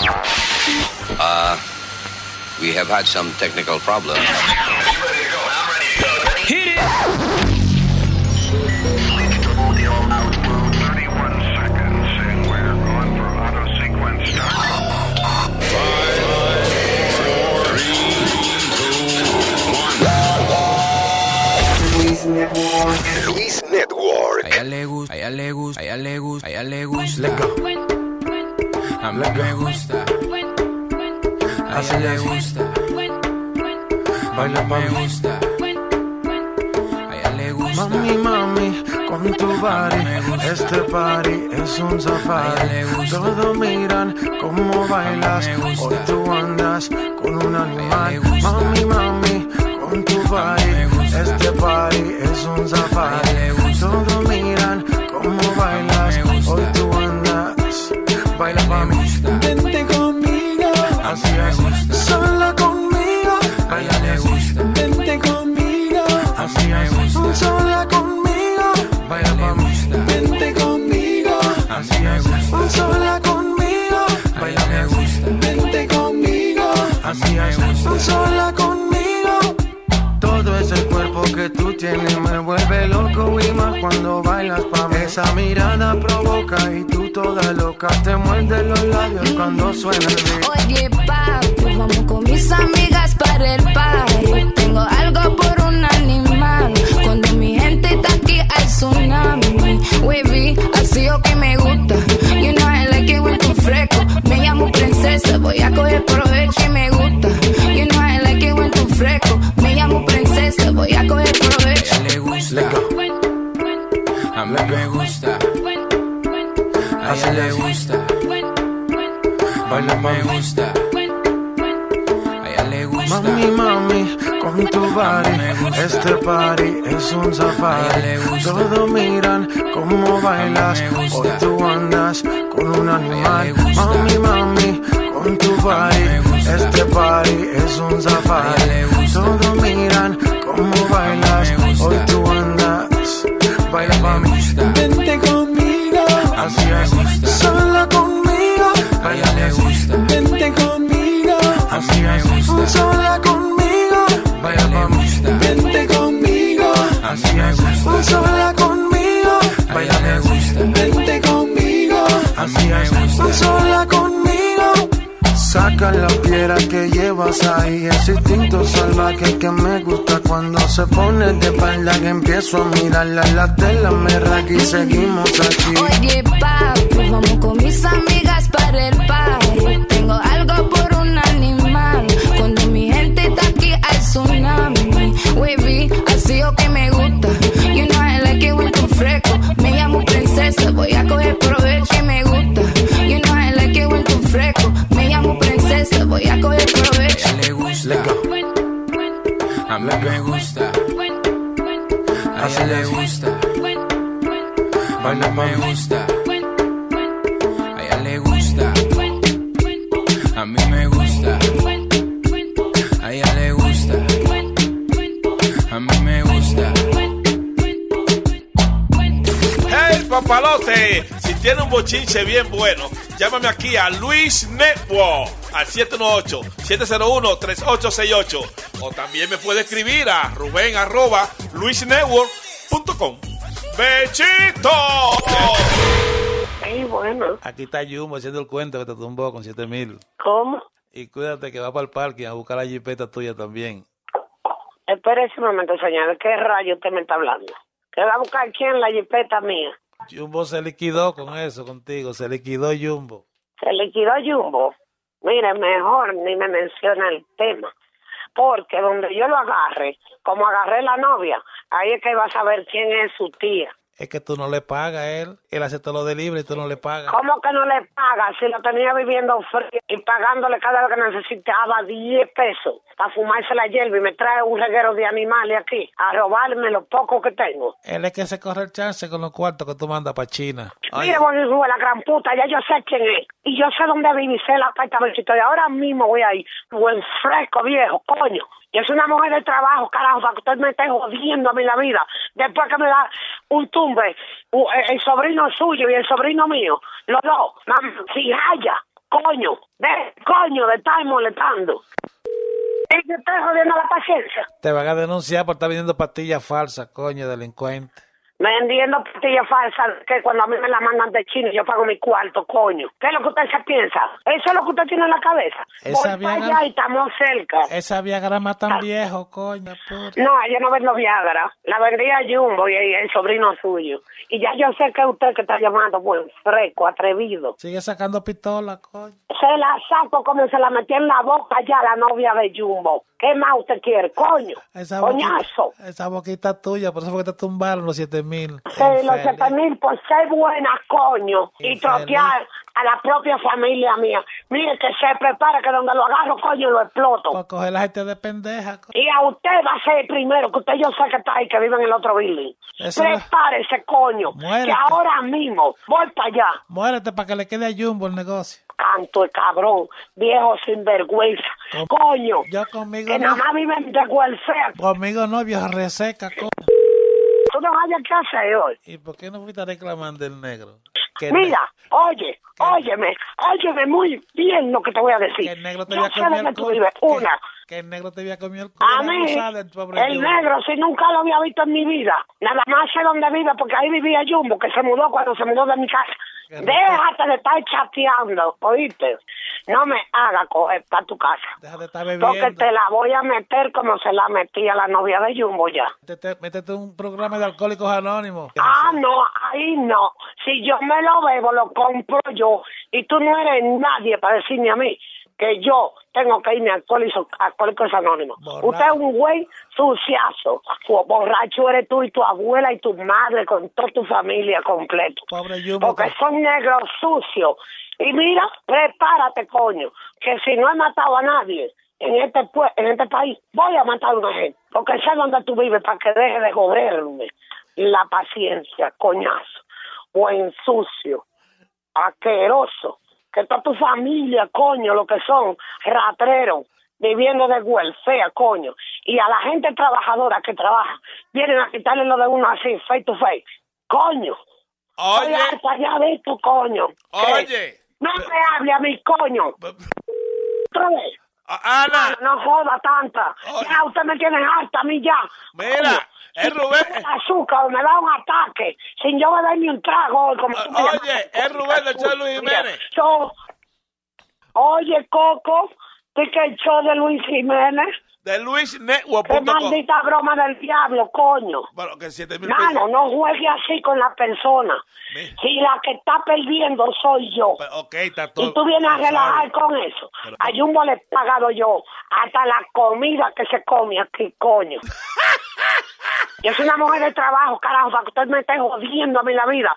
Uh, we have had some technical problems. Hit it! Luis Network. A ella le gusta, a ella le gusta, a ella le gusta, a ella le gusta. A mí me gusta. A ella le gusta. Baila me gusta. A ella le gusta. Mami, mami, con tu body, este party es un safari. Todos miran cómo bailas, hoy tú andas con un animal. Mami, mami, con tu body, este party es un safari. Todos miran cómo bailas, hoy tú. Baila pa' me mí, vente conmigo, así me gusta. sola conmigo, baila así. gusta. Vente conmigo, así me gusta. sola conmigo, baila mí. Vente conmigo, así me gusta. sola conmigo, baila me gusta. Vente conmigo, así me gusta. sola tienes me vuelve loco y más cuando bailas pa' mí. Esa mirada provoca y tú toda loca te muerde los labios cuando suena el beat. Oye, papi, vamos con mis amigas para el party. Tengo algo por un animal. Cuando mi gente está aquí, hay tsunami. Wavy, así o que me gusta. You know I like it when tú fresco. Me llamo princesa, voy a coger provecho mí me gusta. A ella le gusta. Me gusta. A ella le gusta. Mami, mami, con tu body, este party es un safari. Todos miran cómo bailas, hoy tú andas con un animal. Mami, mami, con tu body, este party es un safari. Todos miran cómo bailas, hoy tú andas. Baila pa' mí, gusta. vente conmigo, así me gusta. sola conmigo, A ella le gusta. Vente conmigo, así me gusta. sola conmigo, baila le pa' mí. gusta. Vente conmigo, así me gusta. sola conmigo, me así. gusta. Vente conmigo, así me gusta. sola conmigo. La piedra que llevas ahí, ese instinto salvaje que me gusta cuando se pone de espalda que empiezo a mirarla, la tela me raca y seguimos aquí. Oye, papi, vamos con mis amigas para el party. Tengo algo por un animal. Cuando mi gente está aquí, hay tsunami. Wavy, así o que me gusta. You know I like it when tú fresco. Me llamo princesa, voy a coger provecho A mí me gusta. A ella le gusta. Baila pa' Me mí. gusta. A ella le gusta. A mí me gusta. A ella le gusta. A mí me gusta. Hey, papalote, si tiene un bochinche bien bueno, llámame aquí a Luis Network al 718-701-3868. O también me puede escribir a Rubén arroba luisnetwork.com. ¡Bechito! Sí, bueno. Aquí está Jumbo haciendo el cuento que te tumbó con 7 mil. ¿Cómo? Y cuídate que va para el parque a buscar la jipeta tuya también. Espérese un momento, señor. ¿De qué rayo usted me está hablando? ¿Que va a buscar quién la jipeta mía? Jumbo se liquidó con eso contigo, se liquidó Jumbo. Se liquidó Jumbo. Mire, mejor ni me menciona el tema. Porque donde yo lo agarre, como agarré la novia, ahí es que va a saber quién es su tía. Es que tú no le pagas a él. Él hace todo lo de libre y tú no le pagas. ¿Cómo que no le paga si lo tenía viviendo frío y pagándole cada vez que necesitaba 10 pesos para fumarse la hierba y me trae un reguero de animales aquí a robarme lo poco que tengo? Él es que se corre el chance con los cuartos que tú mandas para China. Mire, Bonnie la gran puta, ya yo sé quién es. Y yo sé dónde vive, sé el apartamentito. Y ahora mismo voy ahí. Buen fresco, viejo, coño. Yo soy una mujer de trabajo, carajo, para que usted me esté jodiendo a mí la vida. Después que me da un tumbe, u- el, sobrino suyo y el sobrino mío, los dos, si haya. coño, de coño de estar molestando. Es que estoy jodiendo la paciencia. Te van a denunciar por estar vendiendo pastillas falsas, coño, delincuente. Vendiendo pastillas falsas que cuando a mí me la mandan de chino yo pago mi cuarto, coño. ¿Qué es lo que usted se piensa? Eso es lo que usted tiene en la cabeza. Esa Voy para Viagra- allá y estamos cerca. Esa Viagra más tan viejo, coño, puta. No, yo no vendo Viagra. La vendría Jumbo y el sobrino suyo. Y ya yo sé que usted que está llamando buen fresco, atrevido. Sigue sacando pistola, coño. Se la saco como se la metí en la boca ya la novia de Jumbo. ¿Qué más usted quiere, coño? Esa Coñazo. boquita, esa boquita tuya, por eso fue que te tumbaron los siete mil. Sí, los siete mil por ser buena, coño. Y Infeliz. A la propia familia mía. Mire que se prepara que donde lo agarro, coño, lo exploto. Por coger la gente de pendeja. co- Y a usted va a ser el primero, que usted yo sé que está ahí, que vive en el otro building. Eso Prepárese, coño. Muérete. Que ahora mismo voy para allá. Muérete para que le quede a Jumbo el negocio. Canto el cabrón, viejo sinvergüenza. Com- Coño. Yo conmigo Que no. nada más viven de welfare. Conmigo no, vieja reseca, coño. Tú no hayas que hacer hoy. ¿Y por qué no fuiste a reclamar del negro? Que Mira, oye, óyeme, óyeme muy bien lo que te voy a Que decir. el negro te Yo sé tú vives. Que- Una. Que el negro te había comido el culo. A mí, el negro, si nunca lo había visto en mi vida, nada más sé dónde vive, porque ahí vivía Jumbo, que se mudó cuando se mudó de mi casa. Déjate de estar chateando, ¿oíste? No me haga coger para tu casa. Deja de estar Porque bebiendo. te la voy a meter como se la metí a la novia de Jumbo ya. Métete, métete un programa de alcohólicos anónimos. Ah, no, ahí no. Si yo me lo bebo, lo compro yo. Y tú no eres nadie para decirme a mí que yo tengo que irme a Alcohólicos, Anónimos. Usted es un güey suciazo. Borracho eres tú y tu abuela y tu madre con toda tu familia completo. Pobre. Porque que- son negros sucios. Y mira, prepárate, coño, que si no he matado a nadie en este pue- en este país, voy a matar a una gente. Porque sé dónde tú vives para que deje de joderme la paciencia, coñazo. Buen sucio, asqueroso. Que toda tu familia, coño, lo que son, ratreros, viviendo de welfare, coño. Y a la gente trabajadora que trabaja, vienen a quitarle lo de uno así, face to face. Coño. Oye, Estoy ya de esto, coño. Oye. ¿Qué? No me hable a mi coño. Otra vez. A- Ana, No, no joda tanta. Ya usted me tiene harta a mí ya. mira, es Rubén. Azúcar o me da un ataque sin yo beber ni un trago. Como me Oye, llamaste. es Rubén de Luis Mira, Jiménez. oye, Coco, ¿tú que el show de Luis Jiménez? De Qué luisnetwork.com. maldita broma del diablo, coño. Bueno, que 7 mil pesos. Mano, no juegue así con la persona. Si la que está perdiendo soy yo. Pero, Ok, está todo. Y tú vienes a relajar con eso. Pero- A Jumbo le he pagado yo hasta la comida que se come aquí, coño. Yo soy una mujer de trabajo, carajo, para que usted me esté jodiendo a mí la vida.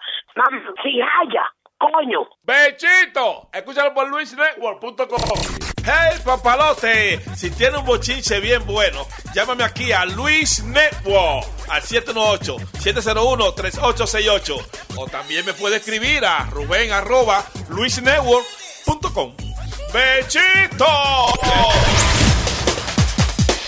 Si haya, coño. Bechito, escúchalo por luisnetwork.com. Hey, papalote, si tiene un bochinche bien bueno, llámame aquí a Luis Network al 718-701-3868. O también me puede escribir a Rubén arroba luisnetwork.com. Bechito.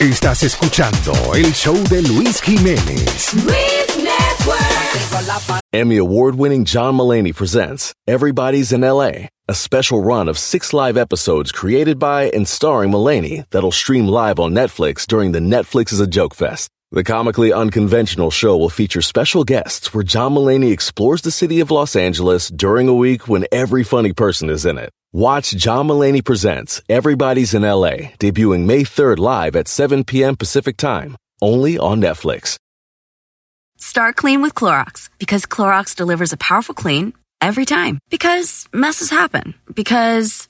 Estás escuchando el show de Luis Jiménez. Luis Network. Emmy award winning John Mullaney presents Everybody's in LA, a special run of six live episodes created by and starring Mullaney that'll stream live on Netflix during the Netflix is a Joke Fest. The comically unconventional show will feature special guests where John Mullaney explores the city of Los Angeles during a week when every funny person is in it. Watch John Mullaney Presents Everybody's in LA, debuting May 3rd live at 7 p.m. Pacific Time, only on Netflix. Start clean with Clorox because Clorox delivers a powerful clean every time. Because messes happen. Because.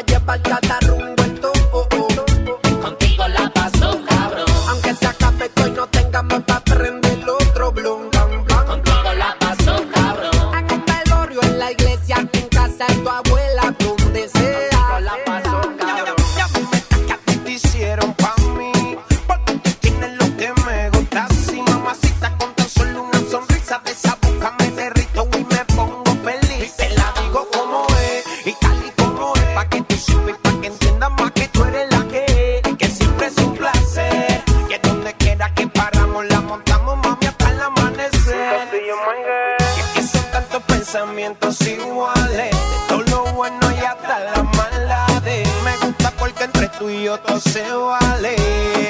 Pa' llevar cada rumbo en pensamientos iguales. De todo lo bueno y hasta la maldades. Me gusta porque entre tú y yo todo se vale.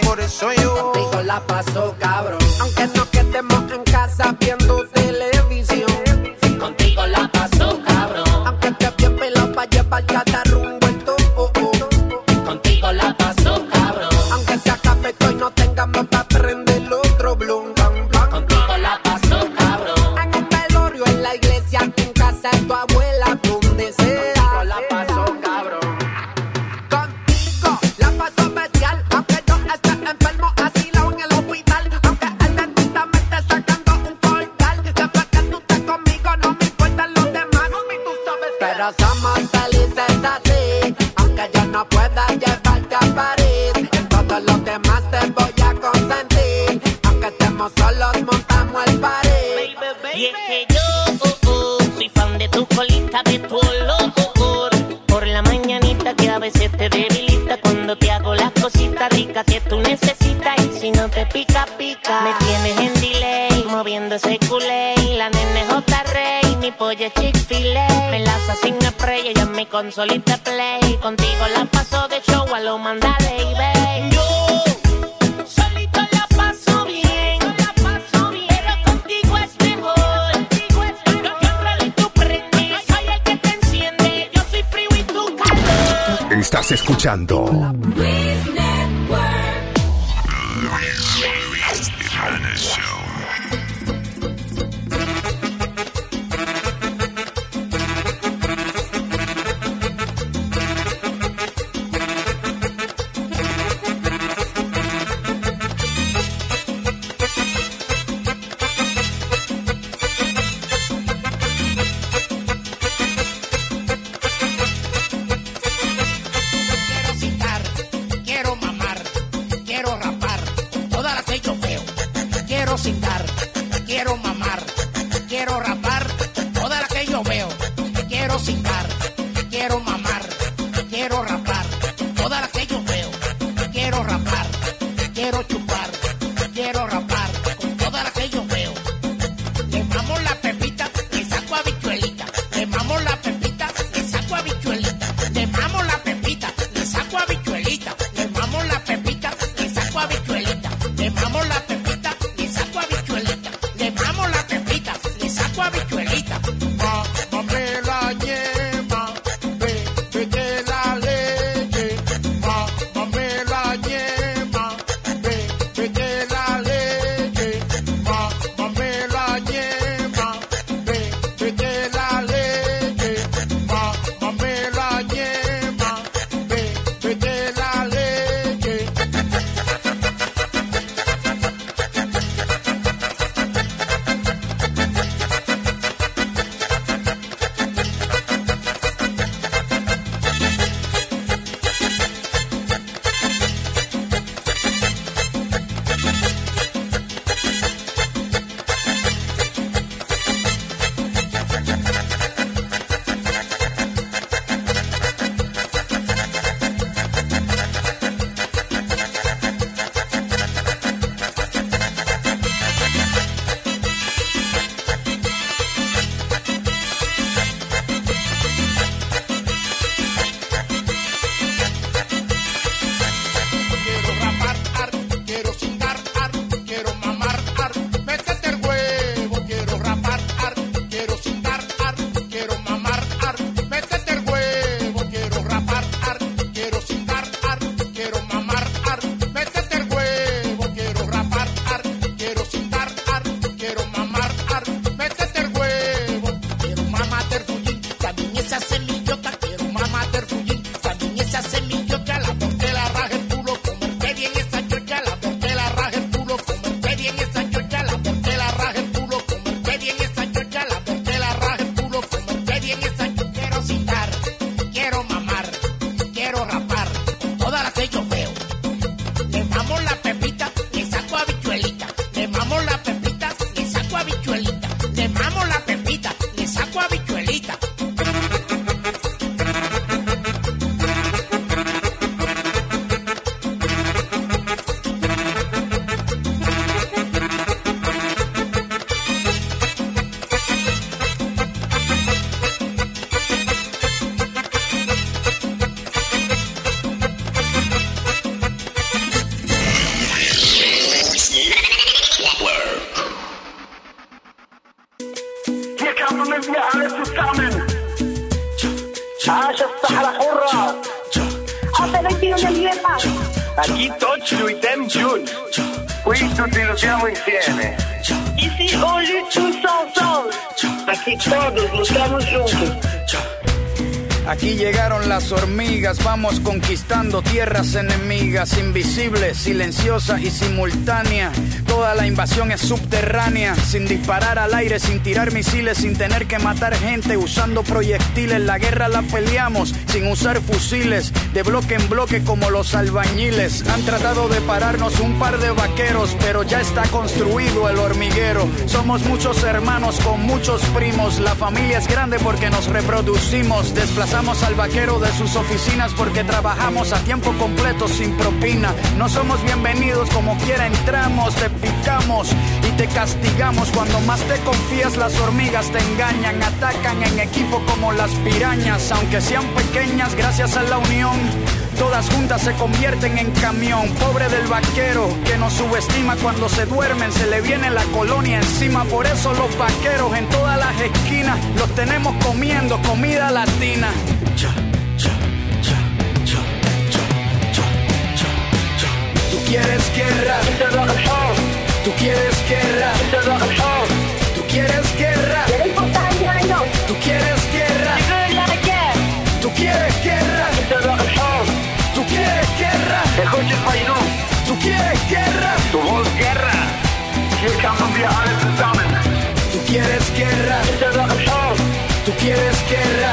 Por eso yo. Contigo la paso cabrón. Aunque no quedemos en casa bien Y es que yo oh, oh, soy fan de tu colita, de tu olor. Por la mañanita que a veces te debilita cuando te hago las cositas ricas que tú necesitas. Y si no te pica, pica. Me tienes en delay, moviendo ese culé. La nene J. Rey, mi pollo es Chick-fil-A. Me lanza sin spray, ella es mi consolita play. Contigo la paso de show a lo mandale y. Estás escuchando citar Aquí llegaron las hormigas, vamos conquistando tierras enemigas, invisibles, silenciosa y simultánea. Toda la invasión es subterránea, sin disparar al aire, sin tirar misiles, sin tener que matar gente, usando proyectiles. La guerra la peleamos sin usar fusiles, de bloque en bloque como los albañiles. Han tratado de pararnos un par de vaqueros, pero ya está construido el hormiguero. Somos muchos hermanos con muchos primos, la familia es grande porque nos reproducimos, desplazamos al vaquero de sus oficinas porque trabajamos a tiempo completo sin propina. No somos bienvenidos como quiera entramos, te picamos te castigamos. Cuando más te confías las hormigas te engañan, atacan en equipo como las pirañas, aunque sean pequeñas gracias a la unión. Todas juntas se convierten en camión. Pobre del vaquero que nos subestima cuando se duermen, se le viene la colonia encima. Por eso los vaqueros en todas las esquinas los tenemos comiendo comida latina. Tú quieres guerra, tú quieres guerra, tú quieres guerra, tú quieres guerra, tú quieres guerra, tú quieres guerra, tú quieres guerra, Du willst Guerra. Hier kämpfen wir alle zusammen. tú quieres guerra, tú quieres guerra,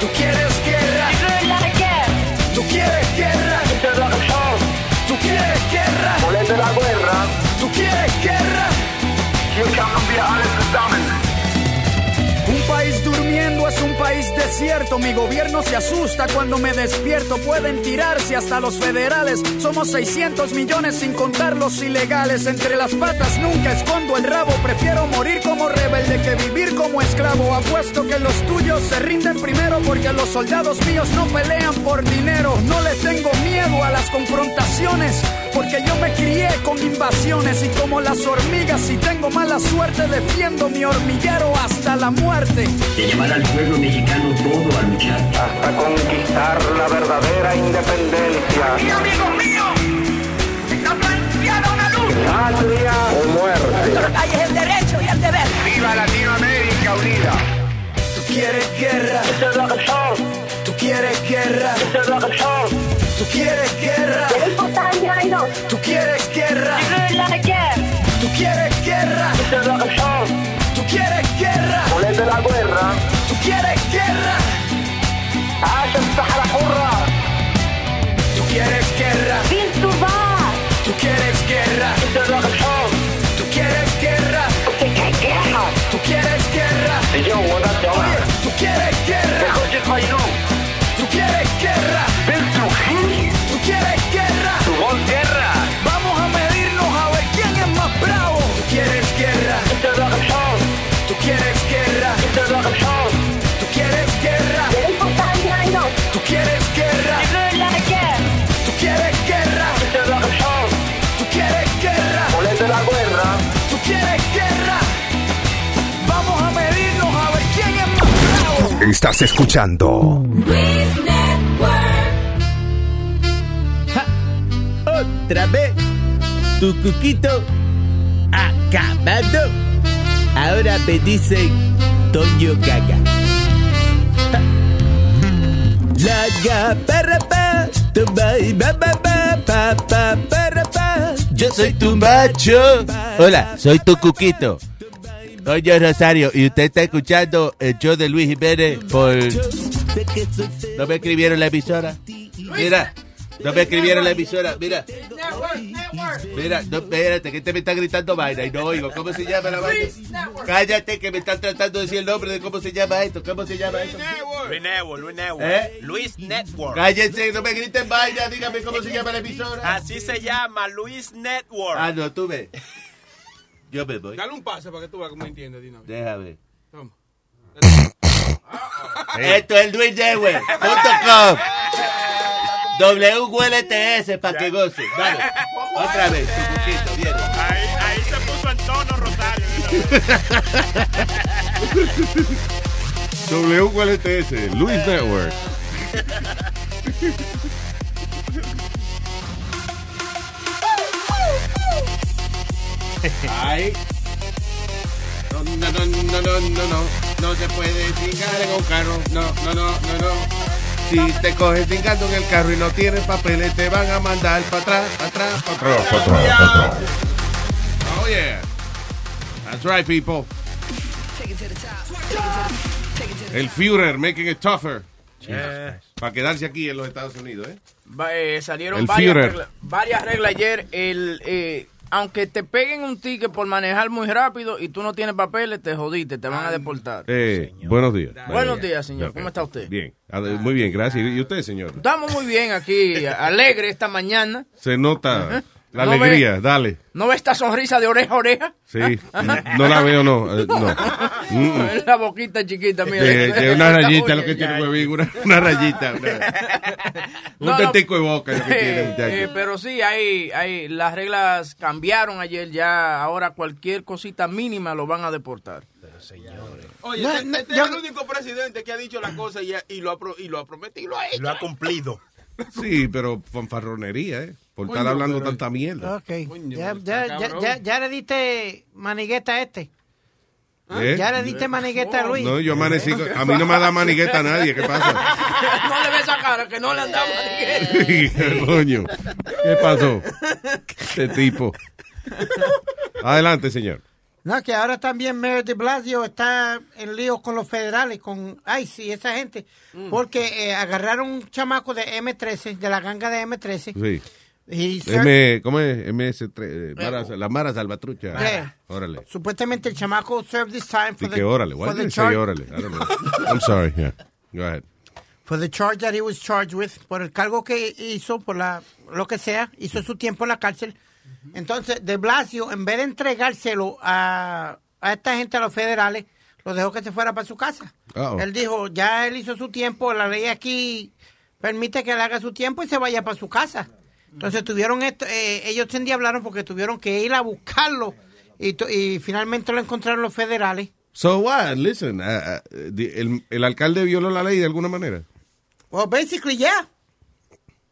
tú quieres desierto. Mi gobierno se asusta cuando me despierto. Pueden tirarse hasta los federales. Somos 600 millones sin contar los ilegales. Entre las patas nunca escondo el rabo. Prefiero morir como rebelde que vivir como esclavo. Apuesto que los tuyos se rinden primero porque los soldados míos no pelean por dinero. No le tengo miedo a las confrontaciones porque yo me crié con invasiones y como las hormigas si tengo mala suerte defiendo mi hormiguero hasta la muerte. de llevar al pueblo mexicano todo. Hasta conquistar la verdadera independencia. Y amigos míos, está planteada una luz. Patria o muerte. Hay el derecho y el deber. ¡Viva Latinoamérica unida! Tú quieres guerra, tú quieres guerra, tú quieres guerra, tú quieres guerra, tú quieres guerra, tú quieres guerra, Volete la guerra? tú quieres guerra, عاش الصحراء حرة tú quieres guerra, tú quieres guerra, Estás escuchando. Otra vez. Tu cuquito acabado. Ahora me dicen Toño Gaga. La gaparra pa, tu pa, pa, pa, Yo soy tu macho. Hola, soy tu cuquito. Soy yo Rosario y usted está escuchando el show de Luis Jiménez por... ¿No me escribieron la emisora? Mira, no me escribieron la emisora. Mira, mira, no, espérate, que te me está gritando vaina y no oigo. ¿Cómo se llama la vaina? Cállate, que me están tratando de decir el nombre de cómo se llama esto. ¿Cómo se llama esto? Luis Network, Luis Network. ¿Eh? Luis Network. Cállense, no me griten vaina. Dígame cómo se llama la emisora. Así se llama, Luis Network. Ah, no, tú ves. Yo me voy. Dale un pase para que tú veas cómo entiendes, Dino. Déjame. Toma. Esto es luisdewey.com WLTS para que goce. Dale. Otra vez, tu poquito, bien. Ahí, ahí se puso en tono Rosario. WQLTS, Luis Network. Ay. No, no, no, no, no, no, no. No se puede cingar en un carro. No, no, no, no, no. Si te coges cingando en el carro y no tienes papeles, te van a mandar para atrás, para atrás, para atrás. Atrás. Oh, yeah. That's right, people. El Führer making it tougher. Eh. Para quedarse aquí en los Estados Unidos, ¿eh? Va- eh, salieron El varias Führer. reglas, varias reglas ayer. El, eh, aunque te peguen un ticket por manejar muy rápido y tú no tienes papeles, te jodiste, te van a deportar. Eh, buenos días. Buenos días, señor. ¿Cómo está usted? Bien. Ade- Muy bien, gracias. ¿Y usted, señor? Estamos muy bien aquí, alegre esta mañana. Se nota la No alegría. Dale. ¿No ve esta sonrisa de oreja a oreja? Sí. No la veo, no. eh, no. Mm. La boquita chiquita, mira. Eh, eh, una rayita lo que Oye, tiene huevín, una, una rayita. una- un No, testico de boca lo que tiene, Eh, muchacho. eh, pero sí, hay, hay, las reglas cambiaron ayer ya. Ahora cualquier cosita mínima lo van a deportar. Oye, No, este, no, este yo- es el único presidente que ha dicho la cosa y, y lo, ha, pro- y lo ha prometido y lo ha hecho. Lo ha cumplido. Sí, pero fanfarronería, ¿eh? Por estar Coño, hablando pero- tanta mierda. Ok. Ya, ya, está ya, cabrón. ya, ya le diste manigueta a este. ¿Eh? Ya le diste manigueta a Luis. No, yo amanecí. con- A mí no me da manigueta a nadie. ¿Qué pasa? no le ve esa cara que no le han dado manigueta. Coño. ¿Qué pasó? Este tipo. Adelante, señor. No, que ahora también Mayor de Blasio está en líos con los federales, con ICE y esa gente, porque eh, agarraron un chamaco de M13, de la ganga de M13. Sí. Y M, ¿Cómo es? MS3. eh, Mara- la Mara Salvatrucha. Sí. Órale. Supuestamente el chamaco served this time Sí for the, que órale. Why did the say charge- órale? I don't know. I'm sorry. Yeah. Go ahead. for the charge that he was charged with, por el cargo que hizo, por la lo que sea, hizo su tiempo en la cárcel. Entonces, de Blasio, en vez de entregárselo a, a esta gente, a los federales, lo dejó que se fuera para su casa. Él dijo, ya él hizo su tiempo, la ley aquí permite que él haga su tiempo y se vaya para su casa. Entonces tuvieron esto, eh, ellos se endiablaron porque tuvieron que ir a buscarlo y, finalmente lo encontraron los federales. So what? Listen, uh, uh, the- el, el alcalde violó la ley de alguna manera. Well, basically, yeah.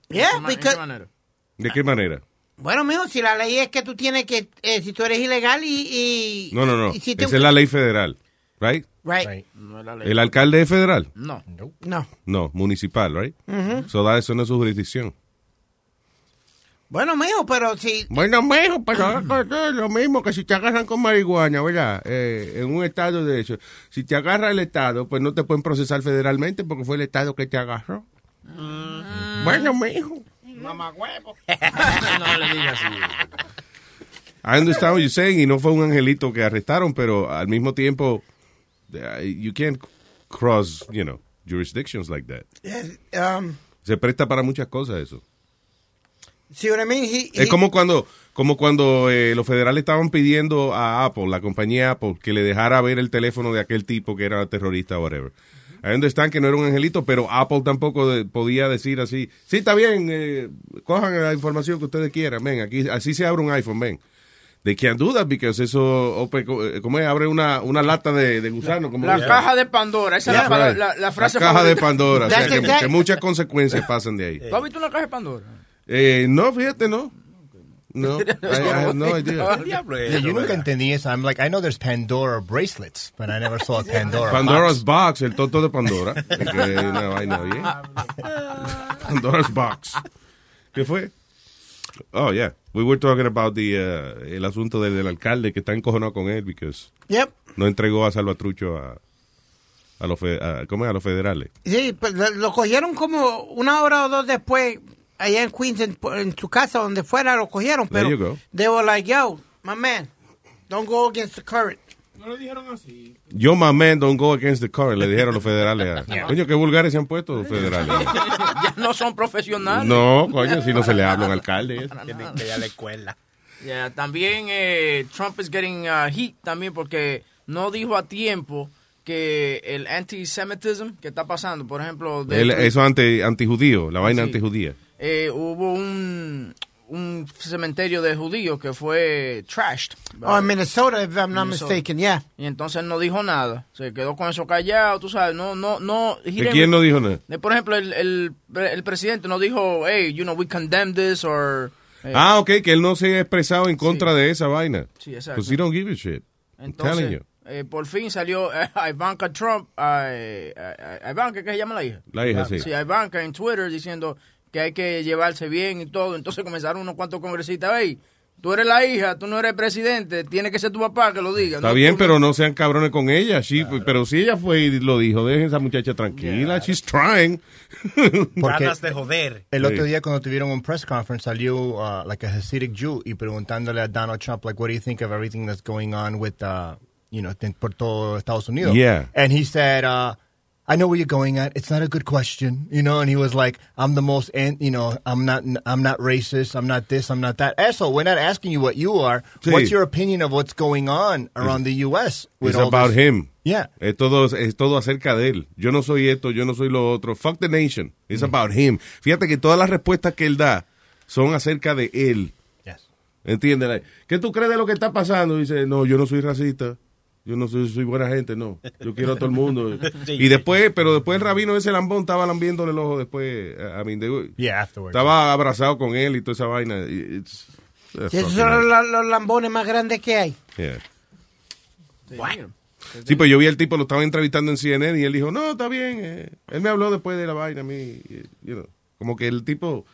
Yeah, ¿En qué because, manera? ¿De qué manera? Bueno, mijo, si la ley es que tú tienes que, eh, si tú eres ilegal y... y No, no, no. y si te- Esa es la ley federal. Right? Right. No es la ley. ¿El alcalde es federal? No. No. No, municipal, right? So da eso no es su jurisdicción. Bueno, mijo, pero si... Bueno, mijo, pero es lo mismo que si te agarran con marihuana, ¿verdad? Eh, en un estado de eso. Si te agarra el estado, pues no te pueden procesar federalmente porque fue el estado que te agarró. Bueno, mijo. Mamá huevo. no le digas así. I understand what you're saying y no fue un angelito que arrestaron, pero al mismo tiempo, uh, you can't cross, you know, jurisdictions like that. Um, Se presta para muchas cosas eso. see what I mean? He- Es he- como cuando, como cuando eh, los federales estaban pidiendo a Apple, la compañía Apple, que le dejara ver el teléfono de aquel tipo que era terrorista o whatever. I understand que no era un angelito, pero Apple tampoco de- podía decir así, sí, está bien, eh, cojan la información que ustedes quieran, ven, aquí, así se abre un iPhone, ven. They can't do that because eso, open- eh, ¿cómo es? Abre una, una lata de, de gusano. como La caja de Pandora. Esa es la, right. la- la frase La caja de. Pandora. o sea, That's que, exact- que muchas consecuencias pasan de ahí. ¿Tú has visto una caja de Pandora? Eh, no, fíjate, no. No, I, I have no idea. Yeah, yo nunca entendí eso. I'm like, I know there's Pandora bracelets, but I never saw a Pandora Pandora's box. Box, el tonto de Pandora. Que una vaina bien. Pandora's Box. ¿Qué fue? Oh, yeah. We were talking about the, uh, el asunto del, del alcalde que está encojonado con él because Yep. no entregó a Salvatrucho a, a, los, fe- a, ¿cómo es? a los federales. Sí, pues lo, lo cogieron como una hora o dos después allá en Queens, en, en su casa, donde fuera, lo cogieron. There Pero you go. they were like, yo, my man, don't go against the current. No lo dijeron así. Yo, my man, don't go against the current, le dijeron los federales. a- Coño, qué vulgares se han puesto los federales. ya no son profesionales. No, coño, si no se le habla a un alcalde. Tienen que ir a la escuela. Yeah, también eh, Trump is getting uh, heat también porque no dijo a tiempo que el antisemitism que está pasando, por ejemplo, de- El- eso anti, antijudío, la vaina Sí. antijudía. Eh, hubo un, un cementerio de judíos que fue trashed. Oh, in Minnesota, if I'm not Minnesota. mistaken, yeah. Y entonces no dijo nada. Se quedó con eso callado, tú sabes. No, no, no. ¿De didn't- quién no dijo nada? de, por ejemplo, el, el, el presidente no dijo, hey, you know, we condemn this or. eh, Ah, ok, que él no se ha expresado en contra de esa vaina. Sí, exacto. Because he don't give a shit. I'm telling Entonces, you. eh, por fin salió eh, Ivanka Trump, eh, eh, eh, Ivanka, ¿qué se llama la hija? La hija, sí. Sí, Ivanka en Twitter diciendo que hay que llevarse bien y todo. Entonces comenzaron unos cuantos congresistas, hey, tú eres la hija, tú no eres presidente, tiene que ser tu papá que lo diga. Está no bien, pero no sean cabrones con ella. Sí, pero si ella fue y lo dijo, dejen a esa muchacha tranquila. She's trying. Ganas de joder. El otro día cuando tuvieron un press conference salió uh, like a Hasidic Jew y preguntándole a Donald Trump like what do you think of everything that's going on with uh, you know por todo Estados Unidos. Yeah. And he said uh, I know where you're going at. It's not a good question, you know. And he was like, "I'm the most, you know, I'm not, I'm not racist. I'm not this. I'm not that." Eso, we're not asking you what you are. Sí. What's your opinion of what's going on around the U.S. with It's about this- him. Yeah. Es todo, es todo acerca de él. Yo no soy esto, yo no soy lo otro. Fuck the nation. It's about him. Fíjate que todas las respuestas que él da son acerca de él. Yes. ¿Entiendes? ¿Qué tú crees de lo que está pasando? Dice, no, yo no soy racista. Yo no soy, soy buena gente, no. Yo quiero a todo el mundo. Sí. y después, pero después el rabino ese lambón estaba lambiéndole el ojo después. I mean, they- Yeah, estaba abrazado con él y toda esa vaina. It's- it's Sí, esos son los, los lambones más grandes que hay. Yeah. Sí, pues yo vi al tipo, lo estaba entrevistando en CNN y él dijo, no, está bien. eh". Él me habló después de la vaina a mí. eh, you know. Como que el tipo,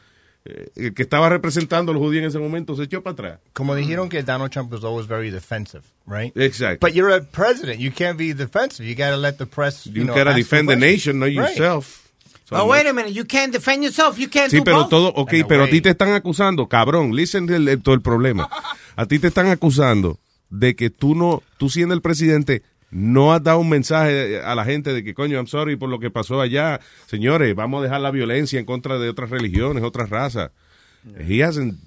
el que estaba representando a los judíos en ese momento, se echó para atrás. Como dijeron que Donald Trump was always very defensive, right? Exactly. But you're a president. You can't be defensive. You got to let the press. You, You know, gotta defend the nation, not Right. yourself. So oh, wait a minute, you can't defend yourself, you can't Sí, do pero both? todo, ok, pero a ti te están acusando, cabrón, listen el, el- todo el problema. A ti te están acusando de que tú no, tú siendo el presidente, no has dado un mensaje a la gente de que, coño, I'm sorry por lo que pasó allá. Señores, vamos a dejar la violencia en contra de otras religiones, otras razas. He hasn't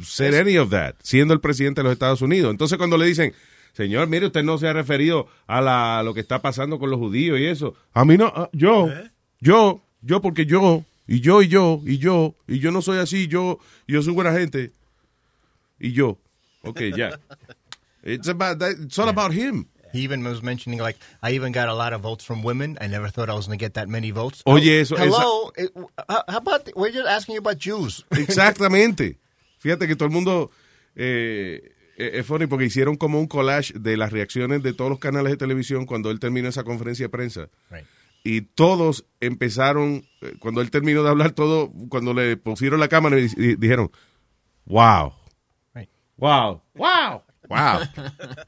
said any of that, siendo el presidente de los Estados Unidos. Entonces cuando le dicen, señor, mire, usted no se ha referido a, la, a lo que está pasando con los judíos y eso. A mí no, ah, yo, yo, yo porque yo, y yo, y yo, y yo, y yo no soy así, yo, yo soy buena gente, y yo. Ok, ya. It's about that, it's all about him. He even was mentioning like I even got a lot of votes from women. I never thought I was going to get that many votes. Oye, eso- Hello, it- how how about we're just asking you about Jews? Exactamente. Fíjate que todo el mundo eh, eh, es funny porque hicieron como un collage de las reacciones de todos los canales de televisión cuando él terminó esa conferencia de prensa. Right. Y todos empezaron, eh, cuando él terminó de hablar, todo, cuando le pusieron la cámara y, y dijeron, wow, Right. wow, wow, wow,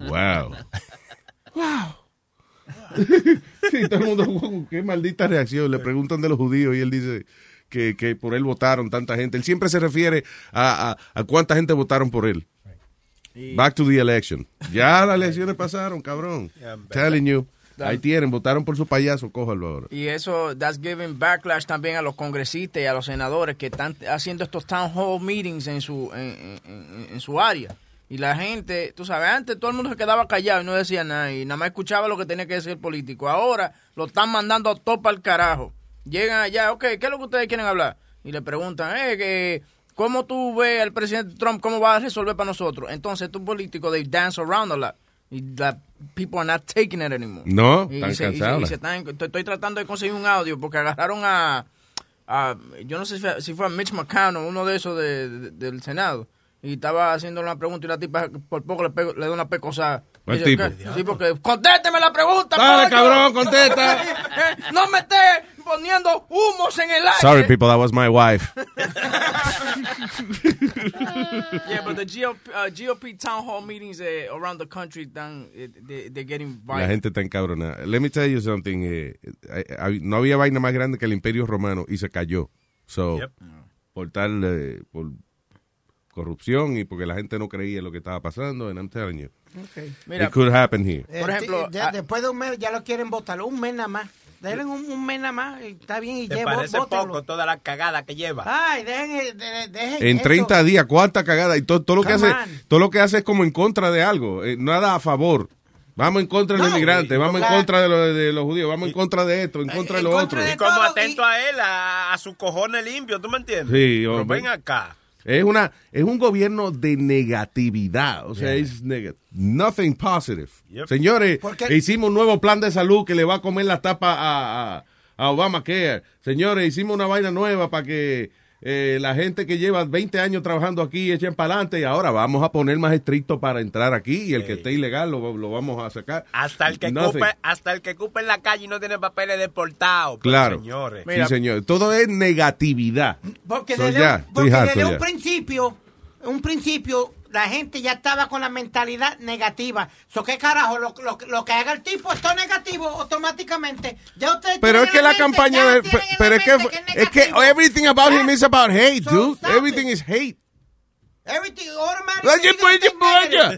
wow, wow. Sí, todo el mundo, wow, qué maldita reacción. Le preguntan de los judíos y él dice que, que por él votaron tanta gente. Él siempre se refiere a, a, a cuánta gente votaron por él. Back to the election. Ya las elecciones pasaron, cabrón. Telling you. Ahí tienen, votaron por su payaso, cójalo ahora. Y eso, that's giving backlash también a los congresistas y a los senadores que están haciendo estos town hall meetings en su, en, en- en su área. Y la gente, tú sabes, antes todo el mundo se quedaba callado y no decía nada y nada más escuchaba lo que tenía que decir el político. Ahora lo están mandando a topa al carajo. Llegan allá, ok, ¿qué es lo que ustedes quieren hablar? Y le preguntan, eh, que, ¿cómo tú ves al presidente Trump? ¿Cómo va a resolver para nosotros? Entonces, estos políticos, they dance around a lot. Y la people are not taking it anymore. No, Y- están y se- y se- cansados. y se están- estoy, estoy tratando de conseguir un audio porque agarraron a, a- yo no sé si fue, si fue a Mitch McConnell, uno de esos de- de- del Senado, y estaba haciendo una pregunta y la tipa por poco le, pego- le da una pecosa. ¿Cuál tipo? Sí, porque contésteme la pregunta. Dale, coño. cabrón, contesta. no me esté poniendo humos en el aire. Sorry, people, that was my wife. yeah, but the GOP, uh, GOP town hall meetings uh, around the country, dan, eh, they, they're getting La violent. gente está encabronada. Let me tell you something. eh, eh, eh, no había vaina más grande que el Imperio Romano y se cayó. So, Yep. por tal, eh, por corrupción y porque la gente no creía lo que estaba pasando. And I'm telling you, Okay. it could happen here. Eh, Por ejemplo, ya después de un mes ya lo quieren votar. Un mes nada más. Denle un, un mes nada más. y Está bien y ¿Te llevo, parece bótenlo. poco toda la cagada que lleva? Ay, dejen, eh, de- dejen En eso. 30 días, cuánta cagada. Y todo, todo lo que hace, on. todo lo que hace es como en contra de algo. eh, nada a favor. Vamos en contra de los No, inmigrantes, vamos en contra de, los- de los judíos, vamos en contra de esto, en contra de lo otro. Y como atento a él, a, a su cojones limpio, ¿tú me entiendes? Sí, Pero ven acá. Es una es un gobierno de negatividad, o sea, es neg- nothing positive. Yep. Señores, hicimos un nuevo plan de salud que le va a comer la tapa a, a, a Obamacare. Señores, hicimos una vaina nueva para que eh, la gente que lleva 20 años trabajando aquí echen para adelante y ahora vamos a poner más estricto para entrar aquí y el que esté ilegal lo, lo vamos a sacar. Hasta el que Nothing. cupe, hasta el que cupe en la calle y no tiene papeles deportados. Pero, Claro. señores. sí, señor. Todo es negatividad. Porque So, desde, ya, un- porque desde un principio, un principio, la gente ya estaba con la mentalidad negativa. So, ¿Qué carajo? Lo, lo- lo que haga el tipo es todo negativo automáticamente. Ya ustedes Pero es que la mente, campaña de, pero es que es que everything about him is about hate, So dude. stop Everything is hate. Everything Oye, automatically.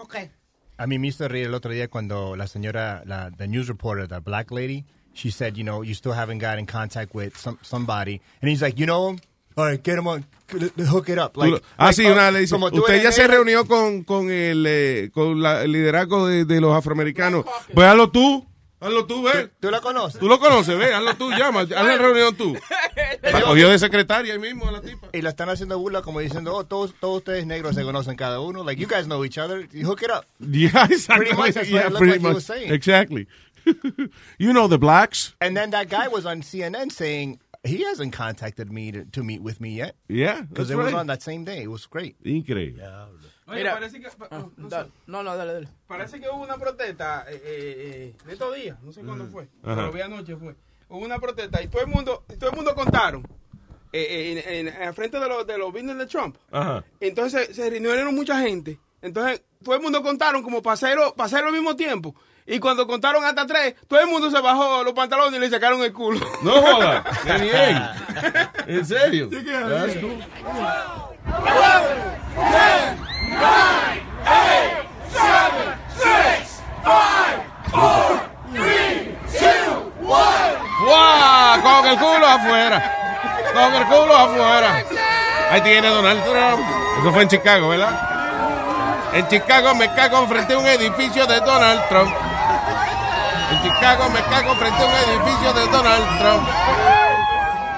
Okay. A mí me hizo reír el otro día cuando la señora, la the news reporter, the black lady, she said, you know, you still haven't got in contact with some, somebody, and he's like, you know him, all right, get him on, hook it up. Like, lo- ah, like, sí, una le dice, como tú usted ya se reunió con, con el, eh, con la- el liderazgo de, de los afroamericanos. Pues hazlo tú, hazlo tú, ve. ¿Tú la conoces? Tú lo conoces, ve, hazlo tú, llama, haz la reunión tú. La cogió de secretaria ahí mismo a la tipa. Y la están haciendo burla como diciendo, oh, todos, todos ustedes negros se conocen cada uno. Like, you guys know each other. You hook it up. Yeah, exactly. Pretty much, that's what Yeah, it looked pretty like he much. was saying. Exactly. you know the blacks. And then that guy was on CNN saying he hasn't contacted me to, to meet with me yet. Yeah, Because it was right. on that same day. It was great. Increíble. Oye, Mira. parece que. Ah, no, da- sé. no, no, dale, dale. Parece que hubo una protesta eh, eh, eh, de estos días, no sé cuándo fue, Ajá. pero vi anoche fue. Hubo una protesta y todo el mundo, todo el mundo contaron eh, eh, en, en, en frente de los de los business de Trump. Ajá. Entonces se reunieron mucha gente. Entonces todo el mundo contaron como para hacerlo, para hacerlo al mismo tiempo. Y cuando contaron hasta tres, todo el mundo se bajó los pantalones y le sacaron el culo. No joda. Qué bien. ¿En serio? Sí, That's cool. ¡Wow! Con el culo afuera. Con el culo afuera. Ahí tiene Donald Trump. Eso fue en Chicago, ¿verdad? En Chicago me cago frente a un edificio de Donald Trump. En Chicago me cago frente a un edificio de Donald Trump.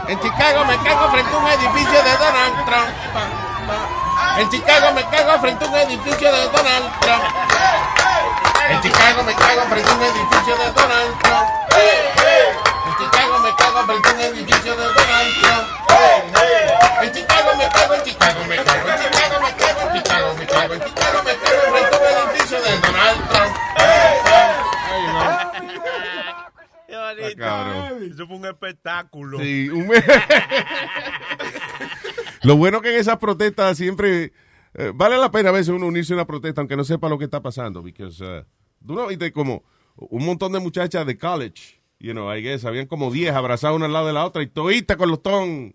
En Chicago me cago frente a un edificio de Donald Trump. En Chicago me cago frente a un edificio de Donald Trump. En Chicago me cago frente a un edificio de Donald Trump. En Chicago me cago frente a un edificio de Donald Trump. En Chicago me cago, en Chicago me cago, en Chicago Bonito. cabrón. Eso fue un espectáculo. Sí, un- Lo bueno que en esas protestas siempre eh, vale la pena a veces uno unirse a una protesta aunque no sepa lo que está pasando, because uh, tú no viste como un montón de muchachas de college, you know, I guess, habían como 10 abrazadas una al lado de la otra y todita con los ton,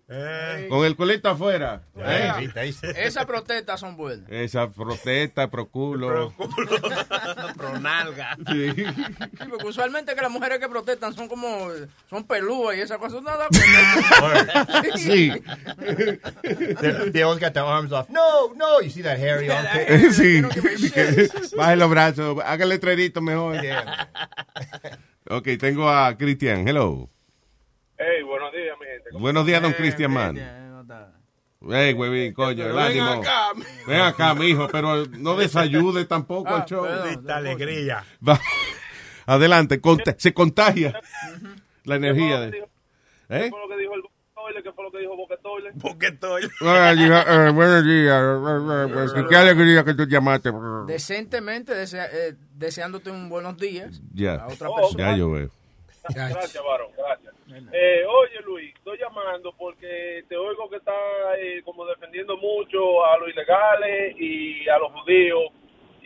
con el colito afuera. ¿eh? Esas protestas son buenas. Esa protesta, pro culo. Pro nalga. Sí. Sí, porque usualmente que las mujeres que protestan son como, son pelúas y esas cosas. Nada, Sí. they, they always got their arms off. No, no. You see that hairy armpit? sí. Baje los brazos, hágale letrerito mejor. Ok, tengo a Cristian. Hello. Hey, buenos días, mi gente. Buenos días, don Cristian Man. Hey, huevín, coño, el ánimo. acá, Ven acá, mijo, pero no desayude tampoco Ah, al show. Maldita alegría. Va. Adelante, conta- se contagia la energía. De, ¿Eh? Que dijo el, el Toilet, ¿qué fue lo que dijo diga, eh, buenos días. pues, Qué alegría que tú llamaste. Decentemente desea- eh, deseándote un buenos días Ya, a otra Oh, persona. ya yo veo. Gracias, varón, gracias. Eh, oye, Luis, estoy llamando porque te oigo que estás eh, como defendiendo mucho a los ilegales y a los judíos.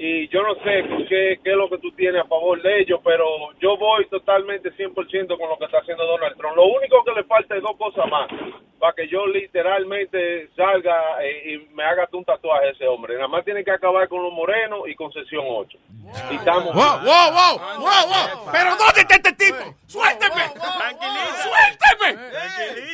Y yo no sé qué, qué es lo que tú tienes a favor de ellos, pero yo voy totalmente 100% con lo que está haciendo Donald Trump. Lo único que le falta es dos cosas más para que yo literalmente salga eh, y me haga un tatuaje a ese hombre. Nada más tiene que acabar con los morenos y con sesión 8. Y estamos... ¡Wow, wow, wow! ¡Wow, wow! ¿Pero dónde está este tipo? ¡Suélteme! ¡Suélteme!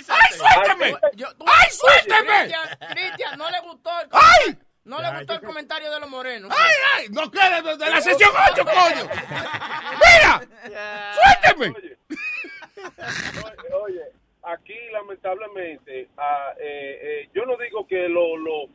¡Ay, suélteme! ¡Ay, suélteme! Cristian, Cristian, no le gustó el ¡Ay! No le gustó el comentario de los morenos. ¡Ay, ay! ¡No quede de, de la sesión 8, coño! ¡Mira! ¡Suélteme! Oye, oye, aquí lamentablemente, ah, eh, eh, yo no digo que lo- lo-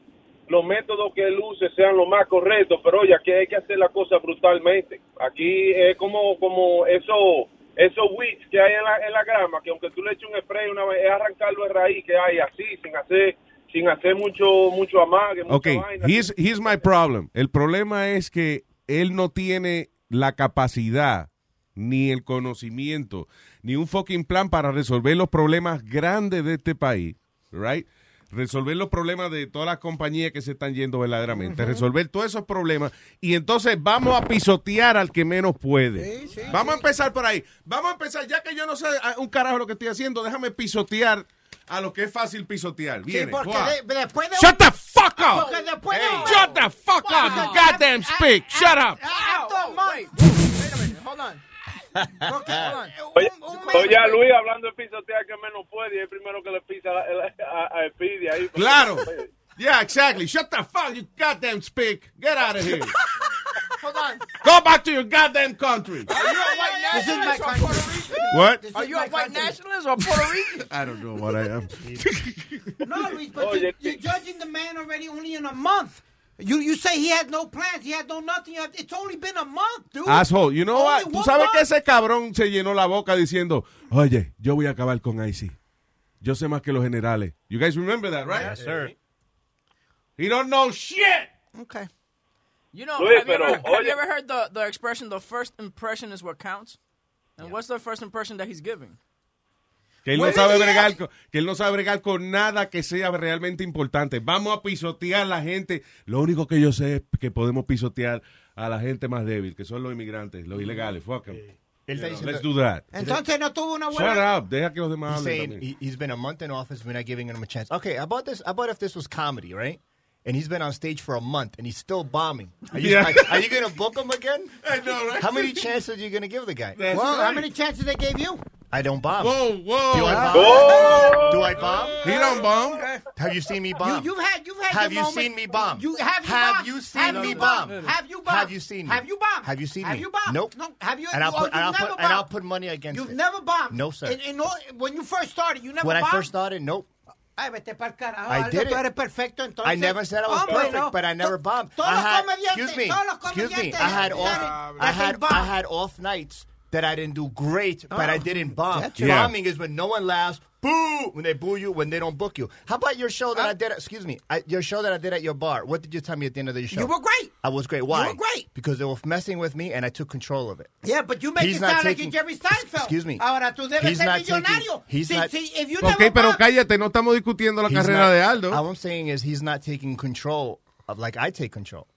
los métodos que él use sean los más correctos, pero oye, aquí hay que hacer la cosa brutalmente. Aquí es como, como eso, esos weeds que hay en la, en la grama, que aunque tú le eches un spray una vez, es arrancarlo de raíz que hay así, sin hacer sin hacer mucho mucho amague, mucha Ok, vaina. here's, here's my problem. El problema es que él no tiene la capacidad, ni el conocimiento, ni un fucking plan para resolver los problemas grandes de este país, right? Resolver los problemas de todas las compañías que se están yendo verdaderamente, resolver todos esos problemas y entonces vamos a pisotear al que menos puede. vamos a empezar por ahí. Vamos a empezar, ya que yo no sé ah, un carajo lo que estoy haciendo, déjame pisotear a lo que es fácil pisotear. Sí, Viene, porque de- después de Shut the fuck up! Porque de Shut the fuck up, you goddamn speak. Shut up. Wait, hold on. Oye, oye, a Luis hablando de pisotear que menos puede y es el primero que le pisa a, a, a Speedy ahí. Claro. Yeah, exactly. Shut the fuck, you goddamn speak. Get out of here. Hold on. Go back to your goddamn country. Are you a white nationalist or Puerto Rican? What? Are you a white nationalist or Puerto Rican? I don't know what I am. No, Luis, but you, you're judging the man already only in a month. You you say he had no plans, he had no nothing. It's only been a month, dude. Asshole, you know what? Only Tú one sabes que month. ese cabrón se llenó la boca diciendo, oye, yo voy a acabar con IC. Yo sé más que los generales. You guys remember that, right? Yes, sir. He don't know shit. Okay. You know, Luis, have, you ever, have you ever heard the, the expression, the first impression is what counts? And what's the first impression that he's giving? Que él no sabe bregar con, que él no sabe bregar con nada que sea realmente importante. Vamos a pisotear a la gente. Lo único que yo sé es que podemos pisotear a la gente más débil, que son los inmigrantes, los ilegales. Fuck 'em. Él está You know, diciendo- let's do that. Entonces no tuvo una Shut buena. up. Deja que los demás He's hablen saying también. he, he's been a month in office. We're not giving him a chance. Okay, about this? About if this was comedy, right? And he's been on stage for a month and he's still bombing. Are you, Yeah. are, are you going to book him again? I know, right? How many chances are you going to give the guy? well, how many chances they gave you? I don't bomb. Whoa, whoa. Do I bomb? Whoa. Do I bomb? He don't bomb. Have you seen me bomb? You, you've had, you've had Have you moment. seen me bomb? You have you Have bombed? you seen have me you bomb? Have you bombed? Have you seen me? Have you bombed? Have you seen have me? you bombed? Nope. No. Have you? And I'll put, you've and I'll put, and I'll put money against You've it. never bombed. No, sir. In, in all, when you first started, you never When I bombed. first started, nope. Ay, vete pa'l carajo. I Aldo, did tú it. eres perfecto, entonces. I never said I was Hombre, perfect, no. but I never bombed. Todos I los had, comediantes, excuse me, todos los excuse me. comediantes I had off, that I had, bomb. I had off nights that I didn't do great, but I Oh, didn't bomb. Bombing is when no one laughs. Boo! When they boo you, when they don't book you. How about your show that I did? At, excuse me, I, your show that I did at your bar. What did you tell me at the end of the show? You were great. I was great. Why? You were great. Because they were messing with me, and I took control of it. Yeah, but you make He's it not sound taking- like you're Jerry Seinfeld. Excuse me. Ahora tú debes He's ser not taking- millonario. he's Si- not- si- if you Ok, never pero bombed- cállate, no estamos discutiendo la carrera not- de Aldo. All I'm saying is he's not taking control of like I take control.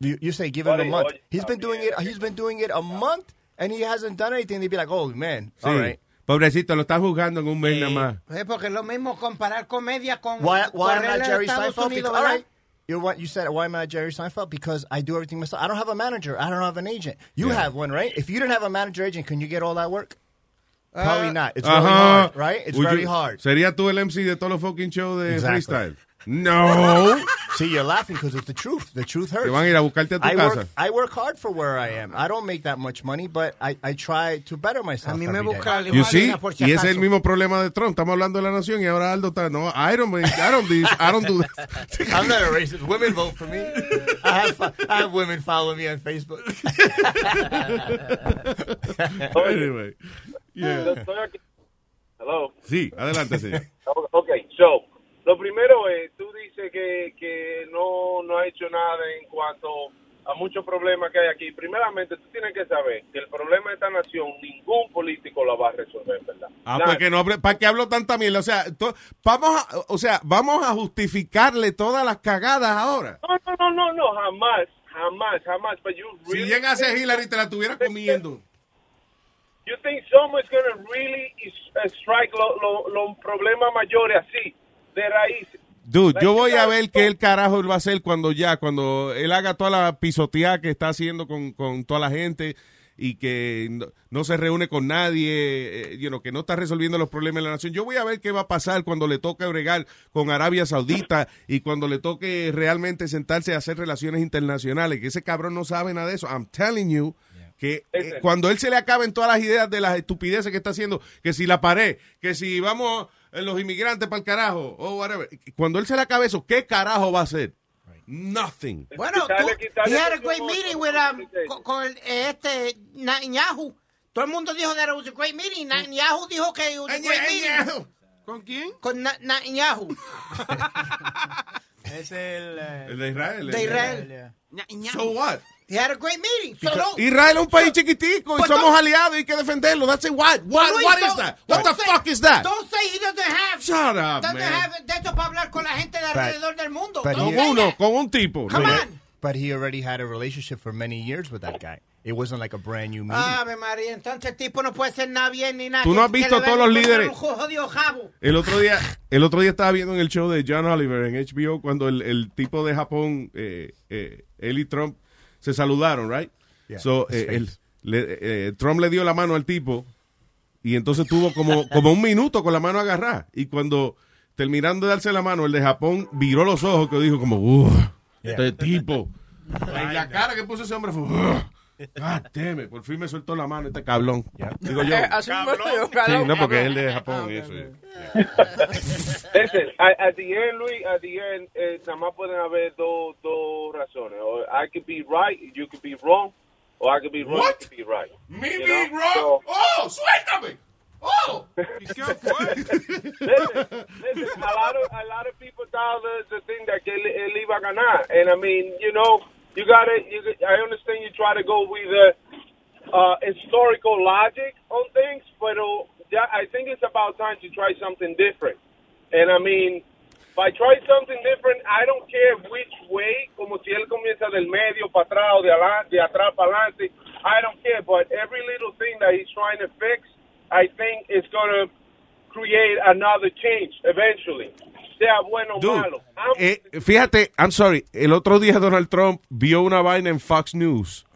You, you say give him a month. He's been doing it. He's been doing it a month, and he hasn't done anything. They'd be like, oh man, Sí. all right. Pobrecito, lo están juzgando en un mes nada más. Eh, porque es lo mismo comparar comedia con Why? Why am I Jerry Estados Seinfeld? Unidos, Because, right. You what you said? Why am I Jerry Seinfeld? Because I do everything myself. I don't have a manager. I don't have an agent. You Yeah. have one, right? If you didn't have a manager agent, can you get all that work? Probably not. It's really Ajá. hard, right? It's Would very you- hard. ¿Sería tú el MC de todos los fucking shows de Exactly. freestyle? No. See, you're laughing because it's the truth. The truth hurts. Te van a ir a buscarte a tu I casa. work, I work hard for where I am. I don't make that much money, but I, I try to better myself. A mí me busca You see? Igualina, por si Y ese es el mismo problema de Trump. Estamos hablando de la nación y ahora Aldo está. No, I don't, I don't, do this, I don't do that. I'm not a racist. Women vote for me. I have I have women follow me on Facebook. anyway. Yeah. Hello. Sí, adelante, señor. Ok, So, lo primero es, tú dices que, que no, no ha hecho nada en cuanto a muchos problemas que hay aquí. Primeramente, tú tienes que saber que el problema de esta nación, ningún político la va a resolver, ¿verdad? Ah, Nadie. pues que no, ¿para qué hablo tanta mierda? O sea, to- vamos a, o sea, vamos a justificarle todas las cagadas ahora. No, no, no, no, no, jamás, jamás, jamás. But you Si really llegase think- Hillary te la estuviera comiendo. You think someone's to really uh, strike los lo, los problemas mayores así, de raíz? Dude, yo voy a ver qué el carajo él va a hacer cuando ya, cuando él haga toda la pisoteada que está haciendo con, con toda la gente y que no, no se reúne con nadie, eh, you know, que no está resolviendo los problemas de la nación. Yo voy a ver qué va a pasar cuando le toque bregar con Arabia Saudita y cuando le toque realmente sentarse a hacer relaciones internacionales, que ese cabrón no sabe nada de eso. I'm telling you que eh, cuando él se le acaben todas las ideas de las estupideces que está haciendo, que si la pared, que si vamos los inmigrantes para el carajo, o whatever, cuando él se le acabe eso, ¿qué carajo va a hacer? Nothing. Bueno, tú, he had a great meeting with, um, con, con eh, este Netanyahu. Todo el mundo dijo that it was a great meeting. Netanyahu dijo que it was a great meeting. ¿Con quién? Con Netanyahu. Es el... eh, El de Israel. De el- Israel. So what? He had a great meeting. So don't- Israel es un país chiquitico y Pues somos aliados y hay que defenderlo. That's it. What? What, Luis, what is that? What the say- fuck is that? Don't say he doesn't have. Shut up, doesn't man. have de esto para hablar con la gente de alrededor del mundo. Con uno, con un tipo. Come No. on. But he already had a relationship for many years with that guy. It wasn't like a brand new meeting. Ave María, entonces el tipo no puede ser nada bien ni nada. Tú no has visto todos los líderes. El otro día, el otro día estaba viendo en el show de John Oliver en HBO cuando el, el tipo de Japón, eh, eh, él y Trump se saludaron, right? Yeah, so, eh, el- le- eh, Trump le dio la mano al tipo y entonces tuvo como, como un minuto con la mano agarrada. Y cuando terminando de darse la mano, el de Japón viró los ojos que dijo como, uff, este tipo. Y la cara que puso ese hombre fue, "Ugh". God damn it, por fin me soltó la mano este cablón. Digo yo. Eh, Sí, no, porque es el de Japón y eso. Listen, at, at the end, Luis, at the end, eh, nada más pueden haber dos, dos razones. Or I could be right, you could be wrong, or I could be wrong, What? you could be right. Me You being know? wrong? So- ¡Oh, suéltame! ¡Oh! listen, listen, a lot of a lot of people thought the, the thing that él, él iba a ganar, and I mean, you know, you gotta. You, I understand you try to go with the uh, historical logic on things, but uh, I think it's about time to try something different. And I mean, by try something different, I don't care which way, como si él comienza del medio para atrás o de, de atrás para adelante. I don't care, but every little thing that he's trying to fix, I think is going to create another change eventually. Sea bueno o malo. I'm- eh, fíjate, I'm sorry, el otro día Donald Trump vio una vaina en Fox News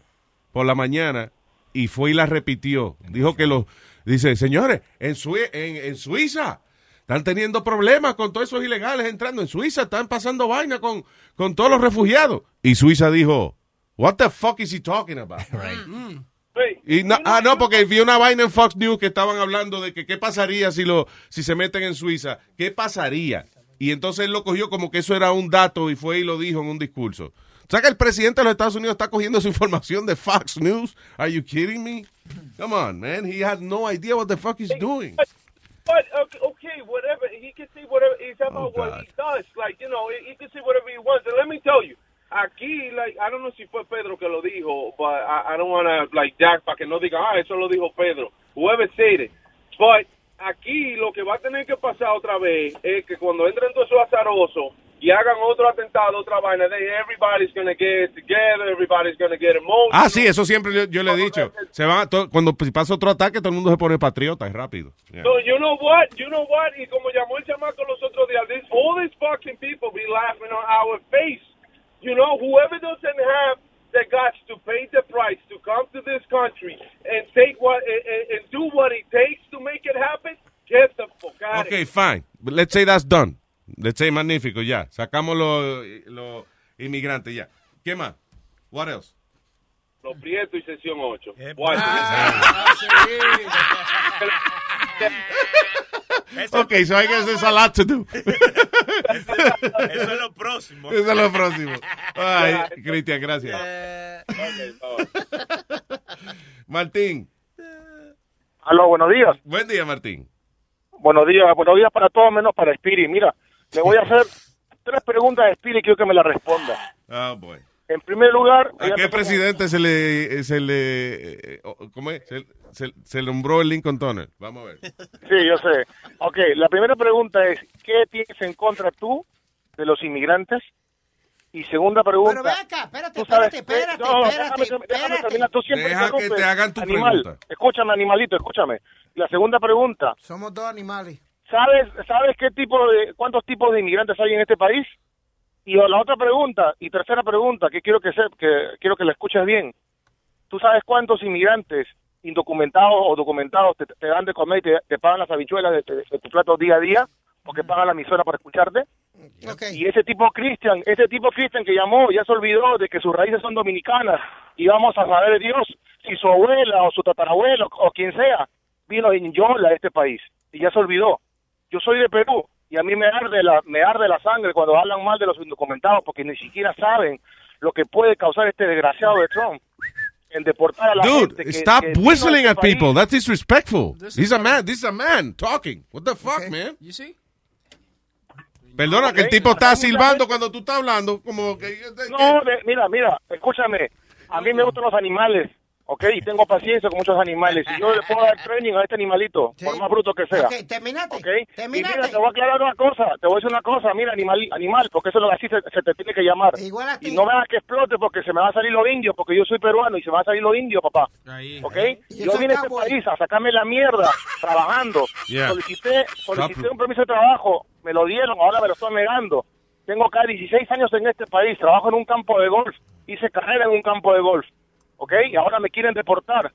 por la mañana y fue y la repitió. Dijo que los, dice, señores, en, Sui- en, en Suiza están teniendo problemas con todos esos ilegales entrando. En Suiza están pasando vaina con, con todos los refugiados. Y Suiza dijo, what the fuck is he talking about? Y no, ah, no, porque vi una vaina en Fox News que estaban hablando de que qué pasaría si lo si se meten en Suiza. ¿Qué pasaría? Y entonces él lo cogió como que eso era un dato y fue y lo dijo en un discurso. O sea que el presidente de los Estados Unidos está cogiendo su información de Fox News. Are you kidding me? Come on, man. He has no idea what the fuck he's doing. But okay, okay, whatever he can say, whatever it's about Oh, what he does. Like you know, he, can say whatever he wants. And let me tell you, aquí, like I don't know si fue Pedro que lo dijo, but I, I don't want to like Jack para que no diga, ah, eso lo dijo Pedro. Whoever said it, but aquí lo que va a tener que pasar otra vez es que cuando entren todos esos azarosos y hagan otro atentado, otra vaina, then everybody's gonna get together, everybody's gonna get emotional. Ah, sí, eso siempre yo, yo le he dicho. Se va, to- cuando pasa otro ataque, todo el mundo se pone patriota, es rápido. Yeah. So you know what? You know what? Y como llamó el chamaco los otros días, this, all these fucking people be laughing on our face. You know, whoever doesn't have the guts to pay the price to come to this country and take what and, and- do what it takes to make it happen, get the fuck out Okay, fine. But let's say that's done. Let's say magnífico, ya. Sacamos los los inmigrantes, ya. ¿Qué más? What else? Los prietos y sesión 8. Okay, so I guess there's a lot to do. Eso es lo próximo. Eso es lo próximo. Ay, Cristian, gracias. Martín. Aló, buenos días. Buen día, Martín. Buenos días, buenos días para todos menos para Spiri. Mira, le voy a hacer tres preguntas a Spiri y quiero que me las responda. Ah, boy. En primer lugar, ¿A qué presidente se le, se le, eh, ¿cómo es? Se, se- se nombró el Lincoln Tunnel. Vamos a ver. Sí, yo sé. Ok, la primera pregunta es, ¿qué tienes en contra tú de los inmigrantes? Y segunda pregunta... Pero ve acá, espérate, ¿tú sabes espérate, espérate, No, espérate, déjame, déjame terminar. Tú siempre Deja que te hagan tu animal. pregunta. Escúchame, animalito, escúchame. La segunda pregunta, Somos dos animales. ¿sabes, sabes qué tipo de, cuántos tipos de inmigrantes hay en este país? Y la otra pregunta, y tercera pregunta, que quiero que, se, que quiero que la escuches bien. ¿Tú sabes cuántos inmigrantes indocumentados o documentados te, te dan de comer y te, te pagan las habichuelas de, de- de tu plato día a día? Porque pagan la emisora para escucharte. Y ese tipo Cristian, ese tipo Cristian que llamó, ya se olvidó de que sus raíces son dominicanas y vamos a saber de Dios si su abuela o su tatarabuelo o quien sea vino en Yola a este país y ya se olvidó. Yo soy de Perú y a mí me arde la me arde la sangre cuando hablan mal de los indocumentados porque ni siquiera saben lo que puede causar este desgraciado de Trump en deportar a la gente. Dude, que- stop que a whistling este at país. people. That's disrespectful. He's a man. This is a man talking. What the fuck, man? You see? Perdona que el tipo está silbando cuando tú estás hablando, como que... No, de- mira, mira, escúchame. A mí me gustan los animales, ¿ok? Y tengo paciencia con muchos animales. Y yo le puedo dar training a este animalito, por más bruto que sea. Ok, terminaste. ¿ok? Y Terminaste. mira, te voy a aclarar una cosa, te voy a decir una cosa, mira, animal, animal porque eso es lo que así se, se te tiene que llamar. Igual a Y no me hagas que explote porque se me va a salir lo indio, porque yo soy peruano y se me va a salir lo indio, papá. ¿Ok? Y Yo vine a este país a sacarme la mierda trabajando. Yeah. Solicité, solicité un permiso de trabajo, me lo dieron, ahora me lo estoy negando. Tengo acá 16 años en este país, trabajo en un campo de golf, hice carrera en un campo de golf, ¿ok? Y ahora me quieren deportar.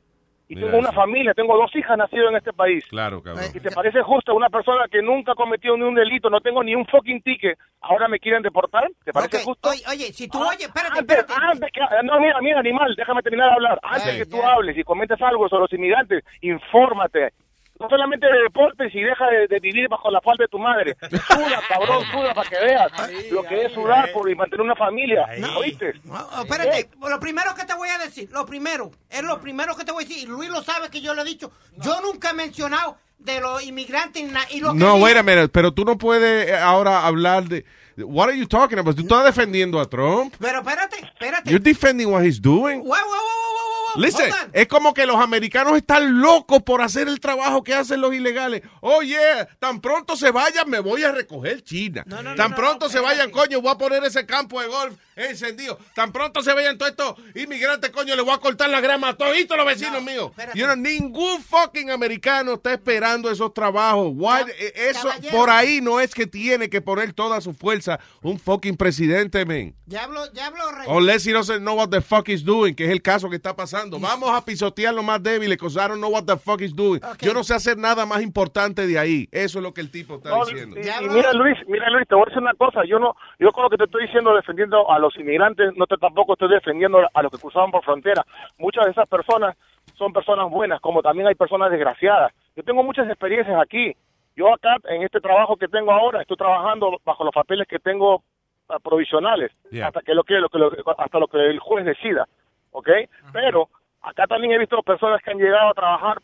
Y tengo una familia, tengo dos hijas nacidas en este país. Claro, cabrón. ¿Y te parece justo una persona que nunca ha cometido ni un delito, no tengo ni un fucking ticket, ahora me quieren deportar? ¿Te parece justo? Oye, oye, si tú Ah, oyes, espérate, antes, espérate. antes que- no, mira, mira, animal, déjame terminar de hablar. Antes Ay, que tú hables y comentes algo sobre los inmigrantes, infórmate. No solamente de deportes y deja de, de vivir bajo la falda de tu madre. Suda, cabrón, suda para que veas lo que es sudar por y mantener una familia. ¿Oíste? Oh, espérate, lo primero que te voy a decir, lo primero, es lo primero que te voy a decir, y Luis lo sabe que yo lo he dicho, yo nunca he mencionado de los inmigrantes y lo que No, wait a minute, pero tú no puedes eh, ahora hablar de... What are you talking about? Tú estás defendiendo a Trump. Pero espérate, espérate. You're defending what he's doing. Wow, wow, wow, wow, wow, wow, Listen, es como que los americanos están locos por hacer el trabajo que hacen los ilegales. Oye, tan pronto se vayan, me voy a recoger China. tan pronto se vayan, coño, voy a poner ese campo de golf encendido. Tan pronto se vayan todos estos inmigrantes, coño, le voy a cortar la grama a todos los vecinos míos. You know, ningún fucking americano está esperando esos trabajos. Why- eh, eso, caballero. por ahí no es que tiene que poner toda su fuerza un fucking presidente, men. Ya hablo, ya hablo. Unless he doesn't know what the fuck he's doing, que es el caso que está pasando. Vamos a pisotear lo más débiles, because I don't know what the fuck he's doing. Yo no sé hacer nada más importante de ahí. Eso es lo que el tipo está No, diciendo. y, y mira Luis, mira Luis, te voy a decir una cosa, yo no, yo con lo que te estoy diciendo defendiendo a los inmigrantes, no te tampoco estoy defendiendo a los que cruzaban por frontera. Muchas de esas personas son personas buenas, como también hay personas desgraciadas. Yo tengo muchas experiencias aquí. Yo acá en este trabajo que tengo ahora estoy trabajando bajo los papeles que tengo ah, provisionales Yeah. hasta que lo que, lo que lo- hasta lo que el juez decida, ¿ok? Pero acá también he visto personas que han llegado a trabajar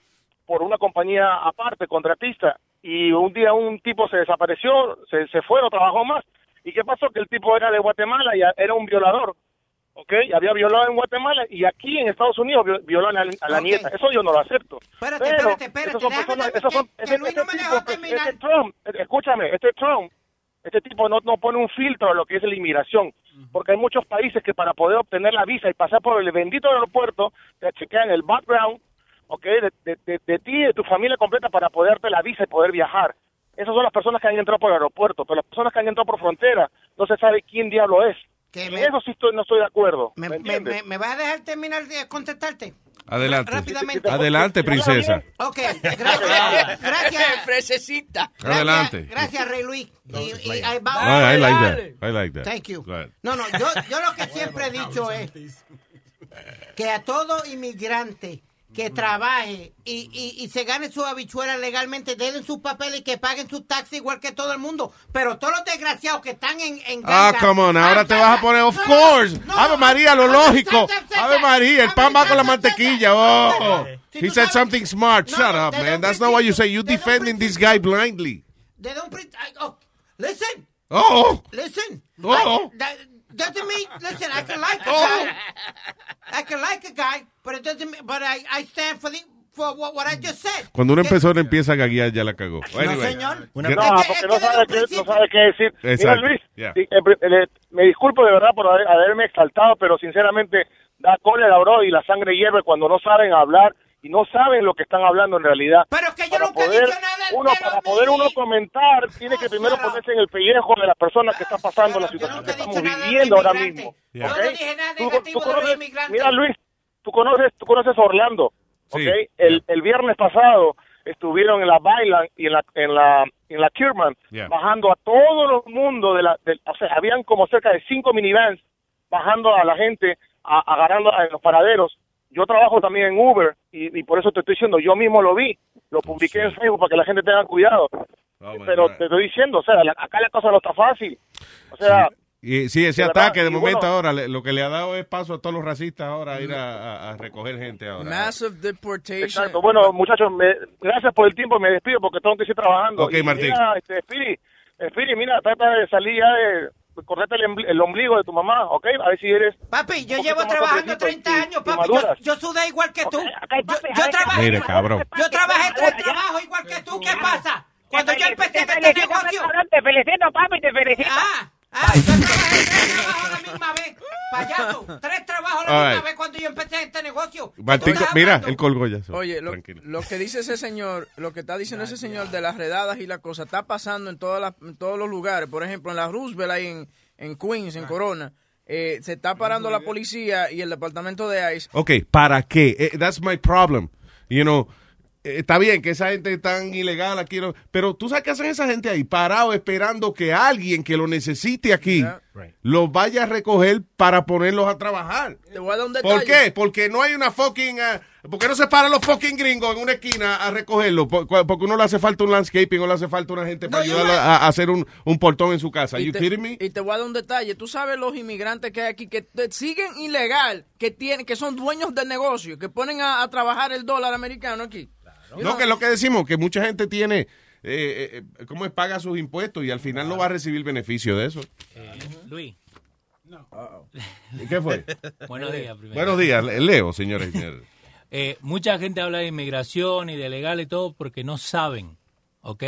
por una compañía aparte, contratista, y un día un tipo se desapareció, se, se fue, no trabajó más. ¿Y qué pasó? Que el tipo era de Guatemala y era un violador, ¿ok? Y había violado en Guatemala y aquí en Estados Unidos vi- violó a la, nieta. Eso yo no lo acepto. Espérate, Pero espérate, espérate, esos son déjame personas- terminar, esos son- que- ese- que Luis no ese me tipo, dejó terminar. este Trump, eh, escúchame, este Trump, este tipo no, no pone un filtro a lo que es la inmigración, porque hay muchos países que para poder obtener la visa y pasar por el bendito aeropuerto, te chequean el background, ¿ok? De, de, de- de ti y de tu familia completa para poder darte la visa y poder viajar. Esas son las personas que han entrado por el aeropuerto, pero las personas que han entrado por frontera, no se sabe quién diablo es. En eso sí estoy, no estoy de acuerdo. ¿Me, ¿Me, me, me vas a dejar terminar de contestarte? Adelante. Rápidamente. Adelante, princesa. Ok, gracias. gracias. Adelante. Gracias, Rey Luis. Y, y ahí va- I, I like that. I like that. Thank you. No, no, yo, yo lo que siempre he dicho es que a todo inmigrante que trabaje y, y, y se gane su habichuela legalmente, den sus papeles y que paguen sus taxis igual que todo el mundo. Pero todos los desgraciados que están en, en Ah, come on, ahora te vas a poner, of course. Ave María, lo lógico. Ave María, el pan va con la mantequilla. Oh, he said something smart. Shut up, man. That's not what you say. You defending this guy blindly. They don't oh, listen. Oh. Listen. Oh. Doesn't mean, listen, I can like a Oh. guy. I can like a guy, but it doesn't mean, but I, I stand for the, for what, what I just said. Cuando una persona empieza a gaguear, ya la cagó. Anyway. señor. No, porque no sabe, qué, no sabe qué decir. Mira, Exacto, Luis, yeah. eh, me disculpo de verdad por haber- haberme exaltado, pero sinceramente da cólera, bro, y la sangre hierve cuando no saben hablar y no saben lo que están hablando en realidad. Pero que yo para nunca he poder, dicho nada uno, para poder uno comentar, tiene que primero ponerse en el pellejo de las personas que están pasando la situación que estamos viviendo ahora mismo. Yo ¿ok? no dije nada Tú- negativo tú de los conoces- inmigrantes. Mira, Luis, tú conoces, tú conoces a Orlando, ¿ok? Sí. El, el viernes pasado estuvieron en la Bailan y en la en la en la Kierman Yeah. bajando a todo el mundo de la, de- o sea, habían como cerca de cinco minivans bajando a la gente, a- agarrando a- en los paraderos. Yo trabajo también en Uber y, y por eso te estoy diciendo, yo mismo lo vi, lo publiqué en Facebook para que la gente tenga cuidado. Pero te estoy diciendo, o sea, la- acá la cosa no está fácil. O sea, Y sí, ese De verdad, ataque de momento bueno- ahora, le- lo que le ha dado es paso a todos los racistas ahora a ir a, a- a recoger gente ahora. Massive deportation. Exacto. Bueno, muchachos, me- gracias por el tiempo. Me despido porque tengo que seguir trabajando. Ok, Y Martín. Mira, este, Spiri, Spiri, mira, trata de salir ya de cortarte el, el ombligo de tu mamá, ¿ok? A ver si eres. Papi, yo llevo trabajando suavecito 30 y- años, papi. Yo, yo sudé igual que tú. Yo, papi, yo trabajé, Mire, cabrón. yo trabajé tres trabajos igual que tú. ¿Qué pasa? Cuando yo empecé en este negocio. Te felicito, papi, te felicito. Ah, ah, yo trabajé tres trabajos a la misma vez. Payaso, tres trabajos a la misma right. vez cuando yo empecé este negocio. Martín, mira, él colgó ya. so, Oye, lo, tranquilo. lo que dice ese señor, lo que está diciendo ese señor de las redadas y la cosa, está pasando en, todas las- en todos los lugares. Por ejemplo, en la Roosevelt, ahí en, en Queens, en Corona, eh, se está parando la policía y el departamento de ICE. Ok, ¿para qué? Eh, that's my problem. You know, está bien que esa gente es tan ilegal aquí, no- pero tú sabes qué hacen esa gente ahí, parado esperando que alguien que lo necesite aquí los vaya a recoger para ponerlos a trabajar. Te voy a dar un detalle. ¿Por qué? Porque no hay una fucking... ah, ¿Por qué no se paran los fucking gringos en una esquina a recogerlo? Por- Porque uno le hace falta un landscaping o le hace falta una gente para No, ayudarlo a, a hacer un, un portón en su casa. Y you te, me? y te voy a dar un detalle. Tú sabes los inmigrantes que hay aquí que te- siguen ilegal, que tienen, que son dueños del negocio, que ponen a, a trabajar el dólar americano aquí. No, que es lo que decimos, que mucha gente tiene, eh, eh, eh, ¿cómo es? Paga sus impuestos y al final no va a recibir beneficio de eso. Luis. ¿Y ¿Qué fue? Buenos días, primero. Buenos días, Leo, señores y señores. Eh, mucha gente habla de inmigración y de legal y todo porque no saben, ¿ok?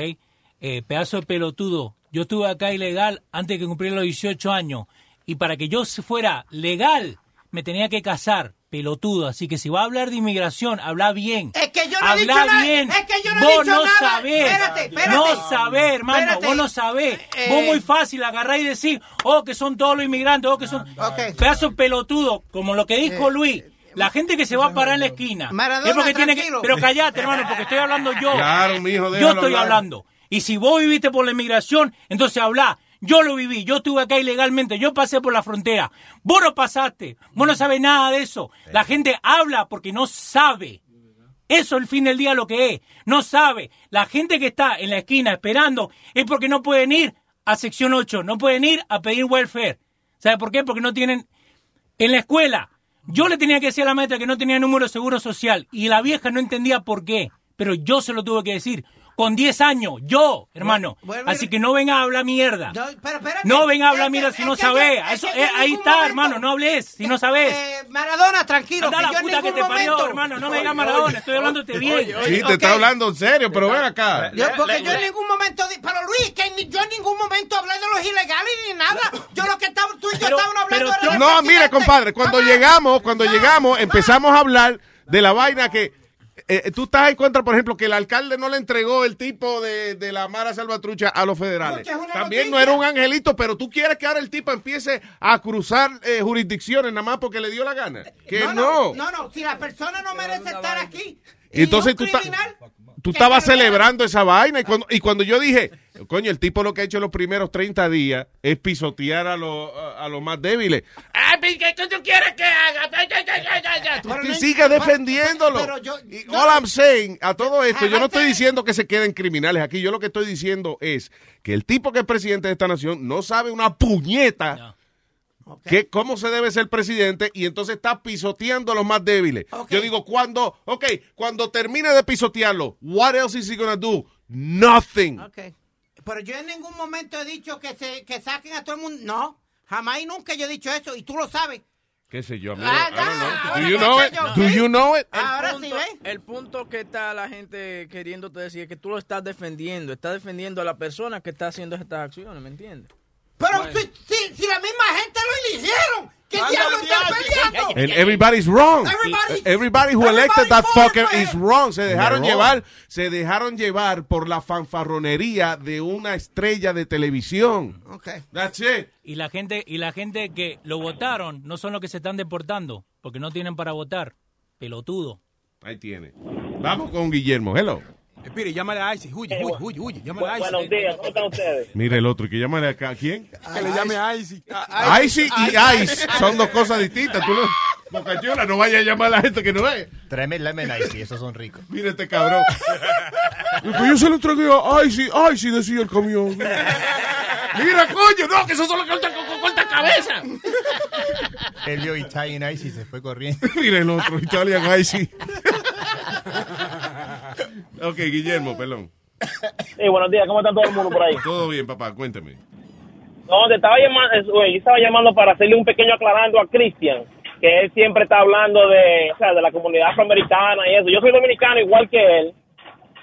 Eh, pedazo de pelotudo. Yo estuve acá ilegal antes de que cumpliera los 18 años y para que yo fuera legal me tenía que casar, pelotudo. Así que si va a hablar de inmigración, habla bien. Es que yo no he habla dicho nada. bien. Es que yo no he Vos dicho no nada. sabés. Espérate, espérate. No sabés, hermano. Espérate. Vos no sabés. Eh, Vos muy fácil agarrar y decir, oh, que son todos los inmigrantes, oh, que son pedazo de pelotudo, como lo que dijo Luis. La gente que se va a parar en la esquina Maradona, es porque tiene que. Pero callate, hermano, porque estoy hablando yo. Claro, mijo, Yo estoy hablar. hablando. Y si vos viviste por la inmigración, entonces habla. Yo lo viví, yo estuve acá ilegalmente, yo pasé por la frontera. Vos no pasaste, vos no sabés nada de eso. La gente habla porque no sabe. Eso el fin del día lo que es. No sabe. La gente que está en la esquina esperando es porque no pueden ir a sección 8, no pueden ir a pedir welfare. ¿Sabe por qué? Porque no tienen en la escuela. Yo le tenía que decir a la maestra que no tenía número de seguro social y la vieja no entendía por qué, pero yo se lo tuve que decir. Con 10 años, yo, hermano. Bueno, Así que no venga a hablar mierda. No, pero espérate. No venga a hablar mierda si no que yo- sabés. es Eso, que yo en ahí está, momento- hermano. No hables si no sabés. Eh, Maradona, tranquilo. Anda que la yo en puta que te parió, momento- hermano. No me digas Maradona. Estoy hablándote bien. Sí, te está hablando en serio, pero ven acá. Yo- porque yo en ningún momento, pero Luis, que ni- yo en ningún momento hablé de los ilegales ni nada. Yo lo que estaba, tú y yo estábamos hablando era del No, mire, compadre, cuando llegamos, cuando llegamos, empezamos a hablar de la vaina que eh, tú estás en contra, por ejemplo, que el alcalde no le entregó el tipo de, de la Mara Salvatrucha a los federales. También no era un angelito, pero tú quieres que ahora el tipo empiece a cruzar eh, jurisdicciones nada más porque le dio la gana. Que no. No, no, si la persona no merece estar aquí. Y entonces tú estás tú estabas celebrando esa vaina y cuando, y cuando yo dije, coño, el tipo lo que ha hecho los primeros 30 días es pisotear a, los a, a los más débiles. Ay, ¿qué tú, tú quieres que haga? Ay, ay, ay, ay, ay, ay. Tú te sigues defendiéndolo. Pero yo- Y all I'm saying, a todo esto, yo no estoy diciendo que se queden criminales aquí. Yo lo que estoy diciendo es que el tipo que es presidente de esta nación no sabe una puñeta que cómo se debe ser presidente y entonces está pisoteando a los más débiles. Yo digo, cuando, ok, cuando termine de pisotearlo, what else is he gonna do? Nothing. Ok. Pero yo en ningún momento he dicho que se que saquen a todo el mundo. No, jamás y nunca yo he dicho eso y tú lo sabes. ¿Qué sé yo? amigo? Ah, I don't know. ya, Do you know it? yo, Do you know it? Ahora punto, sí, ¿ves? El punto que está la gente queriéndote decir es que tú lo estás defendiendo, estás defendiendo a la persona que está haciendo estas acciones, ¿me entiendes? Pero si, si, si la misma gente lo eligieron, ¿qué diablo están peleando? And everybody's wrong. Everybody- Everybody who elected that fucker is wrong. Se dejaron llevar, se dejaron llevar por la fanfarronería de una estrella de televisión. Okay. That's it. Y la gente y la gente que lo votaron no son los que se están deportando porque no tienen para votar. Pelotudo. Ahí tiene. Vamos con Guillermo. Hello. Espere, llámale a Icy. Huye, huye, huye, huye. Llámale a Icy. Buenos días, ¿cómo están ustedes? Mira el otro, que llámale acá. ¿A quién? Que le llame a Icy. Icy y Ice son dos cosas distintas. Tú no, Bocachula, no vaya a llamar a la gente que no es. Tráeme lemon ice, esos son ricos. Mira este cabrón. Pues yo se lo tragué a Icy. Icy decía el camión. Mira, coño, no, que eso solo corta, corta cabeza. Él vio Italian ice y se fue corriendo. Mira el otro, Italian Icy. ok, Guillermo, perdón. Sí, buenos días, ¿cómo está todo el mundo por ahí? Todo bien, papá, cuéntame. No, te estaba llamando, yo estaba llamando para hacerle un pequeño aclarando a Cristian, que él siempre está hablando de, o sea, de la comunidad afroamericana y eso. Yo soy dominicano igual que él.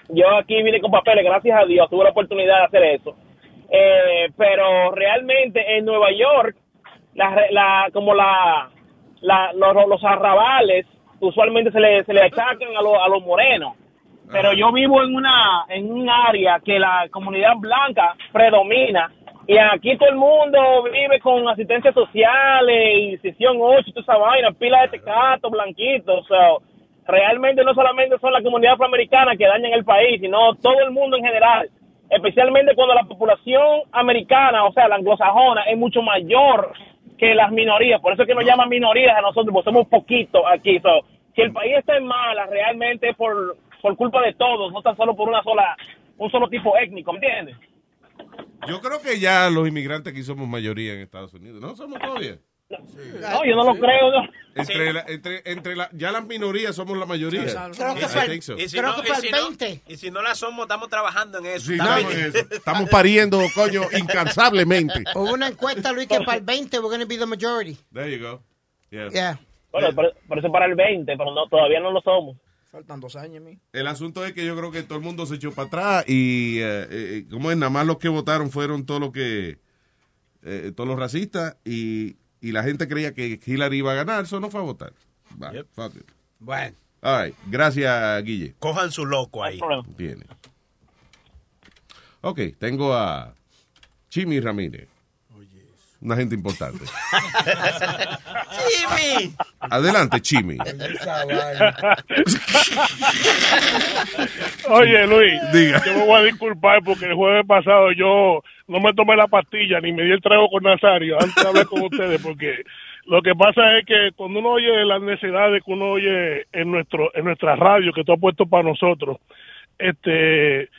Yo aquí vine con papeles, gracias a Dios, tuve la oportunidad de hacer eso. Eh, pero realmente en Nueva York, la, la, como la, la, los, los arrabales usualmente se le, se le achacan a, los a los morenos. Pero yo vivo en una en un área que la comunidad blanca predomina y aquí todo el mundo vive con asistencia social y sesión 8 y toda esa vaina, pila de tecato, blanquitos. So, realmente no solamente son la comunidad afroamericana que dañan el país, sino todo el mundo en general. Especialmente cuando la población americana, o sea, la anglosajona, es mucho mayor que las minorías. Por eso es que nos llaman minorías a nosotros, porque somos poquitos aquí. So, si el país está en mala, realmente es por, por culpa de todos, no tan solo por una sola, un solo tipo étnico, ¿me entiendes? Yo creo que ya los inmigrantes aquí somos mayoría en Estados Unidos. ¿No somos todavía? No, yo no lo creo. no. Entre, la- entre, entre la, ya las minorías somos la mayoría. Creo que para el- think so. Y si, Creo no, que y, para si el no, 20. y si no la somos, estamos trabajando en eso. Sí, estamos, bien. en eso. Estamos pariendo, coño, incansablemente. Hubo una encuesta, Luis, que para el 20 we're going to be the majority. There you go. Yeah. Yeah. Bueno, por, por eso para el 20, pero no, todavía no lo somos. Faltan dos años, mi. El asunto es que yo creo que todo el mundo se echó para atrás y, eh, eh, como es, nada más los que votaron fueron todos los que, eh, todos los racistas y, y la gente creía que Hillary iba a ganar, eso no fue a votar. Va, fuck it. Bueno, All right. Gracias, Guille. cojan su loco ahí. Tiene. Ok, tengo a Chimi Ramírez. Una gente importante. Jimmy. Adelante, Chimi. Oye, Luis, Diga. yo me voy a disculpar porque el jueves pasado yo no me tomé la pastilla ni me di el trago con Nazario antes de hablar con ustedes porque lo que pasa es que cuando uno oye las necesidades que uno oye en nuestro en nuestra radio que tú has puesto para nosotros, este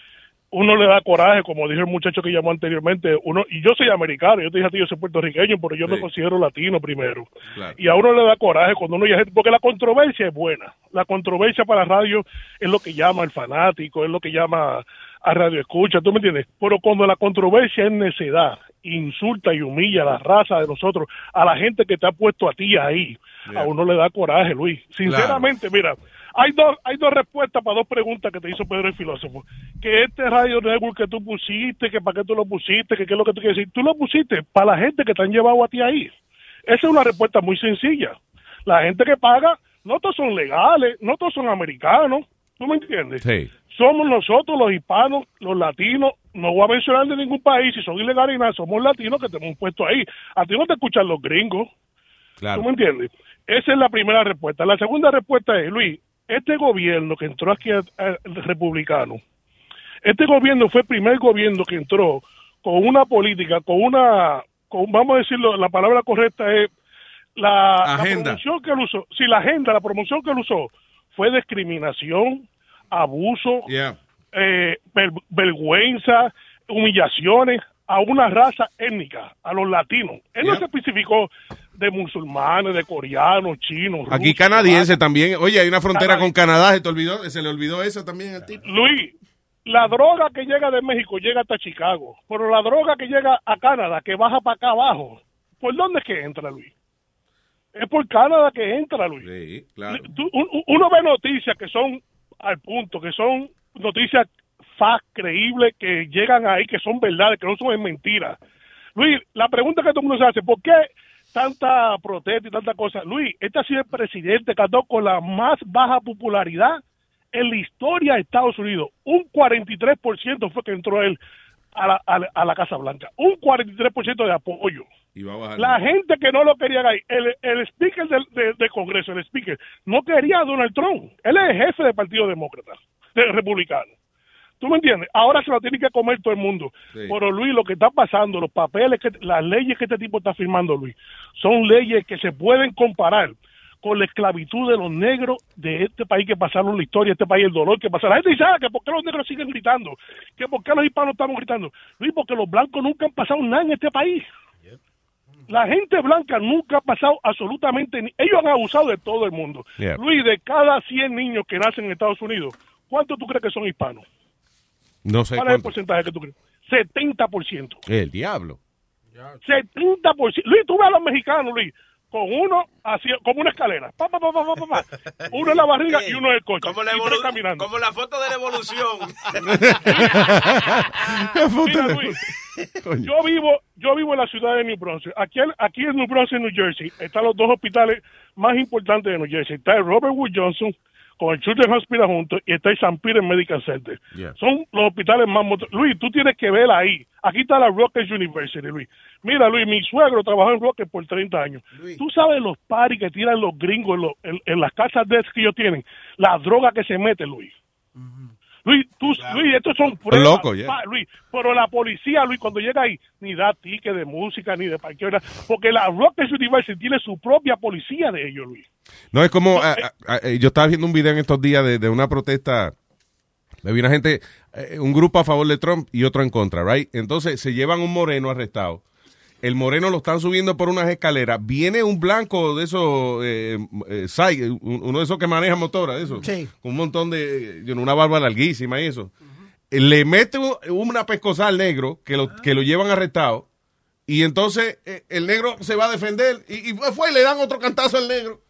uno le da coraje, como dijo el muchacho que llamó anteriormente, uno y yo soy americano, yo te dije a ti, yo soy puertorriqueño, pero yo me considero latino primero. Claro. Y a uno le da coraje cuando uno oye gente, porque la controversia es buena. La controversia para la radio es lo que llama el fanático, es lo que llama a radio escucha, ¿tú me entiendes? Pero cuando la controversia es necedad, insulta y humilla a la raza de nosotros, a la gente que te ha puesto a ti ahí, a uno le da coraje, Luis. Sinceramente, mira, hay dos, hay dos respuestas para dos preguntas que te hizo Pedro el filósofo. Que este Radio Network que tú pusiste, que para qué tú lo pusiste, que qué es lo que tú quieres decir. Tú lo pusiste para la gente que te han llevado a ti ahí. Esa es una respuesta muy sencilla. La gente que paga, no todos son legales, no todos son americanos. ¿Tú me entiendes? Sí. Somos nosotros los hispanos, los latinos, no voy a mencionar de ningún país, si son ilegales y nada, somos latinos que te hemos puesto ahí. A ti no te escuchan los gringos. Claro. ¿Tú me entiendes? Esa es la primera respuesta. La segunda respuesta es, Luis, este gobierno que entró aquí, a- a- el republicano, este gobierno fue el primer gobierno que entró con una política, con una, con, vamos a decirlo, la palabra correcta es la, la Agenda. promoción que él usó. Sí, la agenda, la promoción que él usó fue discriminación, abuso, Yeah. eh, ver- vergüenza, humillaciones a una raza étnica, a los latinos. Él no se especificó de musulmanes, de coreanos, chinos, Aquí canadiense también. Oye, hay una frontera con Canadá, se, te olvidó, se le olvidó esa también al tipo. Luis, la droga que llega de México llega hasta Chicago, pero la droga que llega a Canadá, que baja para acá abajo, ¿por dónde es que entra, Luis? Es por Canadá que entra, Luis. Sí, claro. Tú- un- un- uno ve noticias que son al punto, que son noticias fact creíbles, que llegan ahí, que son verdades, que no son mentiras. Luis, la pregunta que todo el mundo se hace, ¿por qué tanta protesta y tanta cosa? Luis, este ha sido el presidente que andó con la más baja popularidad en la historia de Estados Unidos. Un 43% fue que entró él a la, a a la Casa Blanca. Un 43% de apoyo. Y va a bajar. La gente que no lo quería ahí, el, el speaker del, de- Congreso, el speaker, no quería a Donald Trump. Él es el jefe del Partido Demócrata, del Republicano. ¿Tú me entiendes? Ahora se lo tiene que comer todo el mundo. Sí. Pero Luis, lo que está pasando, los papeles, que las leyes que este tipo está firmando, Luis, son leyes que se pueden comparar con la esclavitud de los negros de este país que pasaron la historia, este país, el dolor que pasaron. La gente dice, ah, que por qué los negros siguen gritando, que por qué los hispanos estamos gritando. Luis, porque los blancos nunca han pasado nada en este país. La gente blanca nunca ha pasado absolutamente ni... Ellos han abusado de todo el mundo. Yeah. Luis, de cada 100 niños que nacen en Estados Unidos, ¿cuántos tú crees que son hispanos? No sé ¿Cuál es el porcentaje que tú crees? 70%. El diablo. 70%. Luis, tú ves a los mexicanos, Luis, con uno así, como una escalera. Pa, pa, pa, pa, pa, pa, pa. Uno en la barriga y uno en el coche. Como la, evolu- caminando. como la foto de la evolución. Mira, Luis, yo vivo, yo vivo en la ciudad de New Brunswick. Aquí, en- aquí en New Brunswick, New Jersey, están los dos hospitales más importantes de New Jersey. Está el Robert Wood Johnson con el Children's Hospital juntos y está el St. Peter Medical Center. Yeah. Son los hospitales más... Luis, tú tienes que ver ahí. Aquí está la Rutgers University, Luis. Mira, Luis, mi suegro trabajó en Rutgers por 30 años. Tú sabes los paris que tiran los gringos en, los- en- en las casas de que ellos tienen. La droga que se mete, Luis. Luis, tú, Luis, estos son pruebas. loco, Luis, pero la policía, Luis, cuando llega ahí, ni da ticket de música, ni de hora, porque la Rutgers University tiene su propia policía de ellos, Luis. No, es como, ah, ah, yo estaba viendo un video en estos días de, de una protesta, vi una gente, eh, un grupo a favor de Trump y otro en contra, right? Entonces se llevan un moreno arrestado, el moreno lo están subiendo por unas escaleras, viene un blanco de esos, eh, eh, uno de esos que maneja motora, de esos, Sí. con un montón de, know, una barba larguísima y eso, Eh, le mete un- una pescosa al negro que lo, que lo llevan arrestado y entonces eh, el negro se va a defender y, y fue y le dan otro cantazo al negro.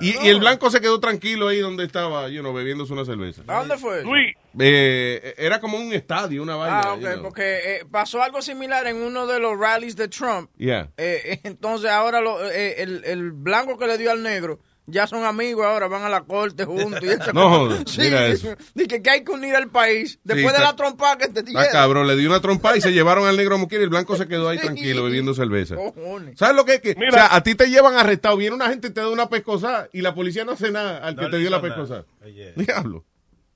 Y, y el blanco se quedó tranquilo ahí donde estaba, you know, bebiéndose una cerveza. ¿A dónde fue? Luis, Eh, era como un estadio, una vaina. Ah, ok, you know. porque eh, pasó algo similar en uno de los rallies de Trump. Yeah. Eh, entonces ahora lo- eh, el, el blanco que le dio al negro ya son amigos ahora, van a la corte juntos. Y No, cosa. joder, mira eso. Dice que hay que unir al país. Después de la trompa que te Ah, dieron. cabrón, le dio una trompa y se llevaron al negro a Muquir y el blanco se quedó ahí tranquilo bebiendo cerveza. Cojones. ¿Sabes lo que es? Que, Mira. o sea, a ti te llevan arrestado, viene una gente y te da una pescosa y la policía no hace nada al que te dio la pescosa. Diablo.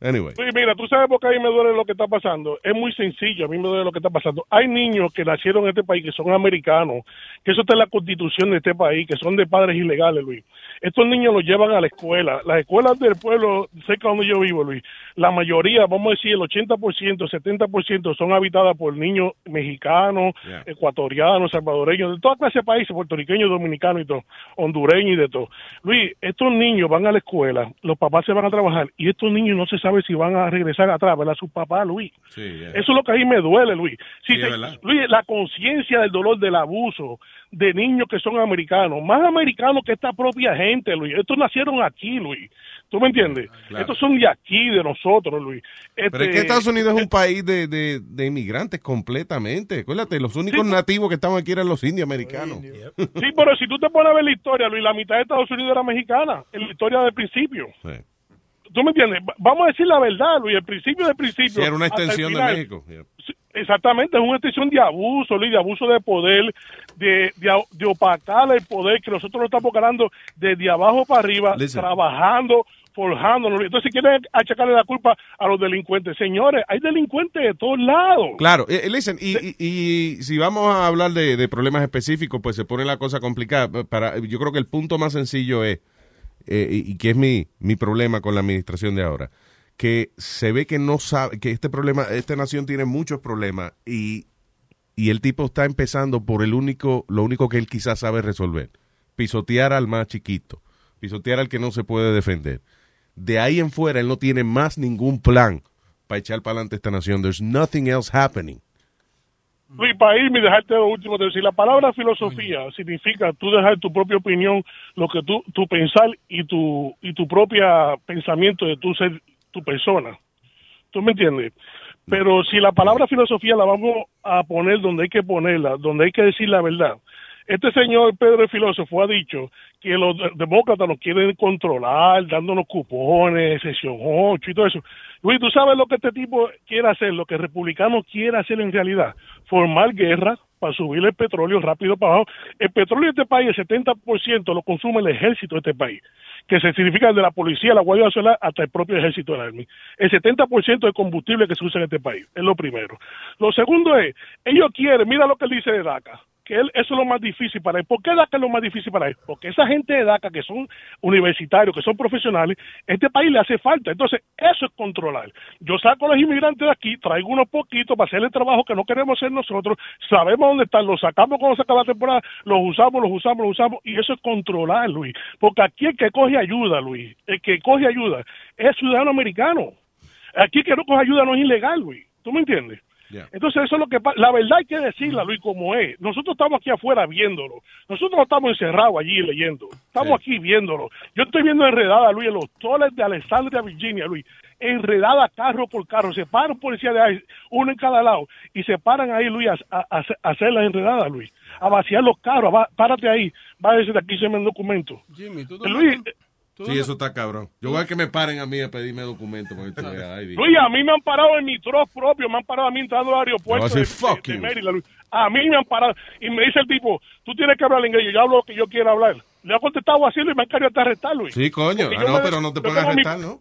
Anyway. Luis, mira, tú sabes por qué a mí me duele lo que está pasando. Es muy sencillo, a mí me duele lo que está pasando. Hay niños que nacieron en este país, que son americanos, que eso está en la constitución de este país, que son de padres ilegales, Luis. Estos niños los llevan a la escuela. Las escuelas del pueblo, cerca donde yo vivo, Luis, la mayoría, vamos a decir el 80%, 70% son habitadas por niños mexicanos, Yeah. ecuatorianos, salvadoreños, de toda clase de países, puertorriqueños, dominicanos y todo, hondureños y de todo. Luis, estos niños van a la escuela, los papás se van a trabajar y estos niños no se sabe si van a regresar atrás, ¿verdad? Sus papás, Luis. Sí, yeah. Eso es lo que ahí me duele, Luis. Si Sí. Luis, la conciencia del dolor del abuso de niños que son americanos, más americanos que esta propia gente, Luis. Estos nacieron aquí, Luis. ¿Tú me entiendes? Claro. Estos son de aquí, de nosotros, Luis. Pero es Este, que Estados Unidos es un país de, de, de inmigrantes completamente. Acuérdate, los únicos nativos que estaban aquí eran los indios americanos. Sí, pero si tú te pones a ver la historia, Luis, la mitad de Estados Unidos era mexicana, en la historia del principio. Sí. ¿Tú me entiendes? Va- Vamos a decir la verdad, Luis, el principio del principio. Sí, era una extensión de. México. Yeah. Exactamente, es una extensión de abuso, Luis, de abuso de poder, de, de, de opacar el poder que nosotros lo estamos ganando desde abajo para arriba, Listen. trabajando forjándonos. Entonces quieren achacarle la culpa a los delincuentes. Señores, hay delincuentes de todos lados. Claro, eh, listen, y, y- y si vamos a hablar de, de problemas específicos, pues se pone la cosa complicada. Para, yo creo que el punto más sencillo es, eh, y, y que es mi, mi problema con la administración de ahora, que se ve que no sabe, que este problema, esta nación tiene muchos problemas y, y el tipo está empezando por el único, lo único que él quizás sabe resolver, pisotear al más chiquito, pisotear al que no se puede defender. De ahí en fuera él no tiene más ningún plan para echar para adelante esta nación. There's nothing else happening. Luis, para irme y dejarte lo último, decir, la palabra filosofía significa tú dejar tu propia opinión, lo que tú, tu pensar y tu, y tu propia pensamiento de tu ser, tu persona. ¿Tú me entiendes? Pero si la palabra filosofía la vamos a poner donde hay que ponerla, donde hay que decir la verdad. Este señor Pedro el filósofo ha dicho que los de- demócratas nos quieren controlar, dándonos cupones, sesión 8 y todo eso. Luis, ¿tú sabes lo que este tipo quiere hacer? Lo que el republicano quiere hacer en realidad. Formar guerra para subir el petróleo rápido para abajo. El petróleo de este país, el 70% lo consume el ejército de este país, que se significa de la policía, la Guardia Nacional, hasta el propio ejército del Army. El 70% del combustible que se usa en este país, es lo primero. Lo segundo es, ellos quieren, mira lo que dice de DACA, que él, eso es lo más difícil para él. ¿Por qué DACA es lo más difícil para él? Porque esa gente de DACA que son universitarios, que son profesionales, este país le hace falta. Entonces, eso es controlar. Yo saco a los inmigrantes de aquí, traigo unos poquitos para hacer el trabajo que no queremos hacer nosotros, sabemos dónde están, los sacamos cuando se acaba la temporada, los usamos, los usamos, los usamos, y eso es controlar, Luis. Porque aquí el que coge ayuda, Luis, el que coge ayuda es ciudadano americano. Aquí el que no coge ayuda no es ilegal, Luis. ¿Tú me entiendes? Entonces eso es lo que pasa. La verdad hay que decirla, Luis, como es. Nosotros estamos aquí afuera viéndolo. Nosotros no estamos encerrados allí leyendo. Estamos aquí viéndolo. Yo estoy viendo enredada, Luis, en los toles de Alexandria, Virginia, Luis. Enredada carro por carro. Se paran policías de ahí, uno en cada lado. Y se paran ahí, Luis, a, a- a hacer- a hacer las enredadas, Luis. A vaciar los carros. Va- párate ahí. Va a decir aquí se me el documento. Jimmy, tú Luis, Sí, eso está cabrón. Yo voy a que me paren a mí a pedirme documentos. Luis, a mí me han parado en mi troz propio, me han parado a mí entrando al aeropuerto a de, decir, fuck de- de you. Maryland, Luis. A mí me han parado y me dice el tipo, tú tienes que hablar inglés, yo hablo lo que yo quiera hablar. Le he contestado así y me han querido hasta arrestar, Luis. Sí, coño. Ah, no, me- pero no te pueden mi- arrestar, ¿no?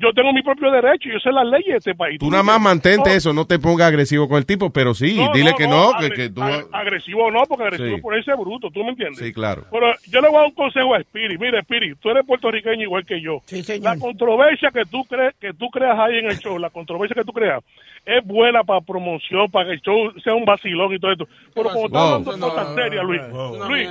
Yo tengo mi propio derecho, yo sé las leyes de este país. Tú nada más mantente eso, no te pongas agresivo con el tipo, pero sí, No, dile no, que no, no, que, que tú... agresivo no, porque agresivo Sí. por ese bruto, ¿tú me entiendes? Sí, claro. Pero yo le voy a dar un consejo a Spirit. Mira, Spirit, tú eres puertorriqueño igual que yo. La controversia que tú crees que tú creas ahí en el show, la controversia que tú creas, es buena para promoción, para que el show sea un vacilón y todo esto. Pero como estás Wow. hablando de cosas serias, Luis, Luis,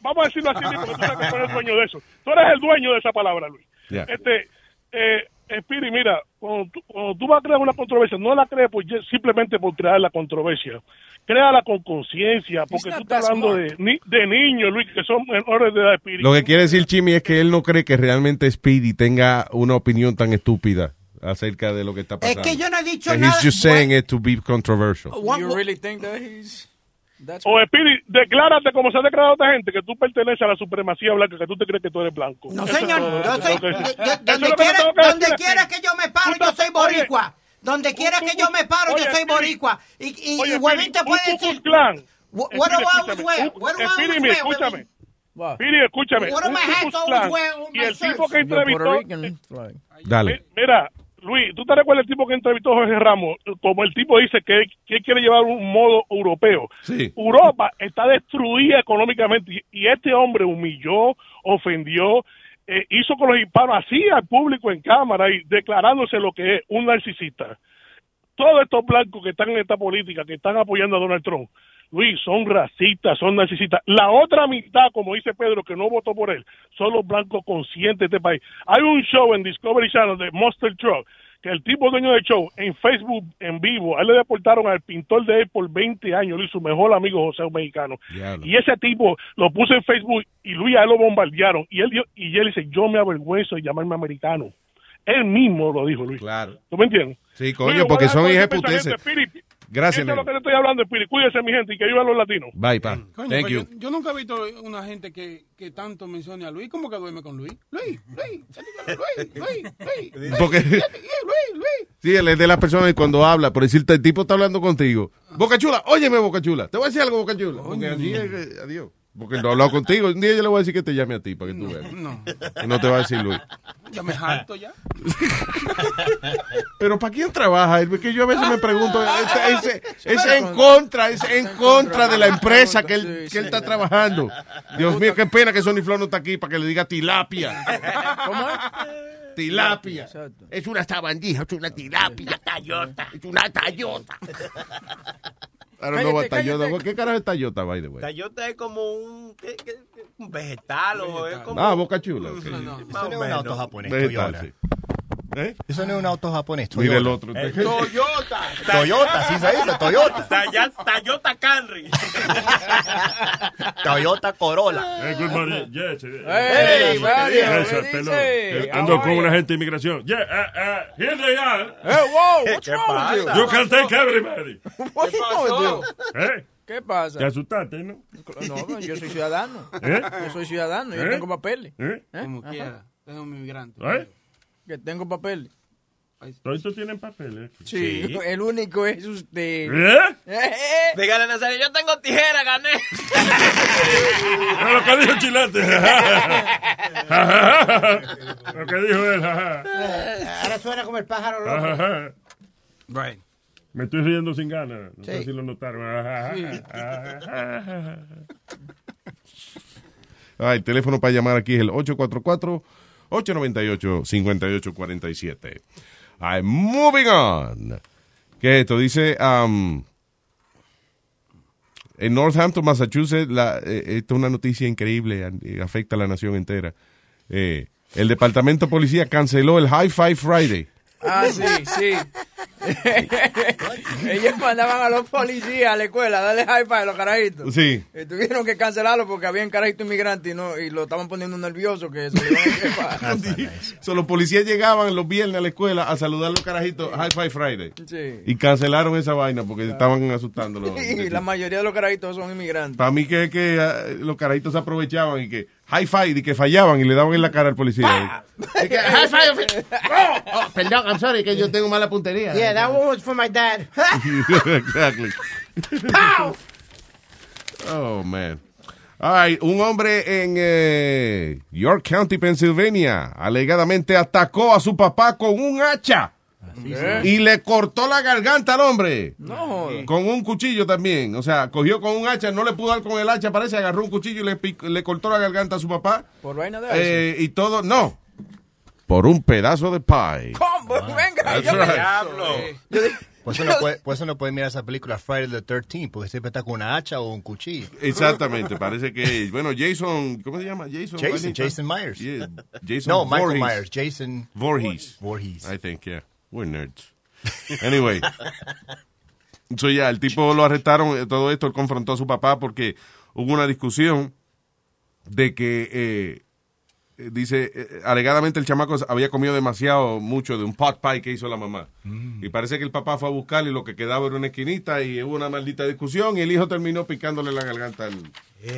vamos a decirlo así, Luis, porque tú sabes que tú eres el dueño de eso. Tú eres el dueño de esa palabra, Luis. Ya. Este, eh, Spirit, mira, cuando tú, cuando tú vas a crear una controversia, no la crees por, simplemente por crear la controversia. Créala con conciencia, porque tú estás hablando de, ni- de niños, Luis, que son menores de edad, Spirit. Lo que quiere decir Chimi es que él no cree que realmente Speedy tenga una opinión tan estúpida acerca de lo que está Es pasando. que yo no he dicho That nada. He's just saying it to be controversial. You really think that he's... That's O Spirit, declárate como se ha declarado otra gente, que tú perteneces a la supremacía blanca, que tú te crees que tú eres blanco. No, señor, yo soy, yo- yo- donde quiera, que donde quiera que yo me paro, yo soy Oye, boricua. Donde quiera que yo me paro, yo Oye, soy Speedy. boricua. Y, y, Oye, y Huevín Speedy, te puede decir... Klan. What, Speedy, what escúchame, Speedy, escúchame. Huevín? Speedy, escúchame. Y el tipo que entrevistó... Flag. Dale. Mi- Mira, Luis, ¿tú te recuerdas el tipo que entrevistó a Jorge Ramos? Como el tipo dice que, que quiere llevar un modo europeo. Sí. Europa está destruida económicamente y- y este hombre humilló, ofendió, eh, hizo con los hispanos así al público en cámara y declarándose lo que es un narcisista. Todos estos blancos que están en esta política, que están apoyando a Donald Trump, Luis, son racistas, son narcisistas. La otra mitad, como dice Pedro, que no votó por él, son los blancos conscientes de este país. Hay un show en Discovery Channel de Monster Truck, que el tipo dueño del show, en Facebook, en vivo, a él le deportaron al pintor de él por 20 años, Luis, su mejor amigo José, un mexicano. Y ese tipo lo puso en Facebook y Luis a él lo bombardearon. Y él, dio- y él dice, yo me avergüenzo de llamarme americano. Él mismo lo dijo, Luis. Claro. ¿Tú me entiendes? Sí, coño, porque son dar Gracias, Eso es lo que le estoy hablando, Spirit. Cuídense, mi gente, y que vivan los latinos. Bye, pa. Coño, Thank pero you. Yo, yo nunca he visto una gente que, que tanto mencione a Luis. ¿Cómo que duerme con Luis? Luis, Luis, Luis, Luis, Luis. Porque- Luis, Luis. Sí, él es de las personas que cuando habla, por decirte, el tipo está hablando contigo. Boca Chula, óyeme, Boca Chula. Te voy a decir algo, Boca Chula. Porque así es, adiós. Porque no he hablado contigo. Un día yo le voy a decir que te llame a ti para que tú veas. No. Y no te va a decir Luis. Ya me harto ya. Pero ¿para quién trabaja? Es que yo a veces me pregunto, es, es- es en contra, es en contra de la empresa que él, que él está trabajando. Dios mío, qué pena que Sonny Flow no está aquí para que le diga tilapia. ¿Cómo es? Tilapia. Es una sabandija, es una tilapia. Tayota. Es una Tayota. I don't know what Tayota. cállate. ¿Qué carajo es Tayota, by the way? Tayota es como un, ¿qué- qué- qué? un vegetal o es como... Ah, Boca Chula. ok. Más Eso o no es un menos. auto japonés, Vegetal, Toyota. sí. ¿Eh? Eso no es un auto japonés, Mira Toyota. el otro. El Toyota. Toyota, sí se dice, Toyota. Toyota Camry. Toyota Corolla. Eh, good morning. Yes, Hey, eh, Mario, yes, ¿qué pelón. dice? Eh, Ando How con una gente de inmigración. Yeah, uh, uh, here they are. Hey, wow, what's ¿Qué wrong with you? can take everybody. What's wrong with you? ¿Qué pasa? Te asustaste, ¿no? No, yo soy ciudadano. ¿Eh? Yo soy ciudadano, yo tengo papeles. ¿Eh? ¿Eh? Como quiera. Tengo un inmigrante. ¿Eh? Que tengo papeles. Todos tienen papeles. Sí, Sí. el único es usted. ¿Eh? Eh, eh. Dígale, Nazario, yo tengo tijera, gané. No, lo que dijo Chilate. lo que dijo él. Ahora suena como el pájaro loco. Ajá. Right. Me estoy riendo sin ganas. No sé Sí. si lo notaron. Ah, el teléfono para llamar aquí es el 844-898-5847. I'm moving on. ¿Qué es esto? Dice, um, en Northampton, Massachusetts, eh, esto es una noticia increíble, eh, afecta a la nación entera. Eh, el departamento de policía canceló el High Five Friday. Ah, sí, sí. Ellos mandaban a los policías a la escuela a darle high five a los carajitos. Sí. Y tuvieron que cancelarlo porque habían carajitos inmigrantes y, no, y lo estaban poniendo nervioso que se le iban a escapar. So, los policías llegaban los viernes a la escuela a saludar a los carajitos High Five Friday. Sí. Y cancelaron esa vaina porque estaban asustándolos. Y la mayoría de los carajitos son inmigrantes. Para mí que, que ah, los carajitos se aprovechaban y que high five y que fallaban y le daban en la cara al policía. Y que, high five. Oh, oh, perdón, I'm sorry, que yo tengo mala puntería. Yeah, that one was for my dad. exactly. Pow! Oh, man. All right, un hombre en eh, York County, Pennsylvania, alegadamente atacó a su papá con un hacha. Y le cortó la garganta al hombre. No. Con un cuchillo también. O sea, cogió con un hacha, no le pudo dar con el hacha, parece, agarró un cuchillo y le, le cortó la garganta a su papá. Por vaina de Eh, y todo, no. Por un pedazo de pie. ¿Cómo? Venga, That's yo me- right. Diablo. Por eso, no puede, por eso no puede mirar esa película Friday the 13 porque siempre está con una hacha o un cuchillo. Exactamente, parece que, bueno, Jason, ¿cómo se llama? Jason. Jason? Jason Myers. Yeah, Jason No, Michael. Myers. Jason Voorhees. Voorhees. I think, yeah. We're nerds. Anyway. So, ya, el tipo lo arrestaron, eh, todo esto, él confrontó a su papá porque hubo una discusión de que, eh, dice, eh, alegadamente el chamaco había comido demasiado mucho de un pot pie que hizo la mamá. Y parece que el papá fue a buscarle y lo que quedaba era una esquinita y hubo una maldita discusión y el hijo terminó picándole la garganta al,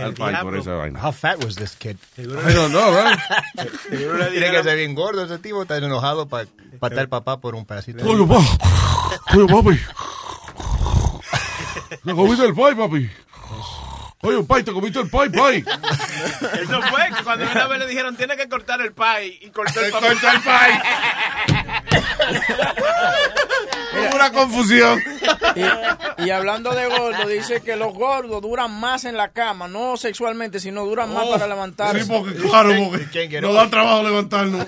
al pie por esa vaina. How fat was this kid? I don't know, right? Tiene que ser bien gordo ese tipo, está enojado para patar al papá por un pedacito. Oye, pa. Oye, papi. Te comiste el pie, papi. Oye, pai, te comiste el pie, pai. Eso fue que cuando una vez le dijeron, tiene que cortar el pie. Y cortó el pie. cortó el Hubo una confusión. Y, y hablando de gordo, dice que los gordos duran más en la cama, no sexualmente, sino duran más Oh, para levantarse. Sí, porque claro, porque no da trabajo levantarnos.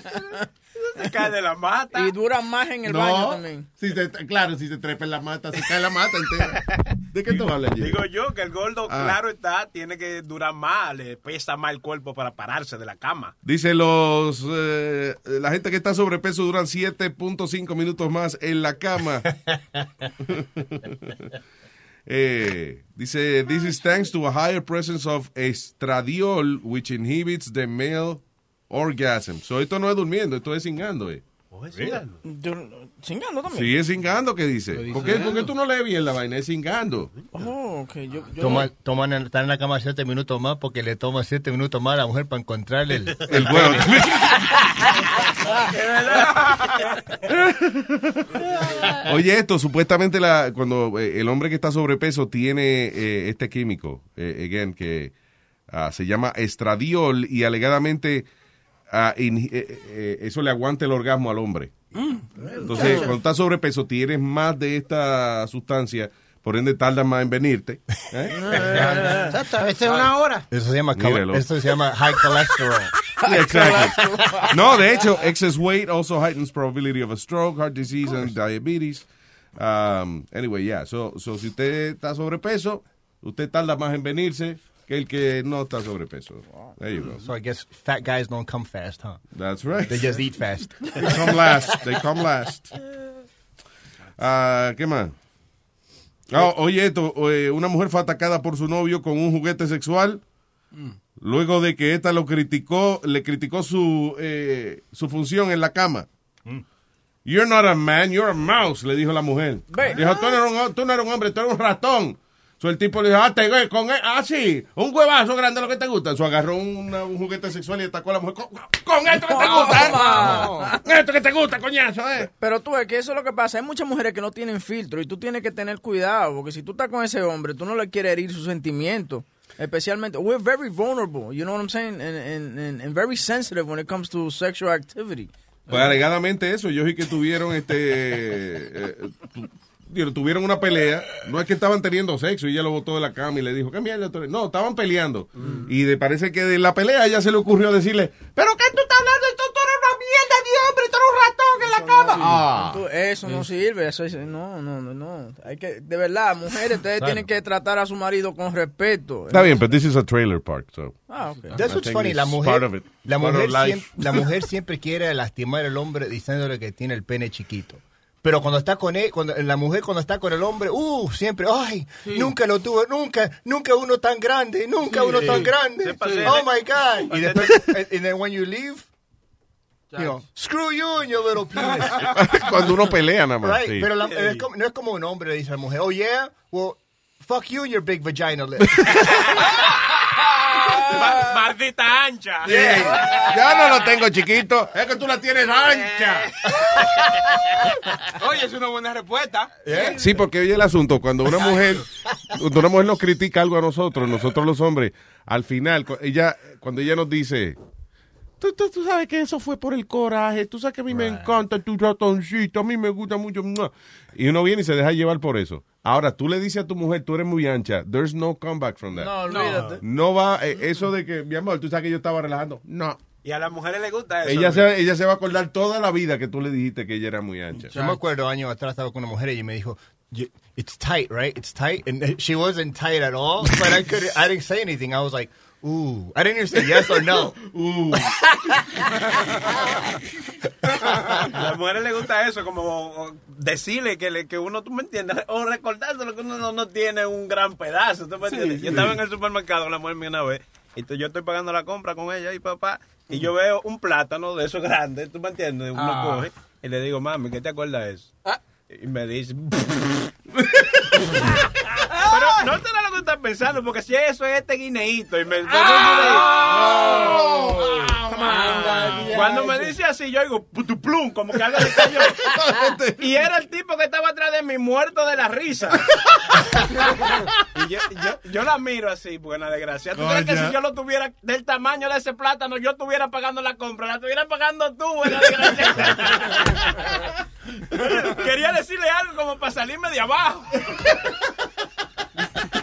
Se cae de la mata. Y duran más en el baño también. Si se, claro, si se trepa en la mata, se cae la mata entera. ¿De qué tú hablas, Jimmy? Digo yo que el gordo, Ah. claro está, tiene que durar más, le pesa más el cuerpo para pararse de la cama. Dice los eh, la gente que está sobrepeso duran 7.5 minutos más en la cama. Eh, dice this is thanks to a higher presence of estradiol which inhibits the male orgasm. So esto no es durmiendo, esto es cingando, eh. Dur- Cingando también. Sí, es cingando que dice. ¿Por qué, por qué tú no lees bien la vaina? Es cingando. Oh, ok. Yo, yo Toma, toman, están en la cama siete minutos más porque le toma siete minutos más a la mujer para encontrarle el, El huevo. Oye, esto, supuestamente la, cuando eh, el hombre que está sobrepeso tiene eh, este químico, eh, again, que Ah, se llama estradiol y alegadamente in- eh, eh, eso le aguanta el orgasmo al hombre. Entonces, cuando estás sobrepeso, tienes más de esta sustancia, por ende tarda más en venirte. ¿eh? Exacto, a veces una hora. Eso se llama, eso se llama high cholesterol. Exactly. No, de hecho, excess weight also heightens probability of a stroke, heart disease, and diabetes. Um, anyway, yeah. So, so si usted está sobrepeso, usted tarda más en venirse que el que no está sobrepeso. There you go. So I guess fat guys don't come fast, huh? That's right. They just eat fast. They come last. They come last. Ah, ¿Qué más? Ah, oye, esto, eh, una mujer fue atacada por su novio con un juguete sexual. Luego de que esta lo criticó, le criticó su, eh, su función en la cama. You're not a man, you're a mouse, le dijo la mujer. Dijo, tú no, eres un, tú no eres un hombre, tú eres un ratón. So el tipo le dijo, ah, te, con, ah, sí, un huevazo grande lo que te gusta. So agarró una- un juguete sexual y atacó a la mujer. Con, con esto que te gusta, ¿eh? Con esto que te gusta, coñazo, ¿eh? Pero tú ves que eso es lo que pasa. Hay muchas mujeres que no tienen filtro y tú tienes que tener cuidado porque si tú estás con ese hombre, tú no le quieres herir sus sentimientos. Especialmente, we're very vulnerable, you know what I'm saying? And, and, and, and very sensitive when it comes to sexual activity. Pues alegadamente eso, ellos sí que tuvieron este eh, digo, tuvieron una pelea, no es que estaban teniendo sexo y ella lo botó de la cama y le dijo, ¿qué mierda? tú eres?". No, estaban peleando. Y de, parece que de la pelea a ella se le ocurrió decirle, ¿pero qué tú estás hablando? Esto tú eres una mierda de hombre, tú eres un ratón en la cama. Ah. Tú- Eso no sirve, eso es, no, no, no, no. Hay que, de verdad, mujeres, ustedes tienen que tratar a su marido con respeto. Está bien, pero this is a trailer park, so. Ah. That's what's funny. La mujer, la, mujer siempre, la mujer siempre quiere lastimar al hombre diciéndole que tiene el pene chiquito. Pero cuando está con él, cuando, la mujer cuando está con el hombre, uh, siempre, ay, nunca lo tuvo, nunca, nunca uno tan grande, nunca Sí. uno tan Sí. grande. Oh my God. Y después, and, then when you leave, you know, screw you and your little penis. Cuando uno pelea nada más. Right, sí. pero la- es como- no es como un hombre le dice a la mujer, oh yeah, well, fuck you and your big vagina lip. Ma- Maldita ancha. Ya no lo tengo chiquito, es que tú la tienes ancha. Oye, es una buena respuesta. Sí, porque oye el asunto, cuando una mujer, cuando una mujer nos critica algo a nosotros, nosotros los hombres, al final, ella, cuando ella nos dice, tú, tú- tú sabes que eso fue por el coraje, tú sabes que a mí me encanta tu ratoncito, a mí me gusta mucho, ¡mua!". y uno viene y se deja llevar por eso. Ahora, tú le dices a tu mujer, tú eres muy ancha, there's no comeback from that. No, olvídate. No va, eh, eso de que, mi amor, tú sabes que yo estaba relajando, no. Y a las mujeres les gusta eso. Ella se, ella se va a acordar toda la vida que tú le dijiste que ella era muy ancha. Yo me acuerdo años atrás estaba con una mujer y me dijo, "You- "It's tight, right? It's tight." And she wasn't tight at all, but I could I didn't say anything. I was like, "Ooh." I didn't even say yes or no. Ooh. A las mujeres les gusta eso, como decirle que, le- que uno, tú me entiendes, o recordárselo que uno no, no tiene un gran pedazo, tú me entiendes. Yo estaba en el supermercado con la mujer mía una vez, y tú- yo estoy pagando la compra con ella y papá, y yo veo un plátano de esos grandes, tú me entiendes, uno Ah. coge, y le digo, mami, ¿qué te acuerdas de eso? Y me dice... No te da lo que estás pensando, porque si eso es este guineíto y me... Cuando me dice así, yo digo, putuplum, como que algo le cayó. y era el tipo que estaba atrás de mí, muerto de la risa. y yo, yo, yo la miro así, buena desgracia. ¿Tú crees que si yo lo tuviera del tamaño de ese plátano, yo estuviera pagando la compra? La estuviera pagando tú, buena desgracia. Quería decirle algo como para salirme de abajo.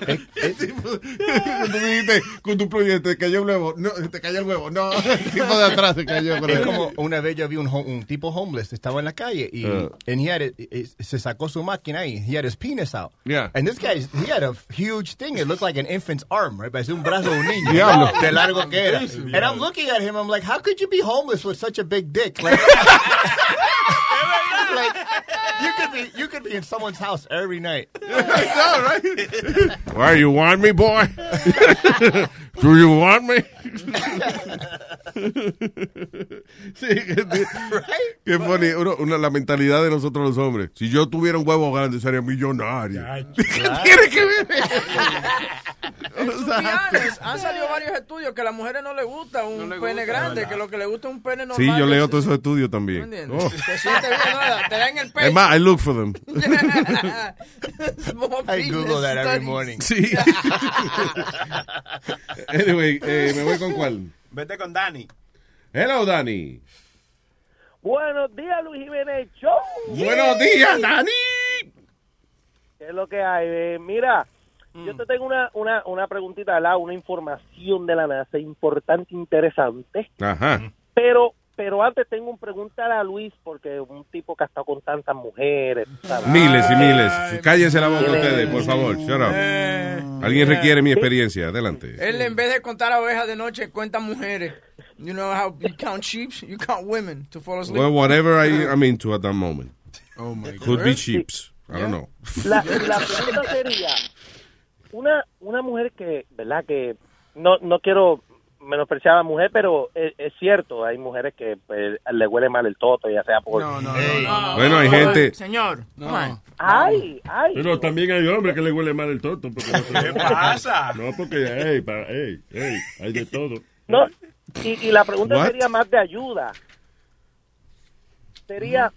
Cuando dijiste, con tu proyecto, te cayó el huevo. No, te cayó el huevo. No, el tipo de atrás se cayó. con Es como una vez yo vi un, un tipo homeless, estaba en la calle y Uh. and he had it- se sacó su máquina y he had his penis out. Yeah. And this guy, he had a huge thing. It looked like an infant's arm, right? Parecía un brazo de un niño. Diablo. De largo que era. And I'm looking at him, I'm like, how could you be homeless with such a big dick? Like, like you could be you could be in someone's house every night. Why, you want me, boy? Do you want me? sí, que, que funny. Uno- una, la mentalidad de nosotros los hombres. Si yo tuviera un huevo grande, sería millonario. ¿Qué tiene que ver? Han salido varios estudios que a las mujeres no les gusta un le pene gusta, grande, ¿verdad? que lo que le gusta es un pene normal. Sí, yo leo todos esos estudios también. Oh. Te sientes bien, ¿no? te dan el pecho. Es más, I look for them. I Google that every morning. Sí. anyway, eh, me voy con cuál. Vete con Dani. Hello, Dani. Buenos días, Luis Jiménez Show. Buenos días, Dani. ¿Qué es lo que hay? Eh, mira, yo te tengo una, una, una preguntita lado, una información de la NASA importante, interesante. Ajá. Pero pero antes tengo un preguntar a Luis, porque un tipo que ha estado con tantas mujeres. ¿sabes? Miles y miles. Cállense la boca ustedes, por favor. Shut up. Eh, Alguien requiere mi experiencia. Adelante. Él en vez de contar ovejas de noche cuenta mujeres. You know how you count sheep, you count women to fall asleep. Well, whatever I, I'm into at that moment. Oh my Could be sheeps. I don't know. La, la pregunta sería, una, una mujer que, ¿verdad? Que no, no quiero menospreciar a la mujer, pero es, es cierto, hay mujeres que pues, le huele mal el toto, ya sea por... No, no, Bueno, hay gente- Señor, No. Ay, ay. Pero también hay hombres que le huele mal el toto. porque no se- ¿Qué pasa? No, porque, hey, hey, hey, hay de todo. No, y, y la pregunta What? sería más de ayuda. Sería,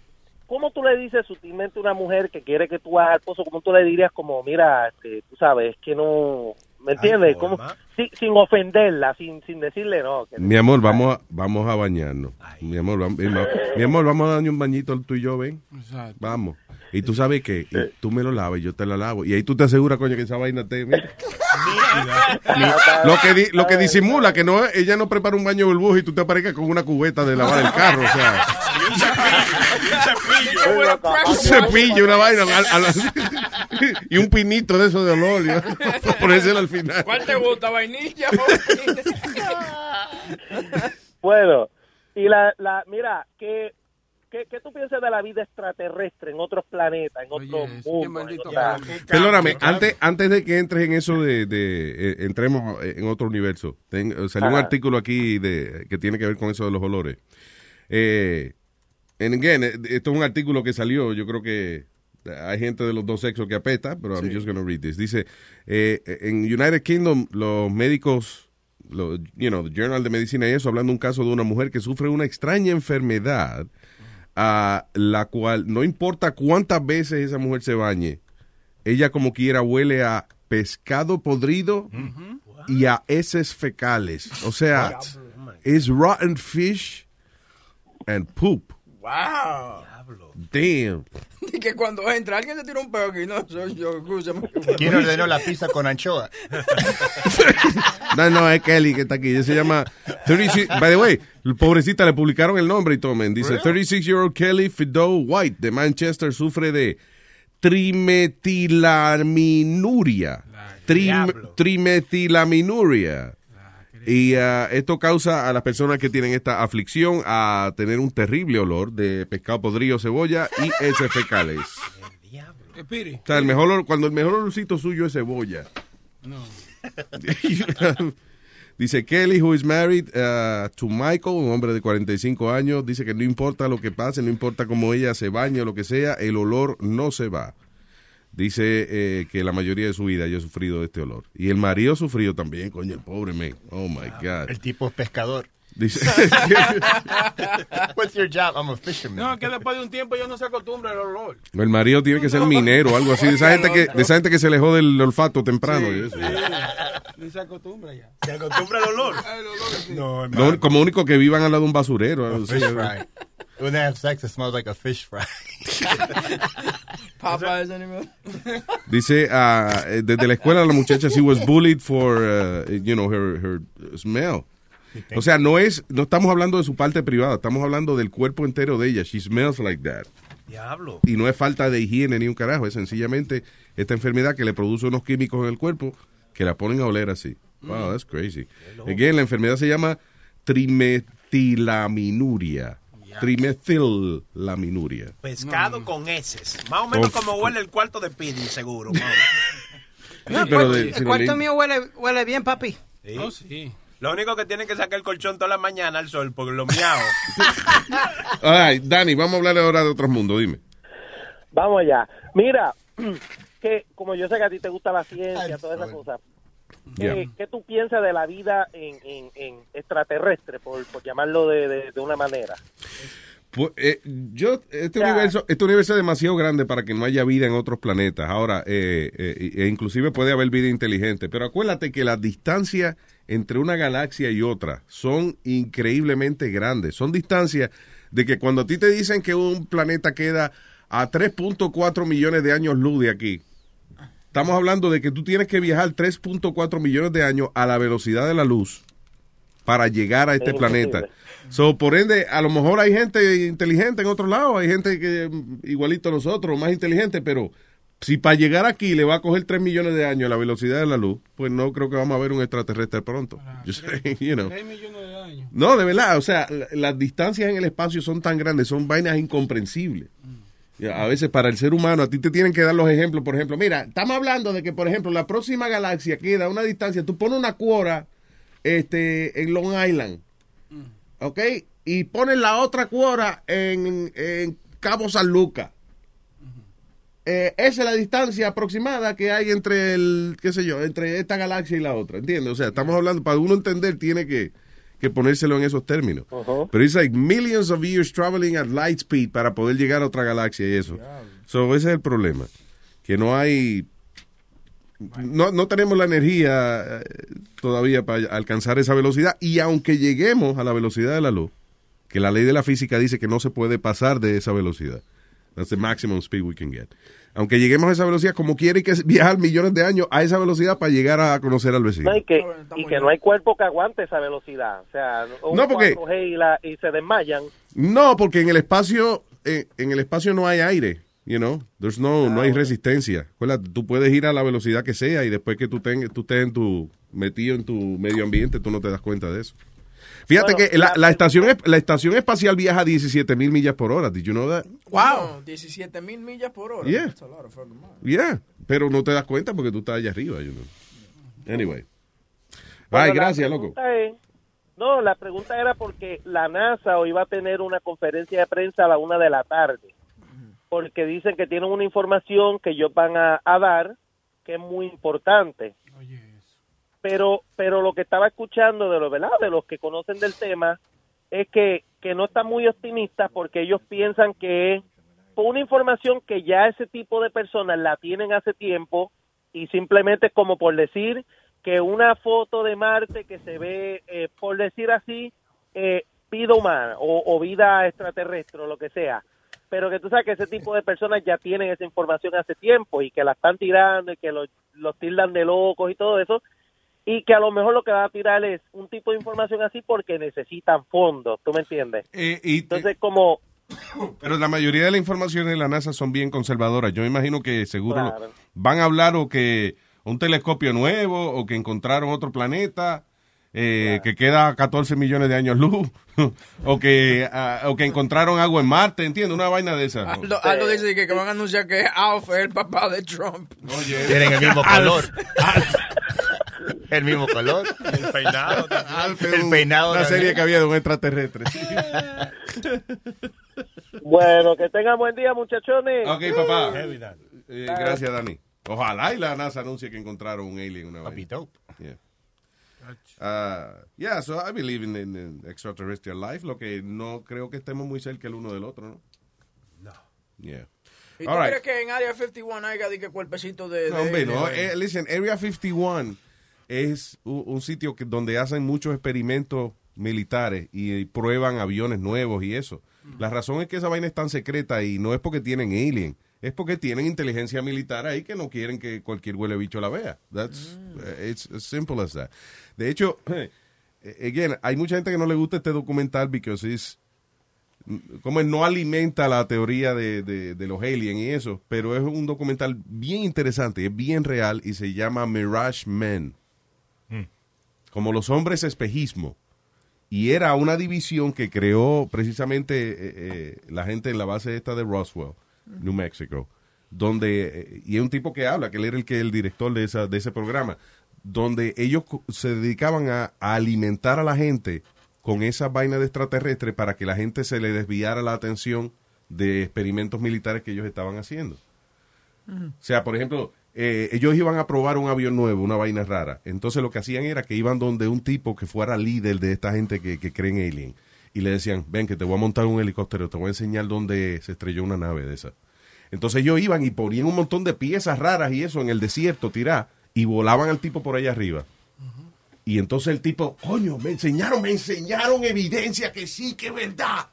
¿cómo tú le dices sutilmente a una mujer que quiere que tú hagas el pozo? ¿Cómo tú le dirías como, mira, este, tú sabes, es que no... ¿Me entiendes? ¿Cómo? Sin, sin ofenderla, sin, sin decirle no. que- Mi amor, vamos a, vamos a bañarnos. Mi amor, vamos, mi amor, vamos a darle un bañito tú y yo, ven. Vamos. Y tú sabes que tú me lo lavas y yo te la lavo. Y ahí tú te aseguras, coño, que esa vaina te... mira. Lo que, di- lo que disimula que no ella no prepara un baño burbuja y tú te aparezcas con una cubeta de lavar el carro, o sea, un cepillo, una vaina a- a la- y un pinito de eso de olor, ponérselo al final. ¿Cuál te gusta, vainilla? Bueno, y la, la mira, ¿qué, qué, qué tú piensas de la vida extraterrestre en otros planetas, en otros mundos? Perdóname, antes, antes de que entres en eso de, de, eh, entremos en otro universo, ten- salió un artículo aquí de, que tiene que ver con eso de los olores. Eh, and again, eh, esto es un artículo que salió, yo creo que hay gente de los dos sexos que apesta, pero I'm just going to read this. Dice, eh, en United Kingdom los médicos, los, you know, the Journal de Medicina y eso, hablando un caso de una mujer que sufre una extraña enfermedad a la cual no importa cuántas veces esa mujer se bañe, ella como quiera huele a pescado podrido y a heces fecales. O sea, es rotten fish and poop. Wow. Damn. Y que cuando entra alguien te tira un peo aquí, no, soy yo, escúchame. ¿Quién ordenó la pizza con anchoa? No, no, es Kelly que está aquí. Ella se llama 36. By the way, pobrecita, le publicaron el nombre y todo, man. Dice: 36-year-old Kelly Fido White de Manchester sufre de trimetilaminuria. Trim- trimetilaminuria. Y ah, esto causa a las personas que tienen esta aflicción a tener un terrible olor de pescado podrido, cebolla y heces fecales. Espiri. O sea, el mejor olor- cuando el mejor olorcito suyo es cebolla. No. Dice Kelly, who is married uh, to Michael, un hombre de 45 años, dice que no importa lo que pase, no importa cómo ella se bañe o lo que sea, el olor no se va. Dice eh, que la mayoría de su vida ella ha sufrido de este olor. Y el marido ha sufrido también, coño, el pobre man. Oh my God. El tipo es pescador. Dice, What's your job? I'm a fisherman. No, que después de un tiempo yo no se acostumbra al olor. el marido tiene que ser minero o algo así. De esa gente que, de esa gente que se le jode el olfato temprano. y eso. Ni se acostumbra ya. ¿Se acostumbra al olor? No, Lo- como único que vivan al lado de un basurero. A When they have sex, it smells like a fish fry. Popeyes anymore. Dice, ah, eh, desde la escuela la muchacha she was bullied for, uh, you know, her, her smell. O sea, no es, no estamos hablando de su parte privada, estamos hablando del cuerpo entero de ella. She smells like that. Diablo. Y no es falta de higiene ni un carajo, es sencillamente esta enfermedad que le produce unos químicos en el cuerpo que la ponen a oler así. Wow, that's crazy. Again, la enfermedad se llama trimetilaminuria. Pescado con heces. Más o menos como huele el cuarto de Pidi, seguro. más o Sí, pero de- El cuarto mío huele, huele bien, papi. menos. Sí. Lo único que tienen que sacar el colchón toda la mañana al sol porque lo miao. Right, Dani, vamos a hablar ahora de otros mundos, dime. Vamos allá. Mira, que como yo sé que a ti te gusta la ciencia, todas esas cosas, Yeah. Eh, ¿Qué tú piensas de la vida en, en- en extraterrestre, por, por llamarlo de, de- de una manera? Pues, eh, yo, este universo, este universo es demasiado grande para que no haya vida en otros planetas. Ahora, eh, eh, e inclusive puede haber vida inteligente, pero acuérdate que las distancias entre una galaxia y otra son increíblemente grandes. Son distancias de que cuando a ti te dicen que un planeta queda a 3.4 millones de años luz de aquí, estamos hablando de que tú tienes que viajar 3.4 millones de años a la velocidad de la luz para llegar a este Es imposible. planeta. So, por ende, a lo mejor hay gente inteligente en otro lado, hay gente que mm, igualito a nosotros, más inteligente, pero si para llegar aquí le va a coger 3 millones de años a la velocidad de la luz, pues no creo que vamos a ver un extraterrestre pronto. Yo sé, you know. No, de verdad, o sea, la- las distancias en el espacio son tan grandes, son vainas incomprensibles. Ya, A veces para el ser humano, a ti te tienen que dar los ejemplos. Por ejemplo, mira, estamos hablando de que, por ejemplo, la próxima galaxia queda a una distancia, tú pones una cuora este, en Long Island, ¿ok? Y pones la otra cuora en, en Cabo San Lucas. Eh, esa es la distancia aproximada que hay entre el, qué sé yo, entre esta galaxia y la otra, ¿entiendes? O sea, estamos hablando, para uno entender, tiene que, que ponérselo en esos términos. Pero es like millions of years traveling at light speed para poder llegar a otra galaxia y eso. So, ese es el problema. Que no hay. No, no tenemos la energía eh, todavía para alcanzar esa velocidad. Y aunque lleguemos a la velocidad de la luz, que la ley de la física dice que no se puede pasar de esa velocidad. That's the maximum speed we can get. Aunque lleguemos a esa velocidad, como quiere que viajar millones de años a esa velocidad para llegar a conocer al vecino. No, y que, y que no hay cuerpo que aguante esa velocidad. O sea, un No, porque- 4G y, la- y se desmayan. No, porque en el espacio, eh, en el espacio no hay aire, you know. There's no, no hay resistencia. Acuérdate, tú puedes ir a la velocidad que sea y después que tú, tengas, tú estés en tu, metido en tu medio ambiente, tú no te das cuenta de eso. Fíjate Bueno, que la, la- la estación, es- la estación espacial viaja a 17 mil millas por hora. Did you know that? Wow. 17 mil millas por hora. Yeah. That's a lot of fucking miles. Yeah, pero no te das cuenta porque tú estás allá arriba, you know. Anyway. Bueno, Ay, gracias, loco. es- no, la pregunta era porque la NASA hoy va a tener una conferencia de prensa a la una de la tarde. Porque dicen que tienen una información que ellos van a, a dar que es muy importante. Pero, pero lo que estaba escuchando de los, ¿verdad? de los que conocen del tema es que, que no están muy optimistas porque ellos piensan que es una información que ya ese tipo de personas la tienen hace tiempo y simplemente como por decir que una foto de Marte que se ve, eh, por decir así, eh, vida humana o, o vida extraterrestre o lo que sea. Pero que tú sabes que ese tipo de personas ya tienen esa información hace tiempo y que la están tirando y que los, los tildan de locos y todo eso. Y que a lo mejor lo que va a tirar es un tipo de información así porque necesitan fondos, ¿tú me entiendes? Eh, y- Entonces, como Pero la mayoría de la información de la NASA son bien conservadoras. Yo me imagino que seguro Claro. van a hablar o que un telescopio nuevo o que encontraron otro planeta eh, que queda a 14 millones de años luz o que ah, o que encontraron agua en Marte, entiendo, una vaina de esa. Aldo, Aldo dice que, que van a anunciar que Alf es el papá de Trump. Tienen el mismo color. El mismo color. El peinado. El peinado. Una serie que había de un extraterrestre. Bueno, que tengan buen día, muchachones. Ok, papá. Eh, gracias, Dani. Ojalá y la NASA anuncie que encontraron un alien una vez. Yeah. Uh, yeah, so I believe in, in- in extraterrestrial life, lo que no creo que estemos muy cerca el uno del otro, ¿no? No. Yeah. ¿Y tú All right. crees que en Área 51 haya de que cuerpecito de... No, de- hombre, no. Eh, listen, Area 51 es un, un sitio que, donde hacen muchos experimentos militares y, prueban aviones nuevos y eso. La razón es que esa vaina es tan secreta y no es porque tienen alien, es porque tienen inteligencia militar ahí que no quieren que cualquier huele bicho la vea. That's, eh, it's as simple as that. De hecho, eh, again, hay mucha gente que no le gusta este documental because it's como no alimenta la teoría de, de, de los aliens y eso, pero es un documental bien interesante, es bien real y se llama Mirage Men. Como los hombres espejismo. Y era una división que creó precisamente eh, eh, la gente en la base esta de Roswell, New Mexico, donde, eh, y es un tipo que habla, que él era el, que, el director de, esa, de ese programa, donde ellos se dedicaban a, a alimentar a la gente con esa vaina de extraterrestre para que la gente se le desviara la atención de experimentos militares que ellos estaban haciendo. O sea, por ejemplo, eh, ellos iban a probar un avión nuevo, una vaina rara. Entonces lo que hacían era que iban donde un tipo que fuera líder de esta gente que, que creen alien. Y le decían, ven que te voy a montar un helicóptero, te voy a enseñar dónde se estrelló una nave de esa. Entonces ellos iban y ponían un montón de piezas raras y eso en el desierto, tirá, y volaban al tipo por allá arriba. Y entonces el tipo, coño, me enseñaron, me enseñaron evidencia que sí, que es verdad.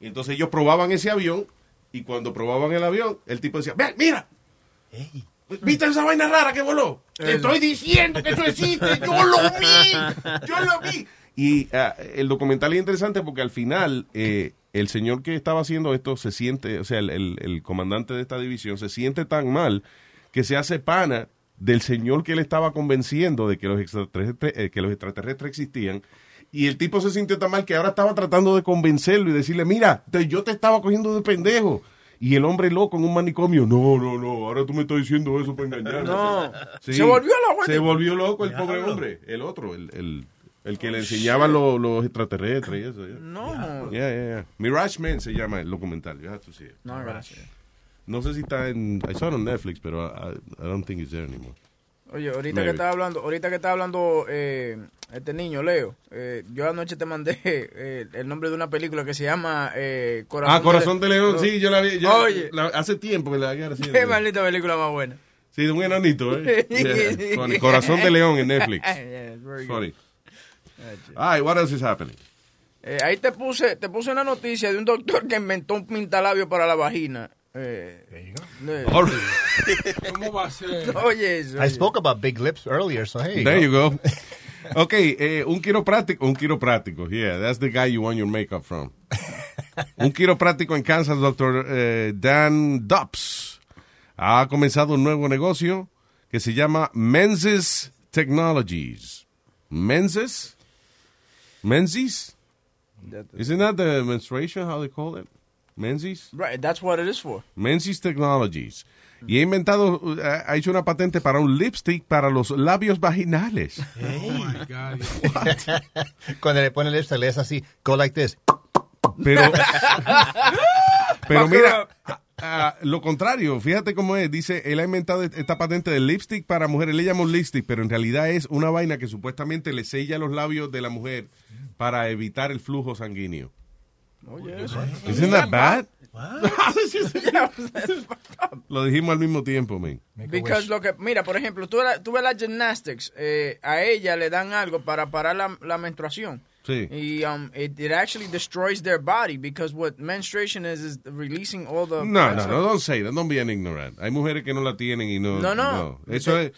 Y entonces ellos probaban ese avión y cuando probaban el avión, el tipo decía, ven, mira, ¿viste esa vaina rara que voló? Te estoy diciendo que eso existe, yo lo vi, yo lo vi. Y ah, el documental es interesante porque al final eh, el señor que estaba haciendo esto se siente, o sea, el, el- el comandante de esta división se siente tan mal que se hace pana del señor que le estaba convenciendo de que los extraterrestres, eh, que los extraterrestres existían. Y el tipo se sintió tan mal que ahora estaba tratando de convencerlo y decirle, mira, te- yo te estaba cogiendo de pendejo. Y el hombre loco en un manicomio, no, no, no, ahora tú me estás diciendo eso para engañarme. No. Se volvió loco el Se volvió loco el pobre hombre, el otro, el, el, el que le enseñaba lo- los extraterrestres y eso. ya. No. Yeah, yeah, yeah. Mirage Man se llama el documental. You have to see it. No, gracias. No sé si está en. I saw it on Netflix, pero I, I don't think it's there anymore. Oye, ahorita Maybe. que estaba hablando, ahorita que estaba hablando eh, este niño, Leo, eh, yo anoche te mandé eh, el nombre de una película que se llama eh, Corazón ah, Corazón de León, sí, yo la vi. yo- Oye, la- hace tiempo que la vi. qué maldita película más buena. Sí, de un enanito, ¿eh? Yeah, funny. Corazón de León en Netflix. Yeah. Funny. All right, what else is happening? Eh, ahí te puse, te puse una noticia de un doctor que inventó un pintalabio para la vagina. Eh, eh, All right. ¿Cómo va a ser? Oye, eso. I spoke about big lips earlier, so hey. There you go. Ok, eh, un quiropráctico, un quiropráctico, yeah, that's the guy you want your makeup from. un quiropráctico en Kansas, doctor eh, Dan Dobbs, ha comenzado un nuevo negocio que se llama Menzies Technologies. Menzies? Menzies? Isn't that the menstruation, how they call it? Menzies? Right, that's what it is for. Menzies Technologies. Y ha inventado, uh, ha hecho una patente para un lipstick para los labios vaginales. Cuando le pone lipstick, le es así, go like this. Pero, pero mira, ah, lo contrario, fíjate cómo es. Dice, él ha inventado esta patente de lipstick para mujeres. Le llamó lipstick, pero en realidad es una vaina que supuestamente le sella los labios de la mujer para evitar el flujo sanguíneo. Oye, eso. Isn't that bad? Lo dijimos al mismo tiempo, man. Because lo que, mira, por ejemplo, tú, la- tú ves las gymnastics, eh, a ella le dan algo para parar la, la menstruación. Sí. Y um, it, it actually destroys their body because what menstruation is is releasing all the... No, no, no, don't say that. Don't be an ignorant. Hay mujeres que no la tienen y no. No, no. Eso es.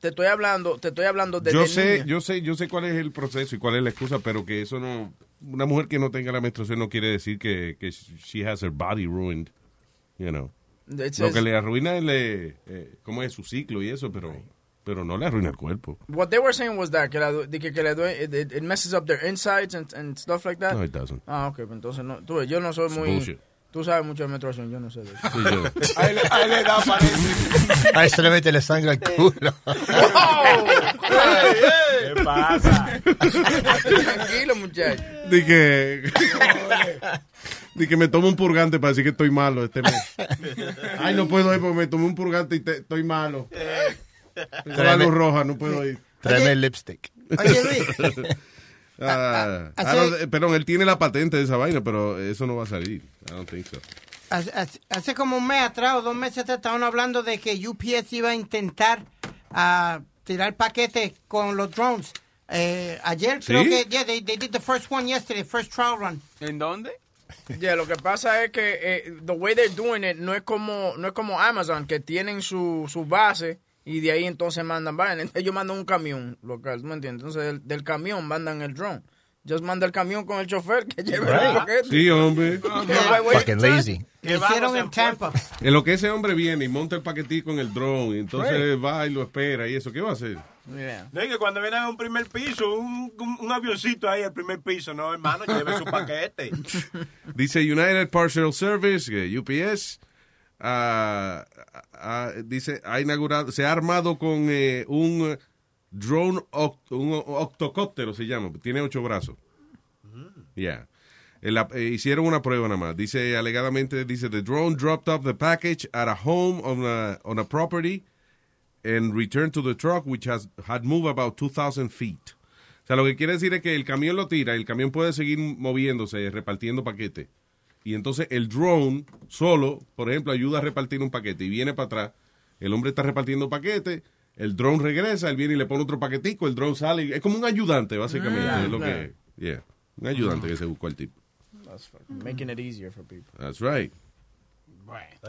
Te estoy hablando, te estoy hablando de Yo sé, niña. yo sé, yo sé cuál es el proceso y cuál es la excusa, pero que eso no. Una mujer que no tenga la menstruación no quiere decir que, que she has her body ruined. You know. It Lo says- que le arruina es le, eh, cómo es su ciclo y eso, pero, pero no le arruina el cuerpo. What they were saying was that que, la, que, que le due- it, it- messes up their insides and, and stuff like that. No, it doesn't. Ah, ok, pues entonces no. Tú, yo no soy It's muy. bullshit. Tú sabes mucho de menstruación, yo no sé de eso. Sí, yo. Ahí, le- ahí le da parece. Ahí se le mete la sangre al culo. ¿Qué pasa? Tranquilo, muchacho. Di que. Di que me tomo un purgante para decir que estoy malo este mes. Ay, no puedo ir porque me tomé un purgante y te- estoy malo. Tengo la luz roja, no puedo ir. Tráeme el lipstick. Oye, Luis. Ah, ah, no, perdón, él tiene la patente de esa vaina, pero eso no va a salir. I don't think so. Hace, hace- hace como un mes atrás o dos meses atrás estaban hablando de que UPS iba a intentar ah, tirar paquetes con los drones. Eh, ayer ¿Sí? creo que, yeah, they, they did the first one yesterday, first trial run. ¿En dónde? Ya, lo que pasa es que eh, the way they're doing it no es como no es como Amazon que tienen su, su base y de ahí entonces mandan vaina. Ellos mandan un camión local, ¿tú me entiendes? Entonces del, del camión mandan el drone. Just manda el camión con el chofer que lleve el Right. paquete. Sí, hombre. Fucking lazy. Lo hicieron en Tampa. En lo que ese hombre viene y monta el paquetico en el drone, y entonces Right. va y lo espera y eso, ¿qué va a hacer? No, y que cuando viene a un primer piso, un, un, avioncito ahí al primer piso, no, hermano, lleve su paquete. Dice United Parcel Service, que UPS, dice, ha inaugurado, se ha armado con eh, un drone, oct- un octocóptero se llama, tiene ocho brazos. Yeah. Eh, eh, hicieron una prueba nada más. Dice, alegadamente, dice, the drone dropped off the package at a home on a, on a property and returned to the truck, which has had moved about 2,000 feet. O sea, lo que quiere decir es que el camión lo tira, el camión puede seguir moviéndose, repartiendo paquetes. Y entonces el drone solo, por ejemplo, ayuda a repartir un paquete y viene para atrás. El hombre está repartiendo paquetes, el drone regresa, él viene y le pone otro paquetico, el drone sale. y- Es como un ayudante, básicamente. Ah, es lo claro. que, yeah, un ayudante que se buscó el tipo. That's fucking making it easier for people. That's right.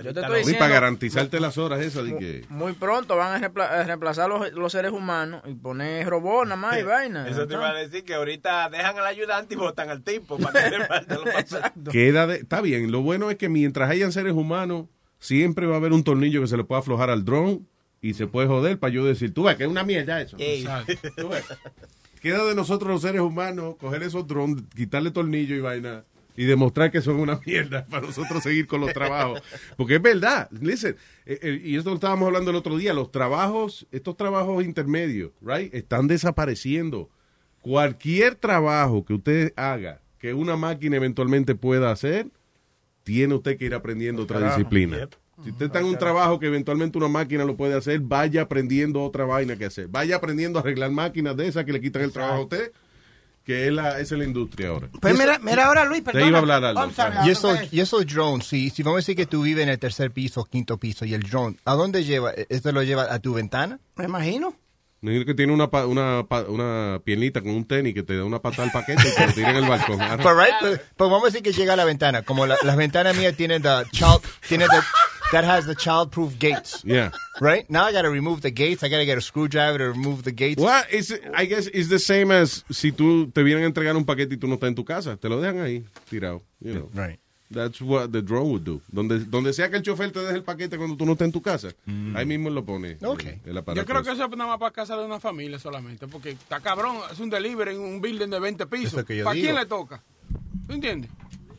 Yo te estoy Y para diciendo, garantizarte las horas esas de que... muy pronto van a, reemplazar los, los seres humanos y poner robots nada más y vaina. Eso te iba a decir que ahorita dejan al ayudante y votan al tipo para que. Queda de, está bien, lo bueno es que mientras hayan seres humanos, siempre va a haber un tornillo que se le pueda aflojar al drone y se puede joder para yo decir, tú ves que es una mierda eso. Ey. Tú ves. Queda de nosotros los seres humanos coger esos drones, quitarle tornillo y vaina y demostrar que son una mierda para nosotros seguir con los trabajos. Porque es verdad, listen, eh, eh, y esto lo estábamos hablando el otro día, los trabajos, estos trabajos intermedios, right, están desapareciendo. Cualquier trabajo que usted haga, que una máquina eventualmente pueda hacer, tiene usted que ir aprendiendo otra Carajo. disciplina. Yep. Si usted está en un trabajo que eventualmente una máquina lo puede hacer, vaya aprendiendo otra vaina que hacer. Vaya aprendiendo a arreglar máquinas de esas que le quitan el trabajo a usted, que es la, esa es la industria ahora. Pues mira, mira ahora, Luis, Te perdona. iba a hablar algo. Y esos, y esos drones, si, si vamos a decir que tú vives en el tercer piso, quinto piso, y el drone, ¿a dónde lleva? ¿Esto lo lleva a tu ventana? Me imagino. Me imagino que tiene una, una, una piernita con un tenis que te da una patada al paquete y te lo tira en el balcón. But, right, but, but vamos a decir que llega a la ventana. Como la- las ventanas mías tienen the child, tiene the, that has the child-proof gates. Yeah. Right? Now I gotta remove the gates. I gotta get a screwdriver to remove the gates. What is it- I guess it's the same as si tú te vienen a entregar un paquete y tú no estás en tu casa. Te lo dejan ahí, tirado. You know. Right. That's what the drone would do. Donde, donde sea que el chofer te deje el paquete cuando tú no estés en tu casa, ahí mismo lo pone. Ok. el- el aparato Yo creo que eso es nada más para casa de una familia solamente, porque está cabrón, es un delivery en un building de 20 pisos. ¿Para quién le toca? ¿Tú entiendes?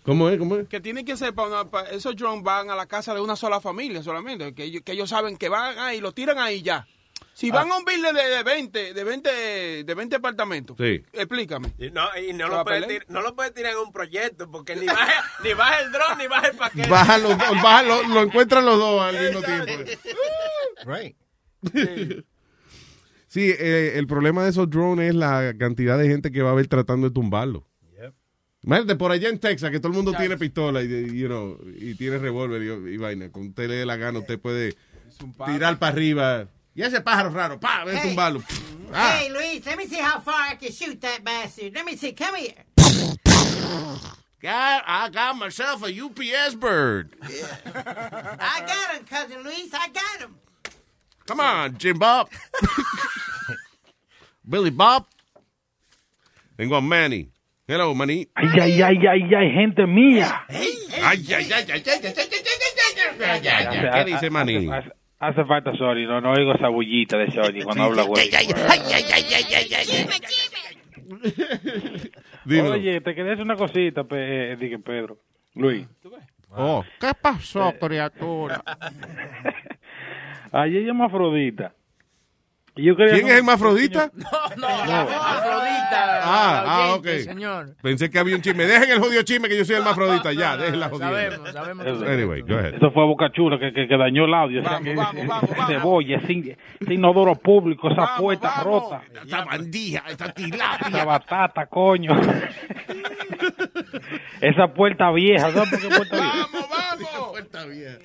¿Cómo es? ¿Cómo es? Que tiene que ser para una, pa- esos drones van a la casa de una sola familia solamente, que ellos, que ellos saben que van ahí, lo tiran ahí ya. Si van a un building de, de 20, de 20, de 20 apartamentos, Sí. explícame. Y no, y no ¿Se va lo, puede pelear? tir- no lo puede tirar en un proyecto porque ni baja, ni baja el dron ni baja el paquete. Baja los dos, baja lo, lo encuentran los dos al mismo tiempo. Right. Sí, eh, el problema de esos drones es la cantidad de gente que va a haber tratando de tumbarlo. Imagínate, por allá en Texas, que todo el mundo tiene pistola y, you know, y tiene revólver y, y vaina. Con usted le dé la gana, usted puede tirar para arriba. Y ese pájaro raro, pa, ven Hey. tumbarlo. Ah. Hey, Luis, let me see how far I can shoot that bastard. Let me see. Come here. God, I got myself a UPS bird. I got him, cousin Luis. I got him. Come on, Jim Bob. Billy Bob. Tengo a Manny. Hello, maní. Ay, ay, ay, ay, ay, gente mía. Ay, ay, ay, ay, ay, ay, ay, ¿Qué dice maní? Hace falta Sori, no, no oigo esa bullita de Sori cuando habla güey. Ay, ay, ay, ay, ay, ay, Oye, te quería decir una cosita, dije Pedro. Luis. Oh, ¿qué pasó, criatura? Ayer llamó Afrodita. Yo ¿Quién es el mafrodita? No, no, Afrodita. Ah, la ah, oyente, ok. Señor. Pensé que había un chisme. Dejen el jodido chisme que yo soy el mafrodita. Ya, dejen la jodida. Sabemos, sabemos. Anyway, go ahead. Eso fue Boca Chula que, que, que dañó el audio. Esa- que- esa cebolla, ese, ese inodoro público, esa puerta rota. Esta bandija, esta Esa tilapia. batata, coño. esa puerta vieja, ¿sabes por qué puerta vieja?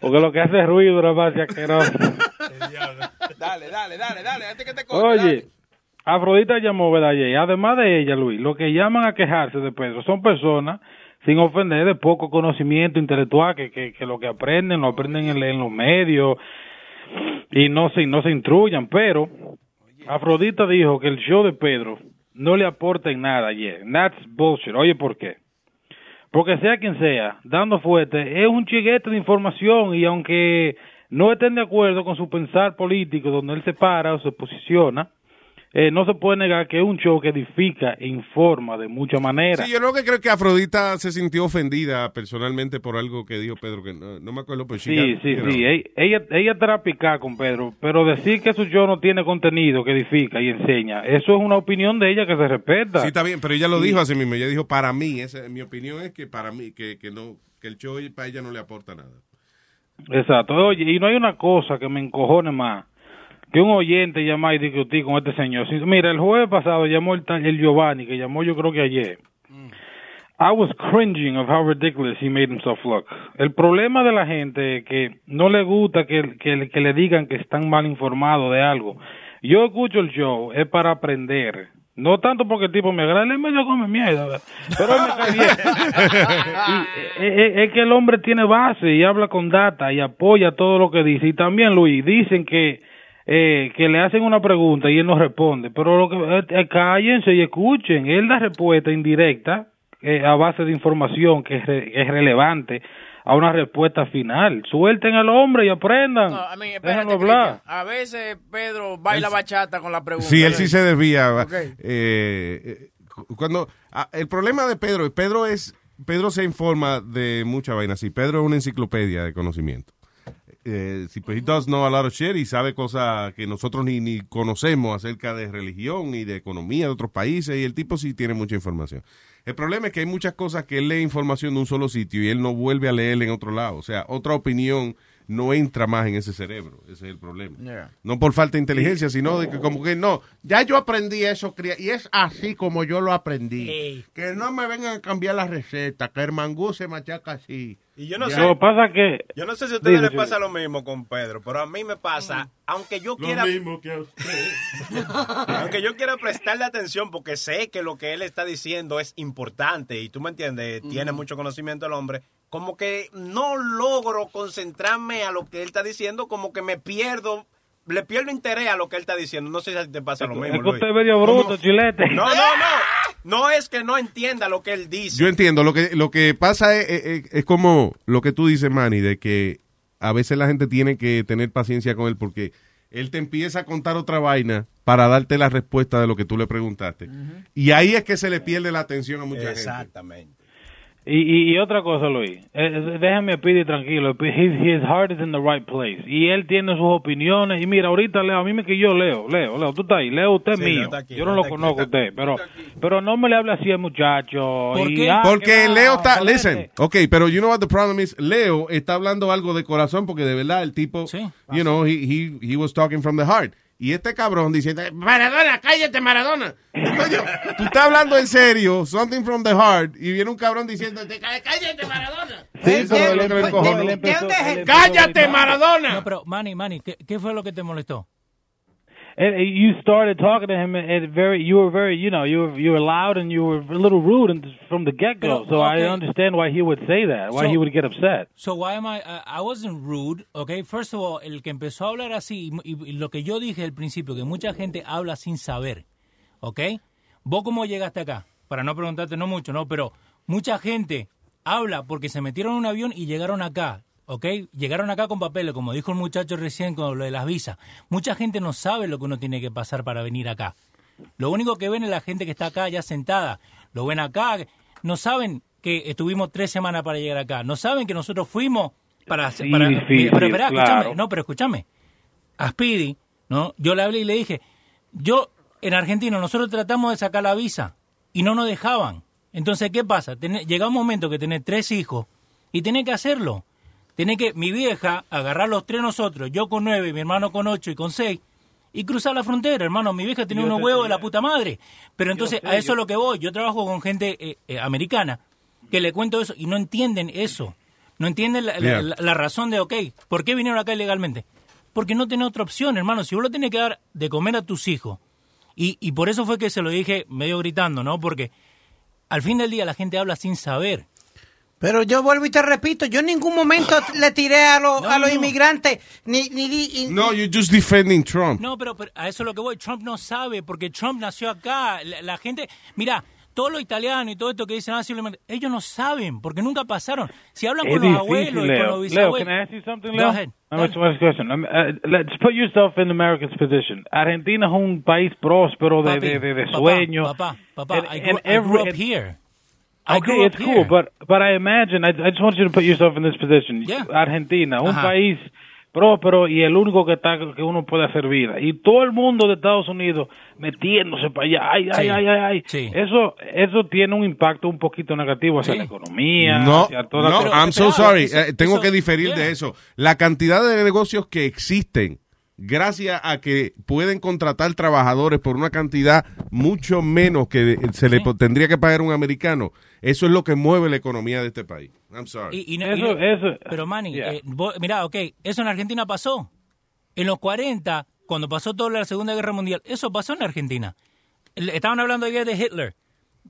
Porque lo que hace es ruido, nada más y asqueroso. Dale, dale, dale, dale, antes que te. Oye, Afrodita llamó, ¿verdad? ayer? Además de ella, Luis, lo que llaman a quejarse de Pedro son personas, sin ofender, de poco conocimiento intelectual, que, que, que lo que aprenden lo aprenden en, en los medios y no se, no se instruyan. Pero Afrodita dijo que el show de Pedro no le aporta en nada ayer. That's bullshit. Oye, ¿por qué? Porque sea quien sea, dando fuerte, es un chiguete de información y aunque no estén de acuerdo con su pensar político, donde él se para o se posiciona, eh, no se puede negar que es un show que edifica e informa de muchas maneras. Sí, yo lo que creo que Afrodita se sintió ofendida personalmente por algo que dijo Pedro, que no, no me acuerdo, pero Sí, sí, sí. Ella, ella, ella estará picada con Pedro, pero decir que su show no tiene contenido que edifica y enseña, eso es una opinión de ella que se respeta. Sí, está bien, pero ella lo Sí. dijo así mismo. Ella dijo, para mí, esa, mi opinión es que para mí, que, que no, que el show para ella no le aporta nada. Exacto. Oye, y no hay una cosa que me encojone más que un oyente llamó y discutí con este señor. Mira, el jueves pasado llamó el, el Giovanni, que llamó yo creo que ayer. I was cringing of how ridiculous he made himself look. El problema de la gente es que no le gusta que, que, que le digan que están mal informados de algo. Yo escucho el show, es para aprender. No tanto porque el tipo me agrada, él medio come mierda, ¿verdad? pero él me cae bien. Y, eh, eh, es que el hombre tiene base y habla con data y apoya todo lo que dice. Y también, Luis, dicen que eh, que le hacen una pregunta y él no responde. Pero lo que, eh, eh, cállense y escuchen. Él da respuesta indirecta eh, a base de información que es, re- es relevante a una respuesta final. Suelten al hombre y aprendan. No, a mí, Déjenlo espérate, hablar. A veces Pedro baila bachata con la pregunta. Sí, él sí se desvía. Eh, eh, cu- cuando ah, el problema de Pedro, Pedro es Pedro se informa de mucha vaina. Sí, Pedro es una enciclopedia de conocimiento. Eh, sí, pues he does know a lot of shit y sabe cosas que nosotros ni, ni conocemos acerca de religión y de economía de otros países y el tipo sí tiene mucha información. El problema es que hay muchas cosas que él lee información de un solo sitio y él no vuelve a leer en otro lado. O sea, otra opinión no entra más en ese cerebro. Ese es el problema. No por falta de inteligencia, sino de que como que no, ya yo aprendí eso y es así como yo lo aprendí. Que no me vengan a cambiar la receta, que el mangú se machaca así. Y yo no Ya. sé. Lo pasa que... Yo no sé si a ustedes les pasa lo mismo con Pedro, pero a mí me pasa, aunque yo Lo quiera... mismo que a usted. Aunque yo quiera prestarle atención porque sé que lo que él está diciendo es importante y tú me entiendes, tiene mucho conocimiento el hombre, como que no logro concentrarme a lo que él está diciendo, como que me pierdo, le pierdo interés a lo que él está diciendo. No sé si a ti te pasa lo mismo. Es que usted es medio bruto, chilete. No, no, no. No es que no entienda lo que él dice. Yo entiendo, lo que, lo que pasa es, es- es como lo que tú dices, Manny, de que a veces la gente tiene que tener paciencia con él porque él te empieza a contar otra vaina para darte la respuesta de lo que tú le preguntaste. Y ahí es que se le pierde la atención a mucha gente. Exactamente. Y, y, y otra cosa, Luis, eh, eh, déjame a Pidi tranquilo. His, his heart is in the right place. Y él tiene sus opiniones. Y mira, ahorita Leo, a mí me que yo leo, Leo, Leo, tú estás ahí, Leo, usted es Sí, mío. Está aquí, yo no lo conozco a usted, pero, pero no me le hable así al muchacho. ¿Por y, qué? ah, Porque va, Leo está, listen, ok, pero you know what the problem is, Leo está hablando algo de corazón porque de verdad el tipo, you know, he, he, he was talking from the heart. Y este cabrón diciendo, Maradona, cállate Maradona. Coño, tú estás hablando en serio, something from the heart, y viene un cabrón diciendo, cállate Maradona. Sí, Eso empezó- empezó- ¡Cállate. Maradona! No, pero Manny, Manny, ¿qué, qué fue lo que te molestó? And you started talking to him and and very, you were very, you know, you were you were loud and you were a little rude and from the get go. So I understand why he would say that, why So- he would get upset. So why am I? uh, I wasn't rude, okay. First of all, el que empezó a hablar así y, y lo que yo dije al principio, que mucha gente habla sin saber, okay. Vos cómo llegaste acá, para no preguntarte no mucho, no, pero mucha gente habla porque se metieron en un avión y llegaron acá. ¿Ok? Llegaron acá con papeles, como dijo el muchacho recién con lo de las visas. Mucha gente no sabe lo que uno tiene que pasar para venir acá. Lo único que ven es la gente que está acá ya sentada. Lo ven acá. No saben que estuvimos tres semanas para llegar acá. No saben que nosotros fuimos para... Sí, para difícil, pero espera, claro. escúchame. No, pero escúchame. A Speedy, ¿no? Yo le hablé y le dije, yo en Argentina nosotros tratamos de sacar la visa y no nos dejaban. Entonces, ¿qué pasa? Llega un momento que tenés tres hijos y tenés que hacerlo. Tenés que, mi vieja, agarrar los tres nosotros, yo con nueve, mi hermano con ocho y con seis, y cruzar la frontera, hermano. Mi vieja tiene Yo unos huevos de la puta madre. Pero entonces, sé, a eso yo- es lo que voy. Yo trabajo con gente eh, eh, americana que le cuento eso y no entienden eso. No entienden la, la- Yeah. la- la razón de, ok, ¿por qué vinieron acá ilegalmente? Porque no tiene otra opción, hermano. Si vos lo tenés que dar de comer a tus hijos, y, y por eso fue que se lo dije medio gritando, ¿no? Porque al fin del día la gente habla sin saber. Pero yo vuelvo y te repito, yo en ningún momento le tiré a, los a los no. inmigrantes, ni, ni, y- No, you're just defending Trump. No, pero, pero a eso es lo que voy. Trump no sabe porque Trump nació acá. La, la gente, mira, todos los italianos y todo esto que dicen, ah, simplemente, ellos no saben porque nunca pasaron. Si hablan Es con los difícil, abuelos y con Leo. los Leo, bisabuelos. can I ask you something, Go Leo? ahead. Let me ask you one question. Um, uh, let's put yourself in America's position. Argentina es un país próspero de, Papi, de, de, de papá, sueños. Papá, papá, And- I, grew, and I grew every- up here. I Okay, grew up it's here. cool, but but I imagine I, I just want you to put yourself in this position. Yeah. Argentina, un Ajá. país próspero y el único que está que uno puede hacer vida y todo el mundo de Estados Unidos metiéndose para allá. Ay, ay, Sí. ay, ay, ay. Sí. Eso eso tiene un impacto un poquito negativo hacia Sí. la economía, No, hacia toda no, la I'm so sorry. eso- Eh, tengo eso- que diferir yeah. de eso. La cantidad de negocios que existen gracias a que pueden contratar trabajadores por una cantidad mucho menos que se le tendría que pagar un americano. Eso es lo que mueve la economía de este país. I'm sorry. Y- y no- y no- pero Manny, eh, vos- mira, ok, eso en Argentina pasó. En los 40, cuando pasó toda la Segunda Guerra Mundial, eso pasó en Argentina. Estaban hablando ayer de Hitler.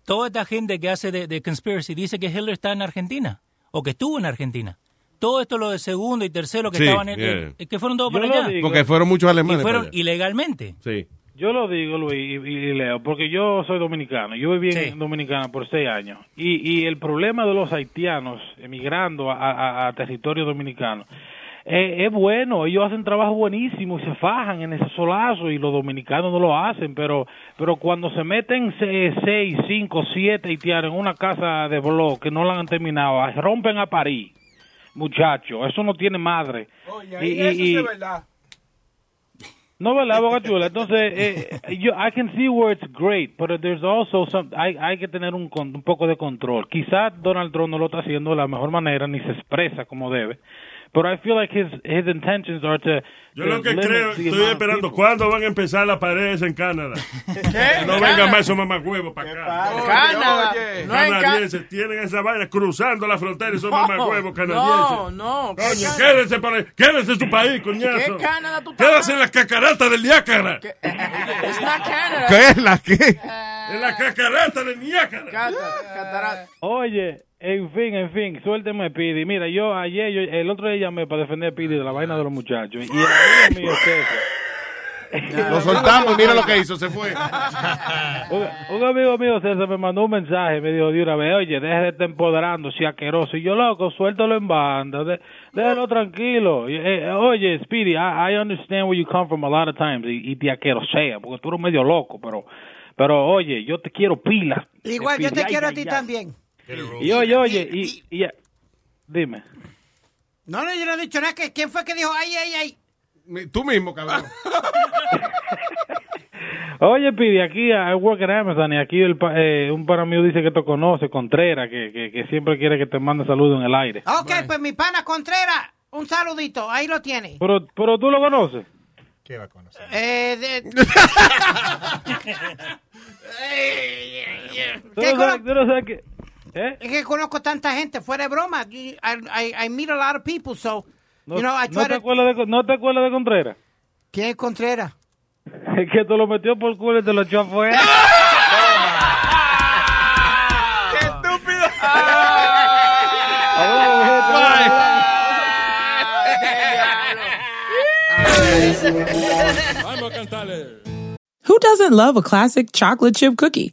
Toda esta gente que hace de, de conspiracy dice que Hitler está en Argentina o que estuvo en Argentina. Todo esto lo de segundo y tercero que Sí, estaban en, yeah. eh, que fueron todos Yo para allá. digo. Porque fueron muchos alemanes Y fueron para allá. ilegalmente. Sí. Yo lo digo, Luis, y, y Leo, porque yo soy dominicano. Yo viví en Dominicana por seis años. Y, y el problema de los haitianos emigrando a, a- a territorio dominicano eh, es bueno. Ellos hacen trabajo buenísimo y se fajan en ese solazo y los dominicanos no lo hacen. Pero pero cuando se meten se- seis, cinco, siete haitianos en una casa de blog que no la han terminado, rompen a París. Muchachos, eso no tiene madre. Oye, Y- y- eso y- es verdad. no, ¿verdad, Bocachula? Entonces, eh, yo, I can see where it's great, but there's also some, hay, hay que tener un, un poco de control. Quizás Donald Trump no lo está haciendo de la mejor manera, ni se expresa como debe, but I feel like his, his intentions are to... Yo to lo que creo, estoy esperando. ¿cuándo van a empezar las paredes en Canadá? ¿Qué? No venga más esos mamagüevos para acá. Canadá. No canadienses tienen esa vaina cruzando la frontera y son No, mamagüevos canadienses. No, no. ¿qué Coño, quédense, por ahí, quédense en su país, coñazo. ¿Qué Canadá tú estás Quédense en las cacaratas del Niágara. It's not Canada. ¿Qué es la qué? En las cacaratas del Niágara. Cata- catarata. Oye, en fin, en fin, suélteme, Pidi. Mira, yo ayer, yo, el otro día llamé para defender a Pidi de la vaina de los muchachos. Y el amigo mío, César, Lo soltamos, mira lo que hizo, se fue. un, un amigo mío, César, me mandó un mensaje, me dijo de una vez, oye, deje de estar empoderando, si asqueroso. Y yo, loco, suéltalo en banda, de- déjalo tranquilo. Y, eh, oye, Speedy, I, I understand where you come from a lot of times, y, y te asquerosea, porque tú eres medio loco, pero, pero oye, yo te quiero pila. Igual yo te ay, quiero a ti ay. también. Y oye, oye, y, y- dime. No, no, yo no he dicho nada. que- ¿Quién fue que dijo ay, ay, ay? Tú mismo, cabrón. Oye, Pidi, aquí I work at Amazon y aquí el, pa- eh, un para mío dice que te conoce, Contreras, que, que, que siempre quiere que te mande saludos en el aire. Ok, pues mi pana Contreras, un saludito. Ahí lo tiene. Pero, pero tú lo conoces. ¿Qué va a conocer? Eh, de- Tú ¿Qué no sabes, tú no sabes que... ¿Eh? Es que conozco tanta gente, fuera de broma. I, I, I meet a lot of people, so, No, you know, I no try te to... acuerdas de, ¿No te acuerdas de Contreras? ¿Quién es Contreras? Es que te lo metió por culo y te lo echó afuera. ¡Qué estúpido! Vamos a cantarle. Who doesn't love a classic chocolate chip cookie?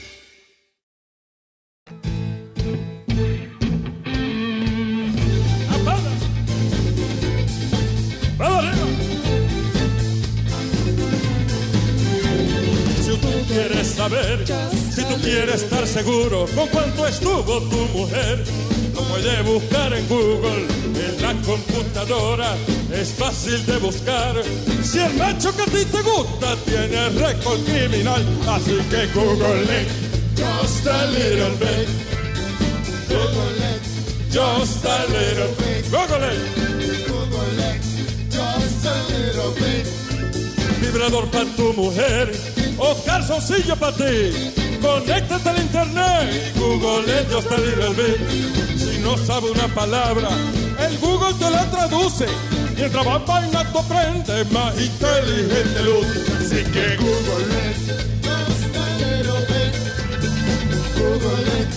Saber, si tú quieres estar seguro con cuánto estuvo tu mujer, lo puedes buscar en Google, en la computadora, es fácil de buscar. Si el macho que a ti te gusta tiene récord criminal, así que Google it, just a little bit. Google it, just a little bit. Google it. Just a little bit vibrador para tu mujer o calzoncillo para ti. Conéctate al internet y Google a little bit. Si no sabe una palabra, el Google te la traduce. Mientras va vaina tu aprende, más inteligente luce. Así que Google it just a little. Google it,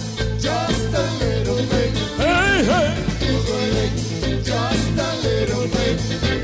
just a little bit. Hey, hey. Google it, just a little bit.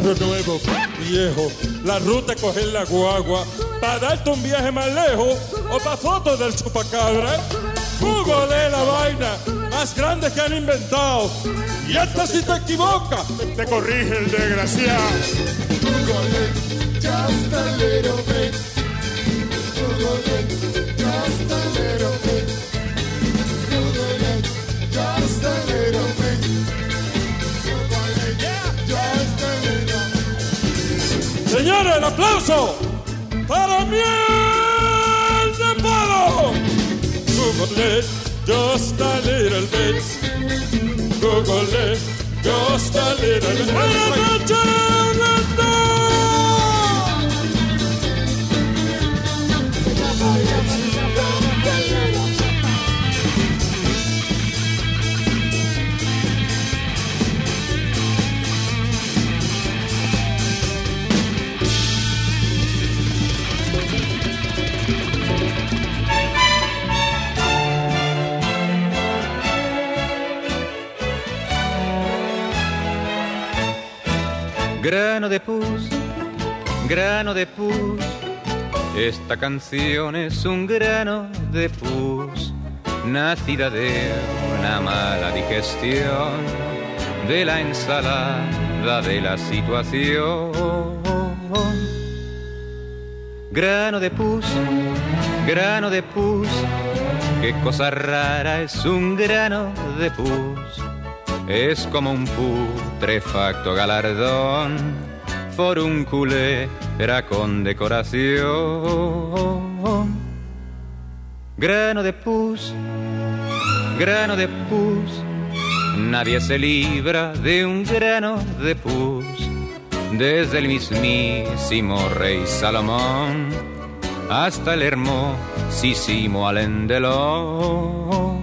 Nuevo, viejo, la ruta es coger la guagua, para darte un viaje más lejos o para fotos del chupacabra. Google es la vaina más grande que han inventado. Y hasta si te equivocas, te corrige el desgraciado. Google just a little bit. Google just a little. Señores, el aplauso para miel de palo. Google it, just a little bit. Google it, just a little bit. Buenas noches, Grano de pus, grano de pus, esta canción es un grano de pus, nacida de una mala digestión, de la ensalada de la situación. Grano de pus, grano de pus, qué cosa rara es un grano de pus. Es como un putrefacto galardón, era con decoración. Grano de pus, grano de pus, nadie se libra de un grano de pus. Desde el mismísimo rey Salomón hasta el hermosísimo Alén Delon.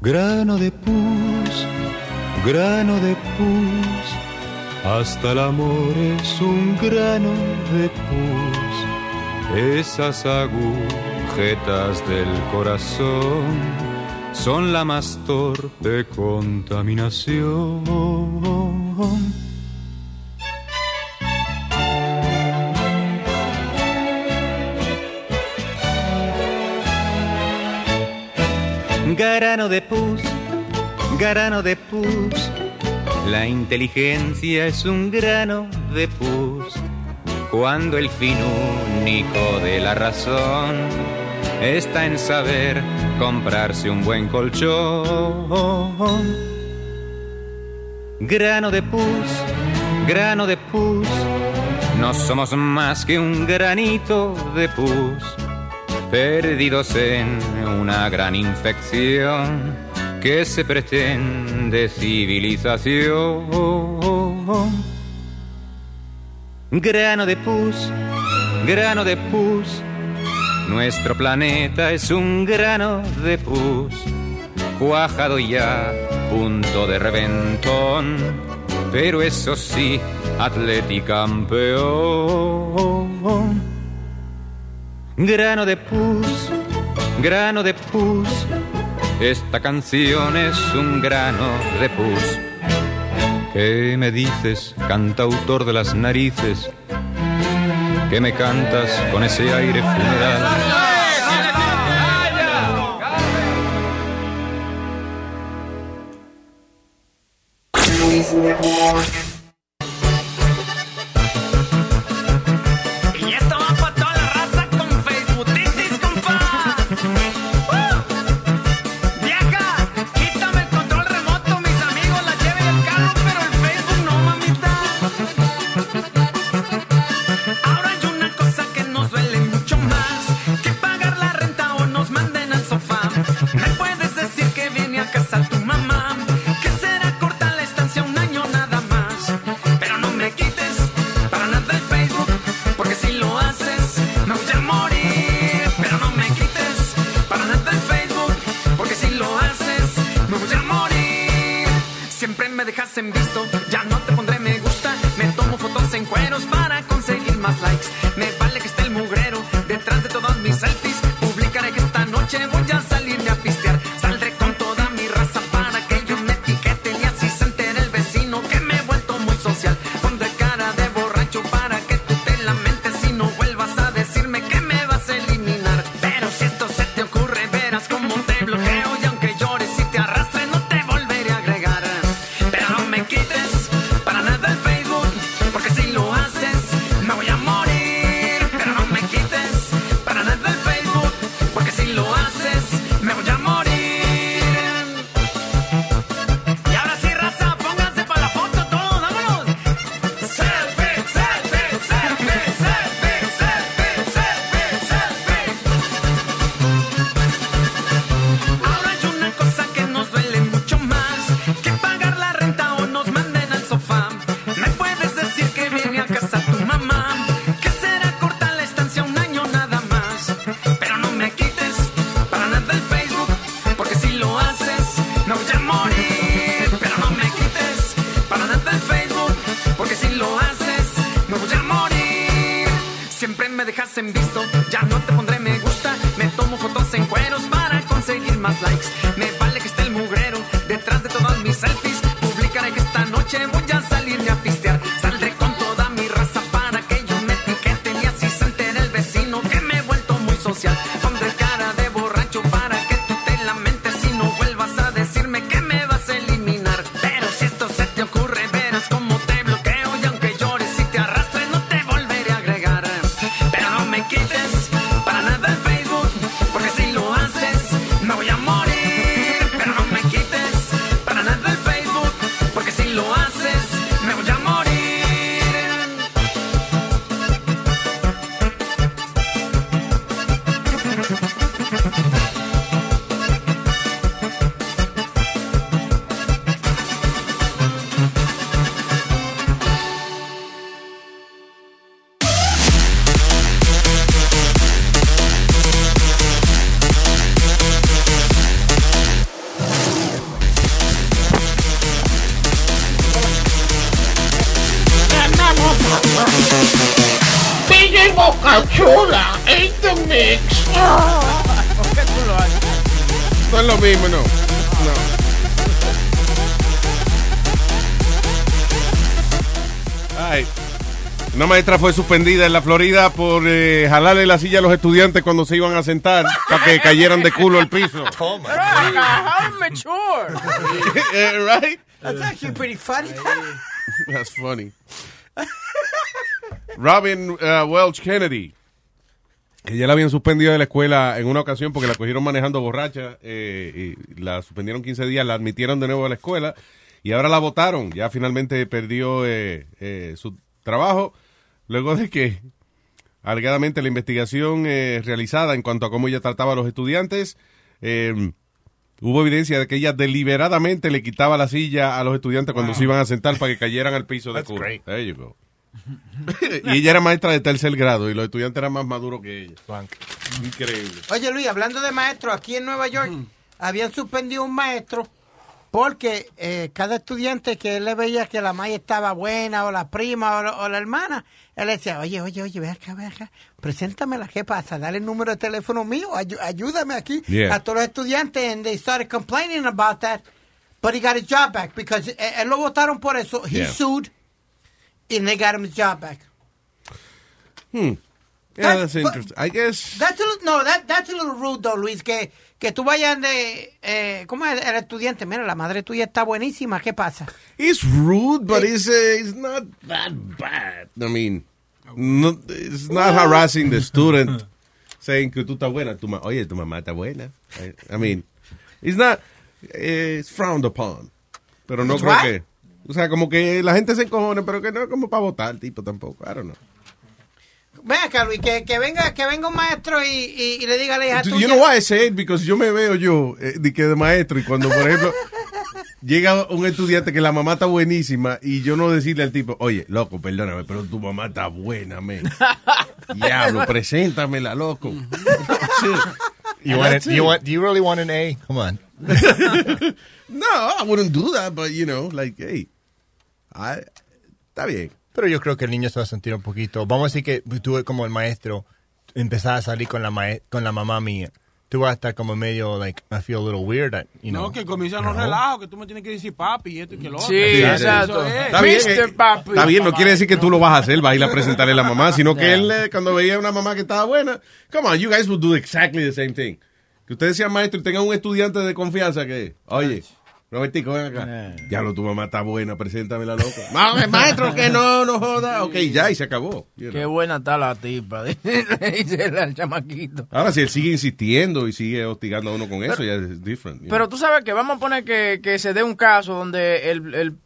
Grano de pus, grano de pus, hasta el amor es un grano de pus. Esas agujetas del corazón son la más torpe contaminación. Grano de pus, grano de pus, la inteligencia es un grano de pus. Cuando el fin único de la razón está en saber comprarse un buen colchón. Grano de pus, grano de pus, no somos más que un granito de pus perdidos en una gran infección que se pretende civilización. Grano de pus, grano de pus, nuestro planeta es un grano de pus, cuajado ya, punto de reventón, pero eso sí, atlética campeón. Grano de pus, grano de pus, esta canción es un grano de pus. ¿Qué me dices, cantautor de las narices? ¿Qué me cantas con ese aire funeral? Maestra fue suspendida en la Florida por eh, jalarle la silla a los estudiantes cuando se iban a sentar para que cayeran de culo al piso. Pero, how mature. Right? That's actually pretty funny. That's funny. Robin uh, Welch Kennedy. Ella la habían suspendido de la escuela en una ocasión porque la cogieron manejando borracha eh, y la suspendieron 15 días, la admitieron de nuevo a la escuela y ahora la votaron. Ya finalmente perdió eh, eh, su trabajo luego de que alegadamente la investigación eh, realizada en cuanto a cómo ella trataba a los estudiantes eh, hubo evidencia de que ella deliberadamente le quitaba la silla a los estudiantes cuando se iban a sentar para que cayeran al piso de go. y ella era maestra de tercer grado y los estudiantes eran más maduros que ella. Increíble. Oye, Luis, hablando de maestros, aquí en Nueva York habían suspendido un maestro porque eh, cada estudiante que él le veía que la maestra estaba buena o la prima o la, o la hermana, él le decía, oye, oye, oye, ve acá, ve acá, preséntamela, ¿qué pasa? Dale el número de teléfono mío, ayu- ayúdame aquí. Yeah. A todos los estudiantes, and they started complaining about that, but he got his job back because eh, él lo votaron por eso, he Yeah. sued, and they got him his job back. Hmm. Yeah, that's interesting. I guess. That's a little, no, that, that's a little rude, though, Luis, que, que tú vayas de... Eh, ¿Cómo es el estudiante? Mira, la madre tuya está buenísima, ¿qué pasa? It's rude, but it's, uh, it's not that bad. I mean, no, it's not harassing the student saying que tú estás buena. Tu ma- Oye, tu mamá está buena. I, I mean, it's not, eh, it's frowned upon. Pero no creo que, o sea, como que la gente se encojone, pero que no es como para votar, tipo, tampoco. I don't know. Ven acá, Luis, que, que, venga, que venga un maestro y, y, y le diga a la hija You tuya... know why I say it? Because yo me veo yo eh, de que de maestro y cuando, por ejemplo, llega un estudiante que la mamá está buenísima y yo no decirle al tipo, oye, loco, perdóname, pero tu mamá está buena, men. Diablo, preséntamela, loco. You want it? You want? Do you really want an A? Come on. no, I wouldn't do that, but you know, like, hey, I, está bien. Pero yo creo que el niño se va a sentir un poquito. Vamos a decir que tú, como el maestro, empezás a salir con la mae- con la mamá mía. Tú vas a estar como medio, like, I feel a little weird, you know. No, que comienzan you los relajos, que tú me tienes que decir papi y esto y que lo otro. Sí, exacto. es. Está bien, eh, está bien, no quiere decir que tú lo vas a hacer, vas a ir a presentarle a la mamá, sino que Yeah. él, eh, cuando veía una mamá que estaba buena, come on, you guys would do exactly the same thing. Que ustedes sean maestros y tengan un estudiante de confianza que, oye, Robertico, ven acá. Ya lo, tu mamá está buena, preséntamela, loco. Ma- maestro, que no, no joda. Ok, ya, y se acabó. you Qué know. buena está la tipa, dice el chamaquito. Ahora, si él sigue insistiendo y sigue hostigando a uno con eso, ya es different. Pero tú sabes que vamos a poner que, que se dé un caso donde el, el,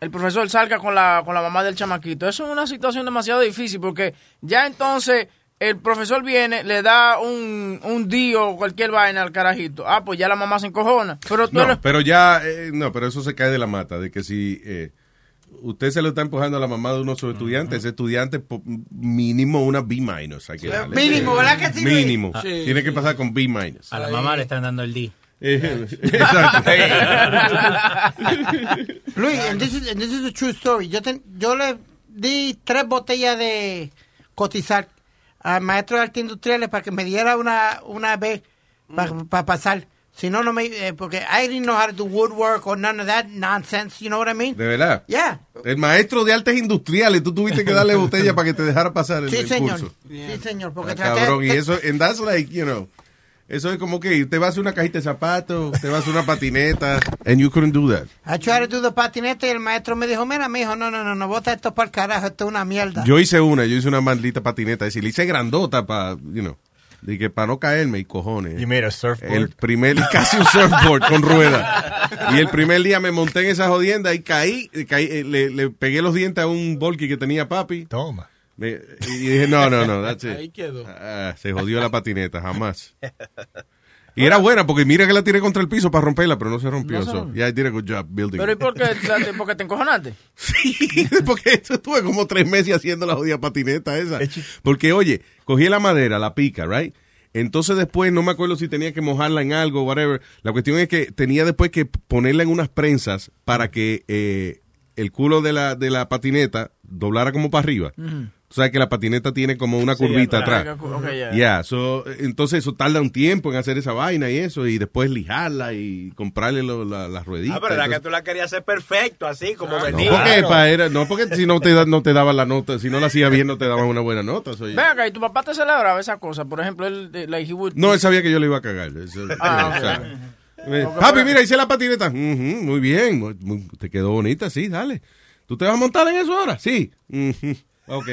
el profesor salga con la, con la mamá del chamaquito. Eso es una situación demasiado difícil porque ya entonces el profesor viene, le da un, un dio o cualquier vaina al carajito. Ah, pues ya la mamá se encojona. Pero tú No, eres- pero ya, eh, no, pero eso se cae de la mata, de que si eh, usted se lo está empujando a la mamá de uno de sus estudiantes, ese estudiante mínimo una B minus. hay que darle. Mínimo, ¿verdad que sí? Mínimo. Sí. Tiene que pasar con B minus. A la mamá le están dando el D. Eh, Exacto. Luis, and this is, and this is a true story. Yo, ten- yo le di tres botellas de cotizar al maestro de artes industriales para que me diera una, una B para pasar. Si no, no me... eh, porque I didn't know how to do woodwork or none of that nonsense, you know what I mean? De verdad. Yeah. El maestro de artes industriales, tú tuviste que darle botella para que te dejara pasar el, Sí, el señor. curso. Sí, señor. Porque Ah, traté... cabrón, y eso, and that's like, you know, eso es como que te vas a una cajita de zapatos, te vas a una patineta, and you couldn't do that. I tried to do the patinete y el maestro me dijo, mira, mi hijo, no, no, no, no, bota esto para el carajo, esto es una mierda. Yo hice una, yo hice una maldita patineta, es decir, le hice grandota para, you know, de que para no caerme y cojones. You made a surfboard? El primer, casi un surfboard con rueda. Y el primer día me monté en esa jodienda y caí, y caí, eh, le, le pegué los dientes a un volky que tenía papi. Toma. Me- y dije, no, no, no, that's it. Ahí quedó. Ah, se jodió la patineta, jamás. Y era buena porque mira que la tiré contra el piso para romperla, pero no se rompió. No se so, rompió. yeah, I did a good job building Pero ¿y por qué, porque te encojonaste? porque esto estuve como tres meses haciendo la jodida patineta esa. Porque, oye, cogí la madera, la pica, right? Entonces después, no me acuerdo si tenía que mojarla en algo, whatever. La cuestión es que tenía después que ponerla en unas prensas para que eh, el culo de la, de la patineta doblara como para arriba. Tú sabes que la patineta tiene como una Sí, curvita atrás. ok, ya. Yeah, so, entonces eso tarda un tiempo en hacer esa vaina y eso, y después lijarla y comprarle lo- la- las rueditas. Ah, pero era que Entonces- tú la querías hacer perfecto, así como no venía. porque, pa, era- no, porque si no te, da- no te daban la nota, si no la hacía bien, no te daban una buena nota. so, Ven acá, y tu papá te celebraba esa cosa. Por ejemplo, él, like, he would- No, él sabía que yo le iba a cagar. Eso- Ah, o sea, Papi, mira, hice la patineta. Muy bien, te quedó bonita, sí, dale. ¿Tú te vas a montar en eso ahora? Sí. Ujú, Ok.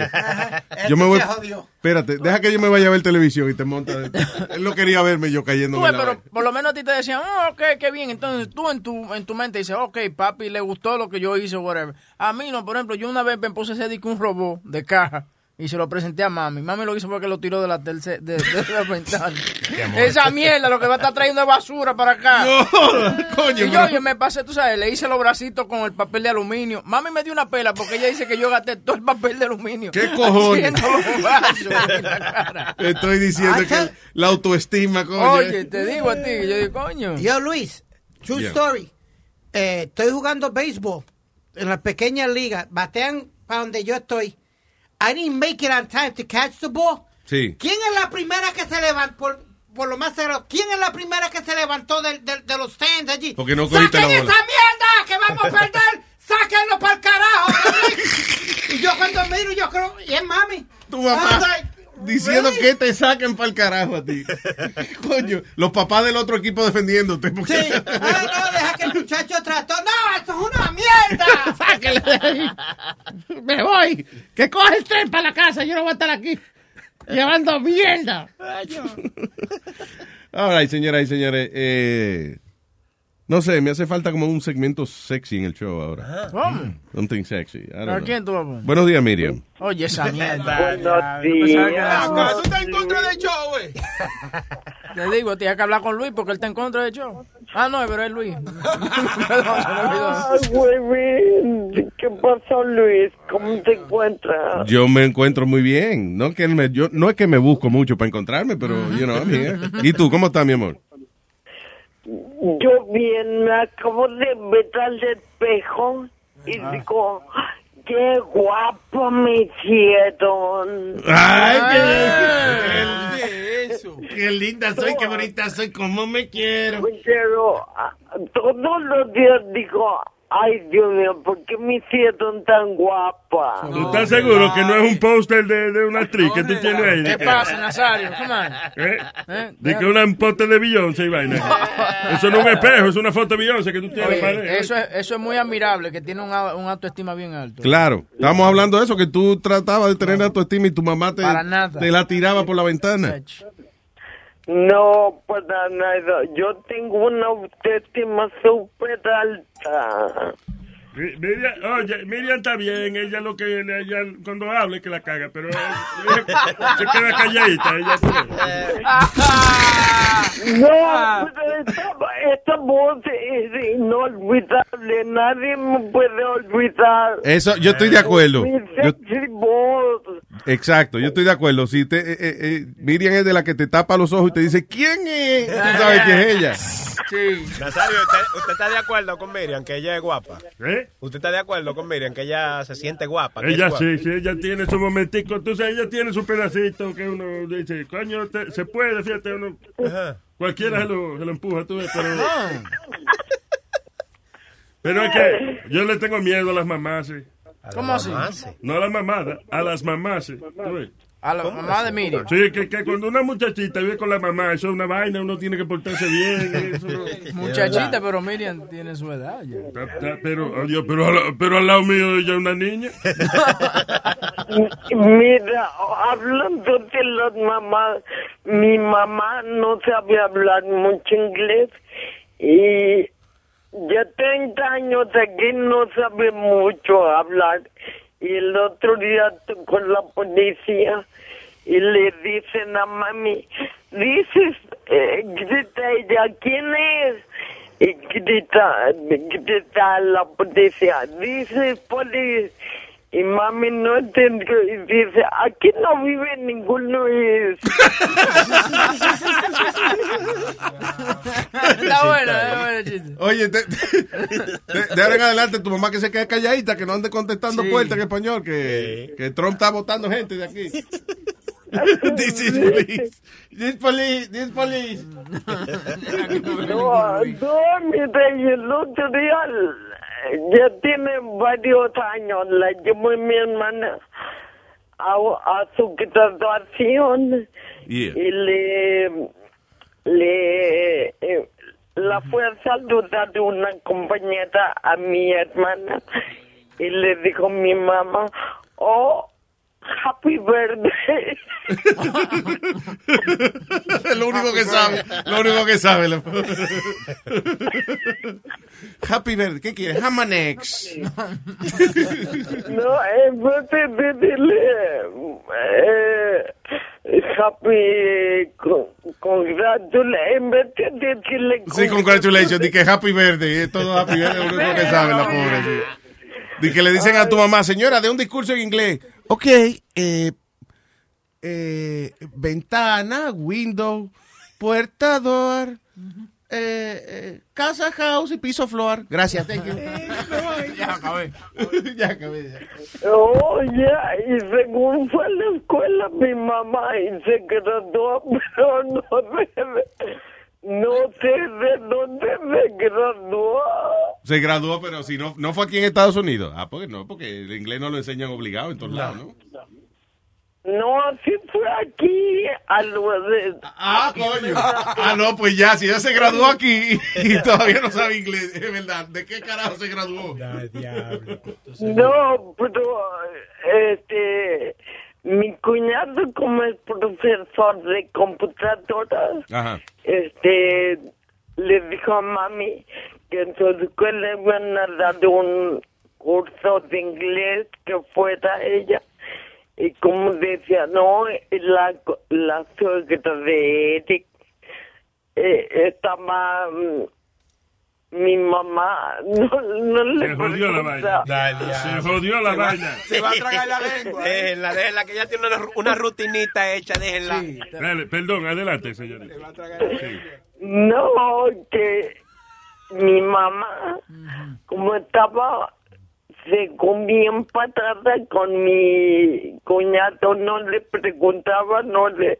Yo me voy. Espérate, deja que yo me vaya a ver televisión y te montas. Él no quería verme yo cayendo pero por lo menos a ti te decían, oh, ok, qué bien. Entonces tú en tu, en tu mente dices, ok, papi, le gustó lo que yo hice, whatever. A mí no, por ejemplo, yo una vez me puse a hacer un robot de caja y se lo presenté a mami. Mami lo hizo porque lo tiró de la, terce- de, de la ventana. Esa mierda lo que va a estar trayendo es basura para acá. coño, Y yo, yo me pasé, tú sabes, le hice los bracitos con el papel de aluminio. Mami me dio una pela porque ella dice que yo gasté todo el papel de aluminio. ¿Qué cojones? Haciendo los vasos en la cara. Te estoy diciendo Ah, que la autoestima, coño. Oye, te digo a ti, yo digo, coño. Yo, Luis, true Yeah. story. Eh, estoy jugando béisbol en las pequeñas ligas. Batean para donde yo estoy. I didn't make it on time to catch the ball. Sí. ¿Quién es la primera que se levantó? Por, por lo más seguro, ¿quién es la primera que se levantó del- del- de los stands allí? Porque no cogiste ¡Saquen la bola. esa mierda que vamos a perder! ¡Sáquenlo para el carajo! y yo cuando miro, yo creo, y es mami. Tu mamá. Diciendo really? que te saquen para el carajo a ti. Coño, los papás del otro equipo defendiéndote. Porque... Sí. Ay, no, deja que el muchacho trató. No, esto es una mierda. Sáquenle de ahí. Me voy. Que coge el tren para la casa. Yo no voy a estar aquí llevando mierda. All right, señoras y señores. Eh, no sé, me hace falta como un segmento sexy en el show ahora. ¿Cómo? Something sexy. I don't ¿A know. quién tú poner? Buenos días, Miriam. Oye, esa mierda. Buenos Acá, tú estás en contra del show, güey. Te digo, tienes que hablar con Luis porque él está en contra del show. Ah, no, pero es Luis. Ay, güey, ¿qué pasó, Luis? ¿Cómo te encuentras? Yo me encuentro muy bien. No, que me, yo, no es que me busco mucho para encontrarme, pero, you know, I'm here. ¿Y tú, cómo estás, mi amor? Yo bien, me acabo de ver al espejo y Ah. digo, qué guapo me hicieron. Ay, qué, qué linda soy, qué bonita soy, cómo me quiero. Pero ah, todos los días digo, ay, Dios mío, ¿por qué me hicieron tan guapa? ¿Tú estás seguro que no es un póster de, de una actriz que tú tienes ahí? ¿Qué pasa, Nazario? Come on. ¿Eh? ¿Eh? De que una póster de Beyoncé y vaina. Eso no es un espejo, es una foto de Beyoncé que tú tienes. Oye, eso, es, eso es muy admirable, que tiene un, a- un autoestima bien alto. Claro, estamos hablando de eso, que tú tratabas de tener autoestima y tu mamá te, te la tiraba por la ventana. No, para nada. Yo tengo una autoestima súper alta. Mi- Miriam, oye, Miriam está bien, ella lo que ella cuando habla es que la caga, pero eh, ella se queda calladita. Ella, No, pero esta, esta voz es inolvidable. Nadie me puede olvidar. Eso, yo estoy de acuerdo. Mi Yo- sexy voz. Exacto, yo estoy de acuerdo. Si te, eh, eh, eh, Miriam es de la que te tapa los ojos y te dice, ¿quién es? Tú sabes que es ella. Sí. Nazario, ¿usted, usted está de acuerdo con Miriam que ella es guapa? ¿Eh? ¿Usted está de acuerdo con Miriam que ella se siente guapa? Ella guapa? sí, sí, ella tiene su momentico. Entonces ella tiene su pedacito que uno dice, coño, te- se puede, fíjate, uno. Cualquiera se lo, se lo empuja, tú ves, pero. Pero es que yo le tengo miedo a las mamás, sí. ¿Cómo así? No a las mamadas, a las mamás. A la mamá de Miriam. Sí, que, que cuando una muchachita vive con la mamá, eso es una vaina, uno tiene que portarse bien. Eso, Muchachita, pero Miriam tiene su edad ya. Ta- ta- Pero, oh, Dios, pero, al- pero al lado mío ella es una niña. Mira, hablando de las mamás, mi mamá no sabe hablar mucho inglés y ya 30 años aquí no sabe mucho hablar. Y el otro día con la policía y le dicen a mami, dices, eh, grita ella, ¿quién es? Y grita, grita la policía, dice policía. Y mami no entendió y dice, aquí no vive ninguno. Y Está bueno, está bueno chiste. Oye, te- de, de ahora en adelante tu mamá que se quede calladita, que no ande contestando Sí. puertas en español, que, que Trump está votando gente de aquí. This is police. This police. This police. No, no, tiene varios años, la llevó mi hermana a, a su graduación Yeah. y le, le eh, la fue a saludar una compañera a mi hermana y le dijo mi mamá, oh, happy birthday. Lo único que sabe. Lo único que sabe. Happy birthday. ¿Qué quieres? Hamanex. No, vez de decirle eh, happy con, congratula- en vez de decirle Sí, congratulations. Di que happy birthday. Es todo happy birthday. Es lo único que sabe la pobre. Di que le dicen a tu mamá, señora, de un discurso en inglés. Ok, eh, eh, ventana, window, puerta, door, eh, eh, casa, house y piso, floor. Gracias, thank you. Ya acabé. ya acabé. ya. Oh, ya, y según fue a la escuela mi mamá y se graduó, pero no sé, no sé de dónde se graduó. Se graduó, pero si no, no fue aquí en Estados Unidos. Ah, porque no, porque el inglés no lo enseñan obligado en todos lados, ¿no? No, sí fue aquí, a lo de... Ah, coño. Ah, no, pues ya, si ya se graduó aquí y todavía no sabe inglés, es verdad. ¿De qué carajo se graduó? No, pero este mi cuñado como es profesor de computadoras, Ajá. este le dijo a mami que en su escuela iban a dar un curso de inglés que fuera ella y como decía no la la suegra de Eric eh, estaba mi mamá no, no le Se jodió la vaina. Se jodió la vaina. Se va a tragar la lengua. Déjenla, déjenla, que ella tiene una, una rutinita hecha, déjenla. Dale, perdón, adelante, señorita. Sí. No, que mi mamá, como estaba según bien patada con mi cuñado, no le preguntaba, no le,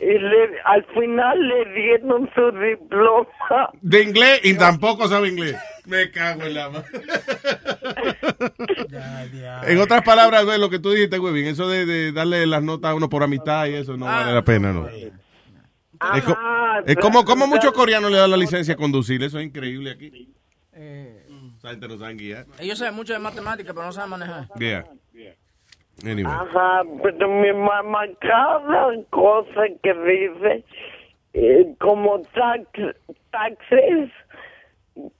y le al final le dieron su diploma. De inglés y tampoco sabe inglés. Me cago en la madre. En otras palabras, güey, lo que tú dijiste, güey, bien, eso de, de darle las notas a uno por amistad y eso no vale la pena, ¿no? Es, co- Ajá, es como, como muchos coreanos le dan la licencia a conducir, eso es increíble aquí. Esa gente no sabe guiar. Ellos saben mucho de matemáticas, pero no saben manejar. Yeah. Anyway. Ajá, pero mi mamá cada cosa que dice, eh, como tax, taxes,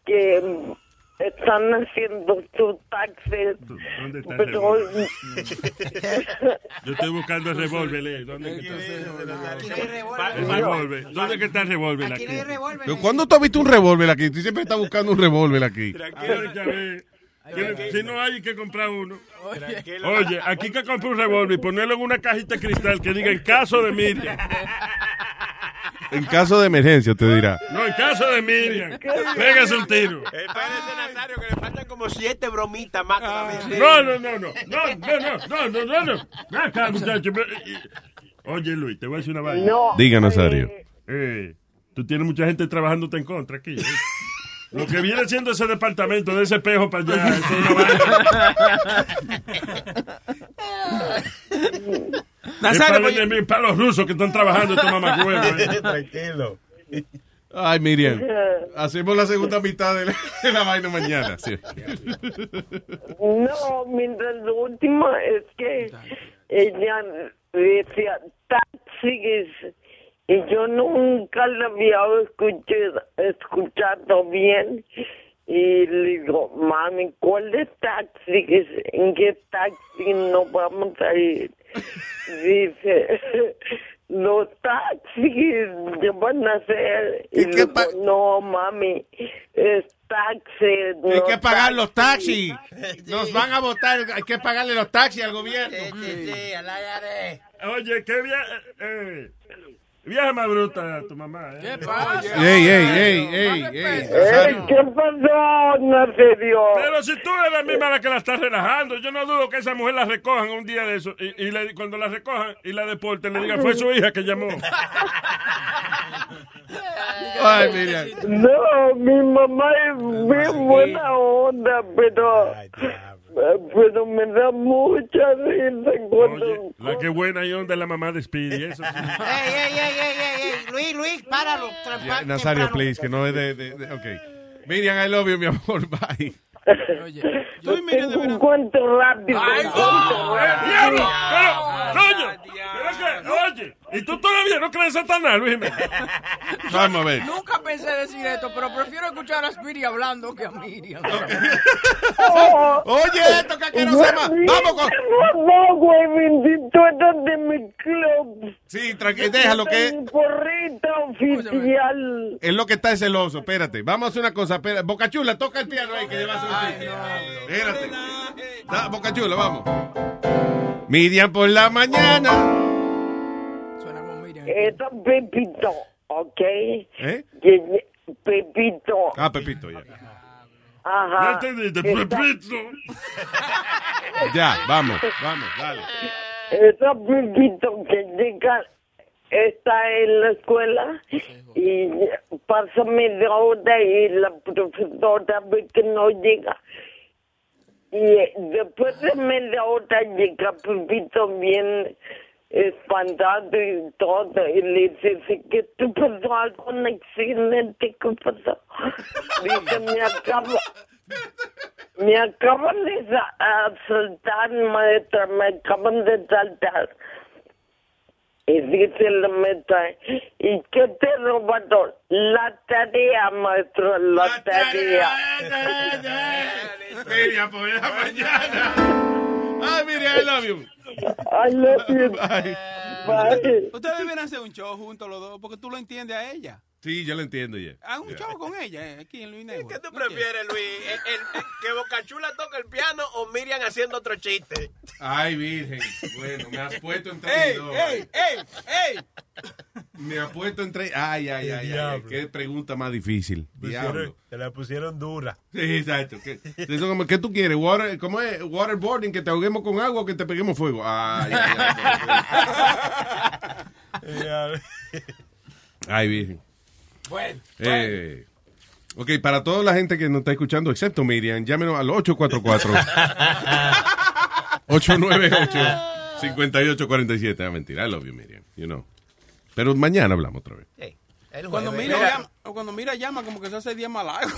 que están haciendo sus taxes, ¿Dónde está el pero... Yo estoy buscando el revólver, eh. ¿Dónde que está? El revólver. ¿Dónde está el revólver aquí? Pero ¿Cuándo tú has visto un revólver aquí? Tú siempre estás buscando un revólver aquí. Si no hay hay que comprar uno. Oye, aquí que comprar un revólver y ponerlo en una cajita de cristal que diga en caso de Miriam. En caso de emergencia, te dirá. No, en caso de Miriam. Pégase un tiro. Eh, El Nazario, que le faltan como siete bromitas más. Ah. No, no, no, no. No, no, no, no, no, no. Acá, muchacho. Oye, Luis, te voy a decir una vaina. No. Diga, Nazario. Eh, eh tú tienes mucha gente trabajándote en contra aquí. ¿eh? Lo que viene siendo ese departamento de ese espejo para allá. eso es para, los rusos que están trabajando estos mamacuevos. ¿eh? Tranquilo. Ay, Miriam. Hacemos la segunda mitad de la, de la vaina mañana. sí. No, mientras lo último es que ella decía taxis y yo nunca la había escuchado, escuchado bien y le digo, mami, ¿cuál es taxis? ¿En qué taxi nos vamos a ir? Dice, los taxis que van a ser. Y, le digo, no, mami, es taxi. Hay no que pagar los taxi". taxis. Nos van a votar. Hay que pagarle los taxis al gobierno. Oye, qué eh, vieja más bruta tu mamá. ¿eh? ¿Qué pasa? Ey, ey, ey, ey, ey. Ey, ¿Qué pasó, Nazario? Pero si tú eres la misma la que la estás relajando, yo no dudo que esa mujer la recojan un día de eso y, y le- cuando la recojan y la deporten le digan fue su hija que llamó. Ay, Miriam. No, mi mamá es bien buena onda, pero, pero me da mucha risa cuando... La que buena y onda es la mamá de Speedy. Eso sí. Ey, ey, ey, ey. Luis, Luis, páralo. Ya, Nazario, please, que no es de, de, de- Ok. Miriam, I love you, mi amor. Bye. Tengo un cuento rápido. ¡Eh, diablo! Pero, pero que, oye, ¿y tú todavía no crees en Satanás, Luis? Vamos a ver. Nunca pensé decir esto, pero prefiero escuchar a Speedy hablando que a Miriam. Oye, esto que quiero hacer más. Vamos con. No, güey, bendito, esto es de mi club. Sí, tranquilo, déjalo que. Mi porrita oficial. Es lo que está celoso. Espérate. Vamos a hacer una cosa. Espera. Boca Chula, toca el piano ahí que lleva su Espérate. Da, Boca Chula, vamos. Miriam por la mañana. Es Pepito, ¿ok? ¿Eh? Pepito. Ah, Pepito, ya. Ajá. No entendiste, Pepito. Ya, vamos, vamos, dale. Esa Pepito que llega, está en la escuela y pasa media hora y la profesora ve que no llega. Y después de media hora llega Pepito bien espantados e toda, ele disse assim, que tu pessoal com excelente que pessoal. Dice, me acaba, me acaban de asaltar, maestra, me acaban de asaltar. Y dice la maestra, ¿y qué te robaron? La tarea, maestro, la, la tarea. tarea. tarea, tarea. Media por la mañana. Ay, Miriam, I love you. I love you. Bye. Bye. Ustedes deben hacer un show juntos los dos, porque tú lo entiendes a ella. Sí, ya lo entiendo ya. Haz un show con ella, eh, aquí en Luis Network. ¿Qué tú prefieres, Luis? ¿El- el- ¿Que Bocachula toque el piano o Miriam haciendo otro chiste? Ay, Virgen. Bueno, me has puesto entre ¡Ey, dos. ey, ey, ey! Me has puesto entre. Ay, ay, ay, ay, diablo. Qué pregunta más difícil. Diablo. Te la pusieron dura. Sí, exacto. ¿Qué, eso como, ¿qué tú quieres? Water, ¿Cómo es? Waterboarding, que te ahoguemos con agua o que te peguemos fuego. Ay, ay, ay. Ay, Virgen. Bueno, Eh, ok, para toda la gente que nos está escuchando, excepto Miriam, llámenos al 844 898 5847. Ah, mentira, I love you, Miriam. You know. Pero mañana hablamos otra vez. cuando jueves. mira, llama, cuando mira llama, como que se hace día más largo.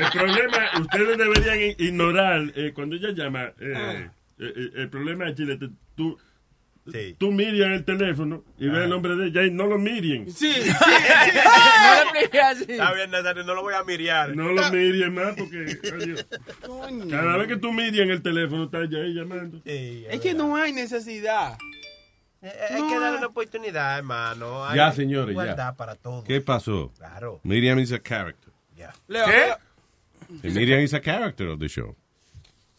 El problema, ustedes deberían ignorar eh, cuando ella llama. eh, eh, eh, el problema es Chile, tú, tú Miriam el teléfono y ves el nombre de ella y no lo miren. Sí, sí. No le expliqué así. Está bien, Nazario, no lo voy a miriar. No lo miren más porque adiós. cada vez que tú miren el teléfono está ella ahí llamando. Es que no hay necesidad. Hay que darle una oportunidad, hermano. Hay Ya, señores, igualdad ya. para todos. ¿Qué pasó? Claro. Miriam is a character. Leo, ¿Qué? Leo, Y Miriam is a character of the show.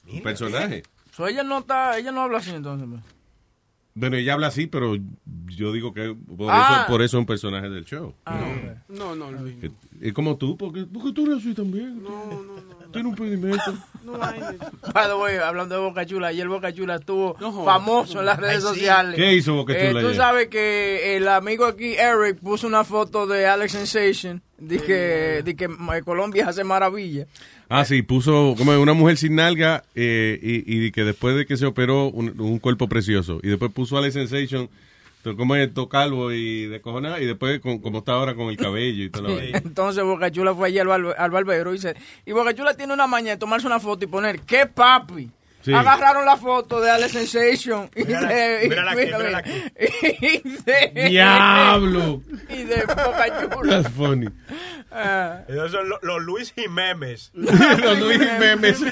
Un personaje. So, ella no está, ella no habla así entonces. pues. Bueno, ella habla así, pero yo digo que por, Ah. eso, por eso es un personaje del show. No, no, Luis. Que- Es como tú, porque, porque tú eres así también. No, no, no. Tiene un pedimento. No hay. By the way, hablando de Boca Chula, ayer Boca Chula estuvo famoso en las redes Ay, sí. sociales. ¿Qué hizo Boca Eh, Chula Tú ayer? sabes que el amigo aquí, Eric, puso una foto de Alex Sensation, que, de que eh, Colombia hace maravilla. Ah, sí, puso como una mujer sin nalga eh, y, y que después de que se operó un, un cuerpo precioso. Y después puso a la Sensation, como es todo calvo y de cojonada, y después con- como está ahora con el cabello y todo lo Entonces Boca Chula fue allí al, al barbero y dice, y Boca Chula tiene una maña de tomarse una foto y poner, ¿qué papi? Sí. Agarraron la foto de Alex Sensation y de, mírala aquí, mira, mírala mira. Y de- ¡Diablo! y de Boca Chula. That's funny. Ah. Esos son los, los Luis Jiménez. Los Luis Memes.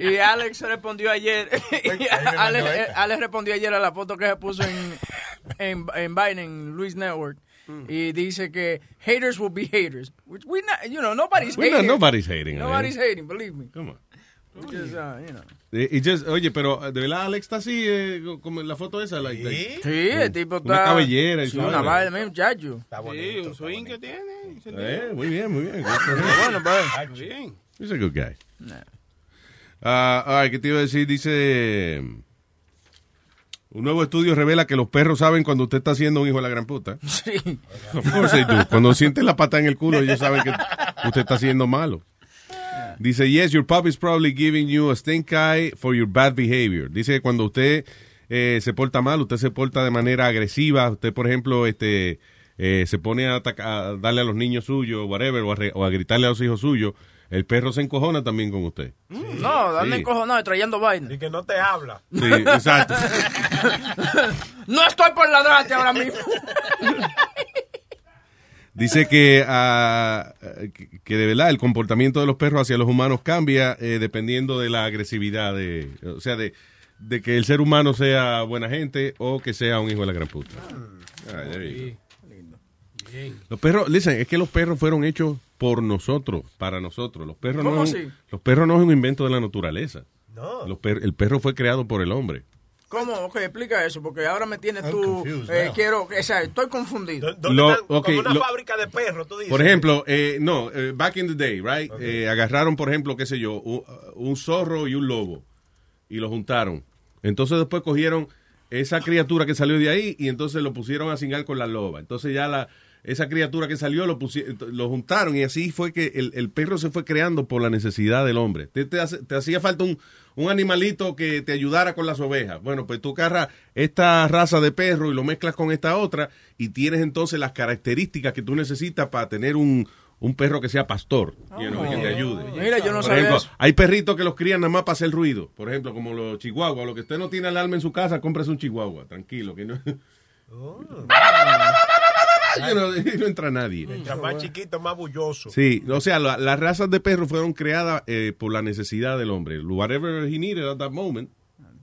y Alex respondió ayer y Alex, Alex respondió ayer a la foto que se puso en en, en Biden en Luis Network y dice que haters will be haters which we not, you know nobody's We're not- hating nobody's hating, nobody's hating believe me Come on. Just, uh, you know. Y just- oye, pero de verdad Alex está así, eh, como en la foto esa. Like, like- Sí, el tipo Una está. cabellera y sí, una vaina, mira, muchacho. Sí, un swing que tiene. Eh, muy bien, muy bien. Bueno, pues. Bien. He's a good guy. Ah, all right, ¿qué te iba a decir? Dice... Un nuevo estudio revela que los perros saben cuando usted está haciendo un hijo de la gran puta. Sí. Of course they do. Cuando sienten la pata en el culo, ellos saben que usted está haciendo malo. Dice, yes, your pup is probably giving you a stink eye for your bad behavior. Dice que cuando usted eh, se porta mal, usted se porta de manera agresiva. Usted, por ejemplo, este eh, se pone a, darle a los niños suyos, whatever, o a, re- o a gritarle a los hijos suyos. El perro se encojona también con usted. No, dame Sí. encojonado trayendo vaina. Y que no te habla. Sí, exacto. No estoy por ladrarte ahora mismo. Dice que, ah, que- que de verdad el comportamiento de los perros hacia los humanos cambia eh, dependiendo de la agresividad, de, o sea, de, de que el ser humano sea buena gente o que sea un hijo de la gran puta. Ah. Los perros, listen, es que los perros fueron hechos por nosotros, para nosotros. Los perros ¿Cómo no, es un- los perros no es un invento de la naturaleza. Los per- el perro fue creado por el hombre. ¿Cómo? Ok, explica eso, porque ahora me tienes I'm tú. eh, quiero, o sea, estoy confundido. Lo- ok, Como una lo- fábrica de perros, tú dices. Por ejemplo, eh, no, eh, back in the day, right? Eh, agarraron, por ejemplo, qué sé yo, un, un zorro y un lobo y lo juntaron. Entonces después cogieron esa criatura que salió de ahí y entonces lo pusieron a cingar con la loba. Entonces ya la esa criatura que salió lo, lo juntaron y así fue que el, el perro se fue creando por la necesidad del hombre. Te, te hace- te hacía falta un, un animalito que te ayudara con las ovejas. Bueno, pues tú agarras esta raza de perro y lo mezclas con esta otra y tienes entonces las características que tú necesitas para tener un, un perro que sea pastor, you know, que te ayude. Mira, yo no Por sabía ejemplo, eso. hay perritos que los crían nada más para hacer ruido. Por ejemplo, como los chihuahuas. Lo que usted no tiene alarma en su casa, cómprese un chihuahua. Tranquilo, que no... You know, y no entra nadie. Mientras más chiquito, más bulloso. Sí, o sea, la- las razas de perros fueron creadas eh, por la necesidad del hombre. Whatever he needed at that moment,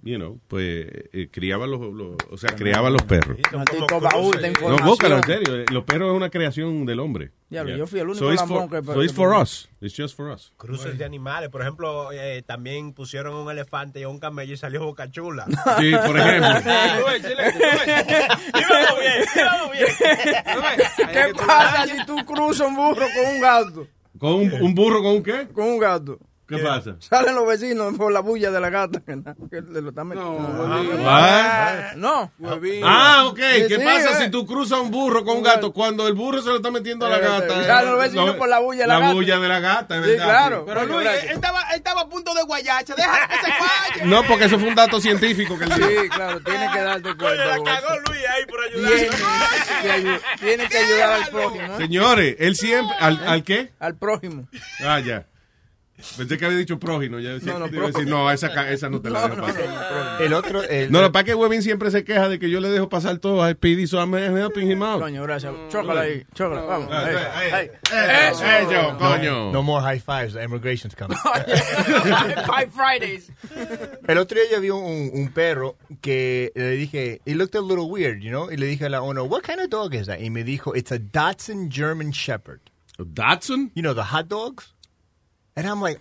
you know, pues eh, criaban los, los- o sea, los perros. Maldito baúl de No, en serio. eh, Los perros es una creación del hombre. Yeah. yo fui el único So it's for, que- so it's for us. It's just for us. Cruces de animales. Por ejemplo, eh, también pusieron un elefante y un camello y salió Boca Chula. Sí, por ejemplo. ¿Qué pasa si tú cruzas un burro con un gato? ¿Con un, un burro con un qué? Con un gato. ¿Qué pasa? Salen los vecinos por la bulla de la gata. Que, lo están metiendo. What? No. Ah, ok. Sí, ¿Qué sí, pasa eh. si tú cruzas un burro con un gato cuando el burro se lo está metiendo a la Eh, gata? salen los vecinos por la bulla de la gata. bulla de la gata, es Sí, verdad. claro. Pero Luis, él estaba, él estaba a punto de guayacha. Deja que se vaya. No, porque eso fue un dato científico que él dijo. Sí, claro, tiene que darte cuenta. Oye, la cagó Luis ahí por ayudar. tiene que ayudar al prójimo. ¿eh? Señores, él siempre... ¿Al, al qué? Al prójimo. Ah, ya. Pensé que había dicho. Ya decía, No, no, a decir, no, esa, esa no te la dejo pasar. El otro, el, No, lo es que Webin siempre se queja de que yo le dejo pasar todo a Speedy, so I'm helping him out. Coño, gracias. Chócala ahí. Chócala. Vamos. Ah, Ahí. ahí, Ahí. ahí. Eso. Eso, no, coño. no more high fives. The immigration's coming. Five Fridays. El otro día yo vi un, un perro que le dije, it looked a little weird, you know, y le dije a la owner, what kind of dog is that? Y me dijo, it's a Dachshund German Shepherd. ¿Datsun? You know, the hot dogs? And I'm like,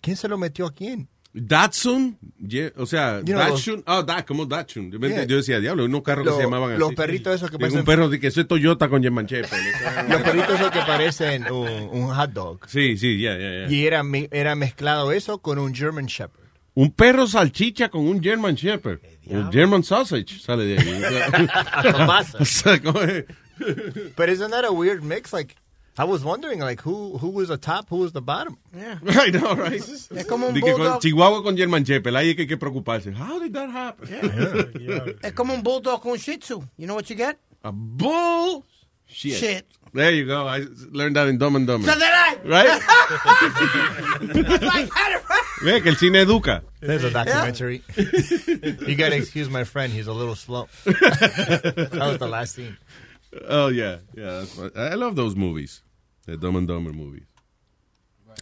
¿quién se lo metió a quién? Datsun, yeah, o sea, You know, Datsun, ah, da, como Datsun. Yeah. yo decía, diablo, unos carros Los- que se llamaban así. los perritos esos que parecen- Un perro de que eso es Toyota con German Shepherd. Los perritos esos que parecen un, un hot dog. Sí, sí, ya, ya, ya. Y era, era mezclado eso con un German Shepherd. Un perro salchicha con un German Shepherd. Un German sausage sale de ahí. Tomasa. O sea, ¿cómo es? But isn't that a weird mix? Like, I was wondering, like, who who was the top, who was the bottom? Yeah. I know, right? Es como un Di con bulldog. Chihuahua con German Shepherd, ahí es que hay que preocuparse. How did that happen? Yeah, Es como un bulldog con un shih tzu. You know what you get? A bull shit. Shit. There you go. I learned that in Dumb and Dumber. So did I. Right? It's like, had it right. Ve que el cine educa. There's a documentary. you gotta excuse my friend; he's a little slow. that was the last scene. Oh, yeah. Yeah, that's fun. I love those movies. The Dumb and Dumber movies.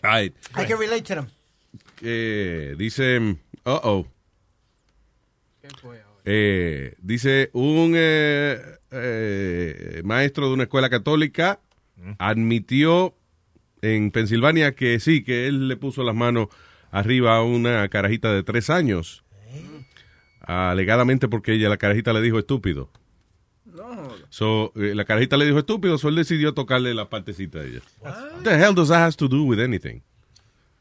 All right. I can relate to them. Eh, dice, uh oh. Eh, dice un eh, eh, maestro de una escuela católica admitió en Pensilvania que sí, que él le puso las manos arriba a una carajita de tres años, alegadamente porque ella, la carajita le dijo estúpido. So, eh, la carajita le dijo estúpido, so él decidió tocarle la partecita de ella. What the hell does that have to do with anything?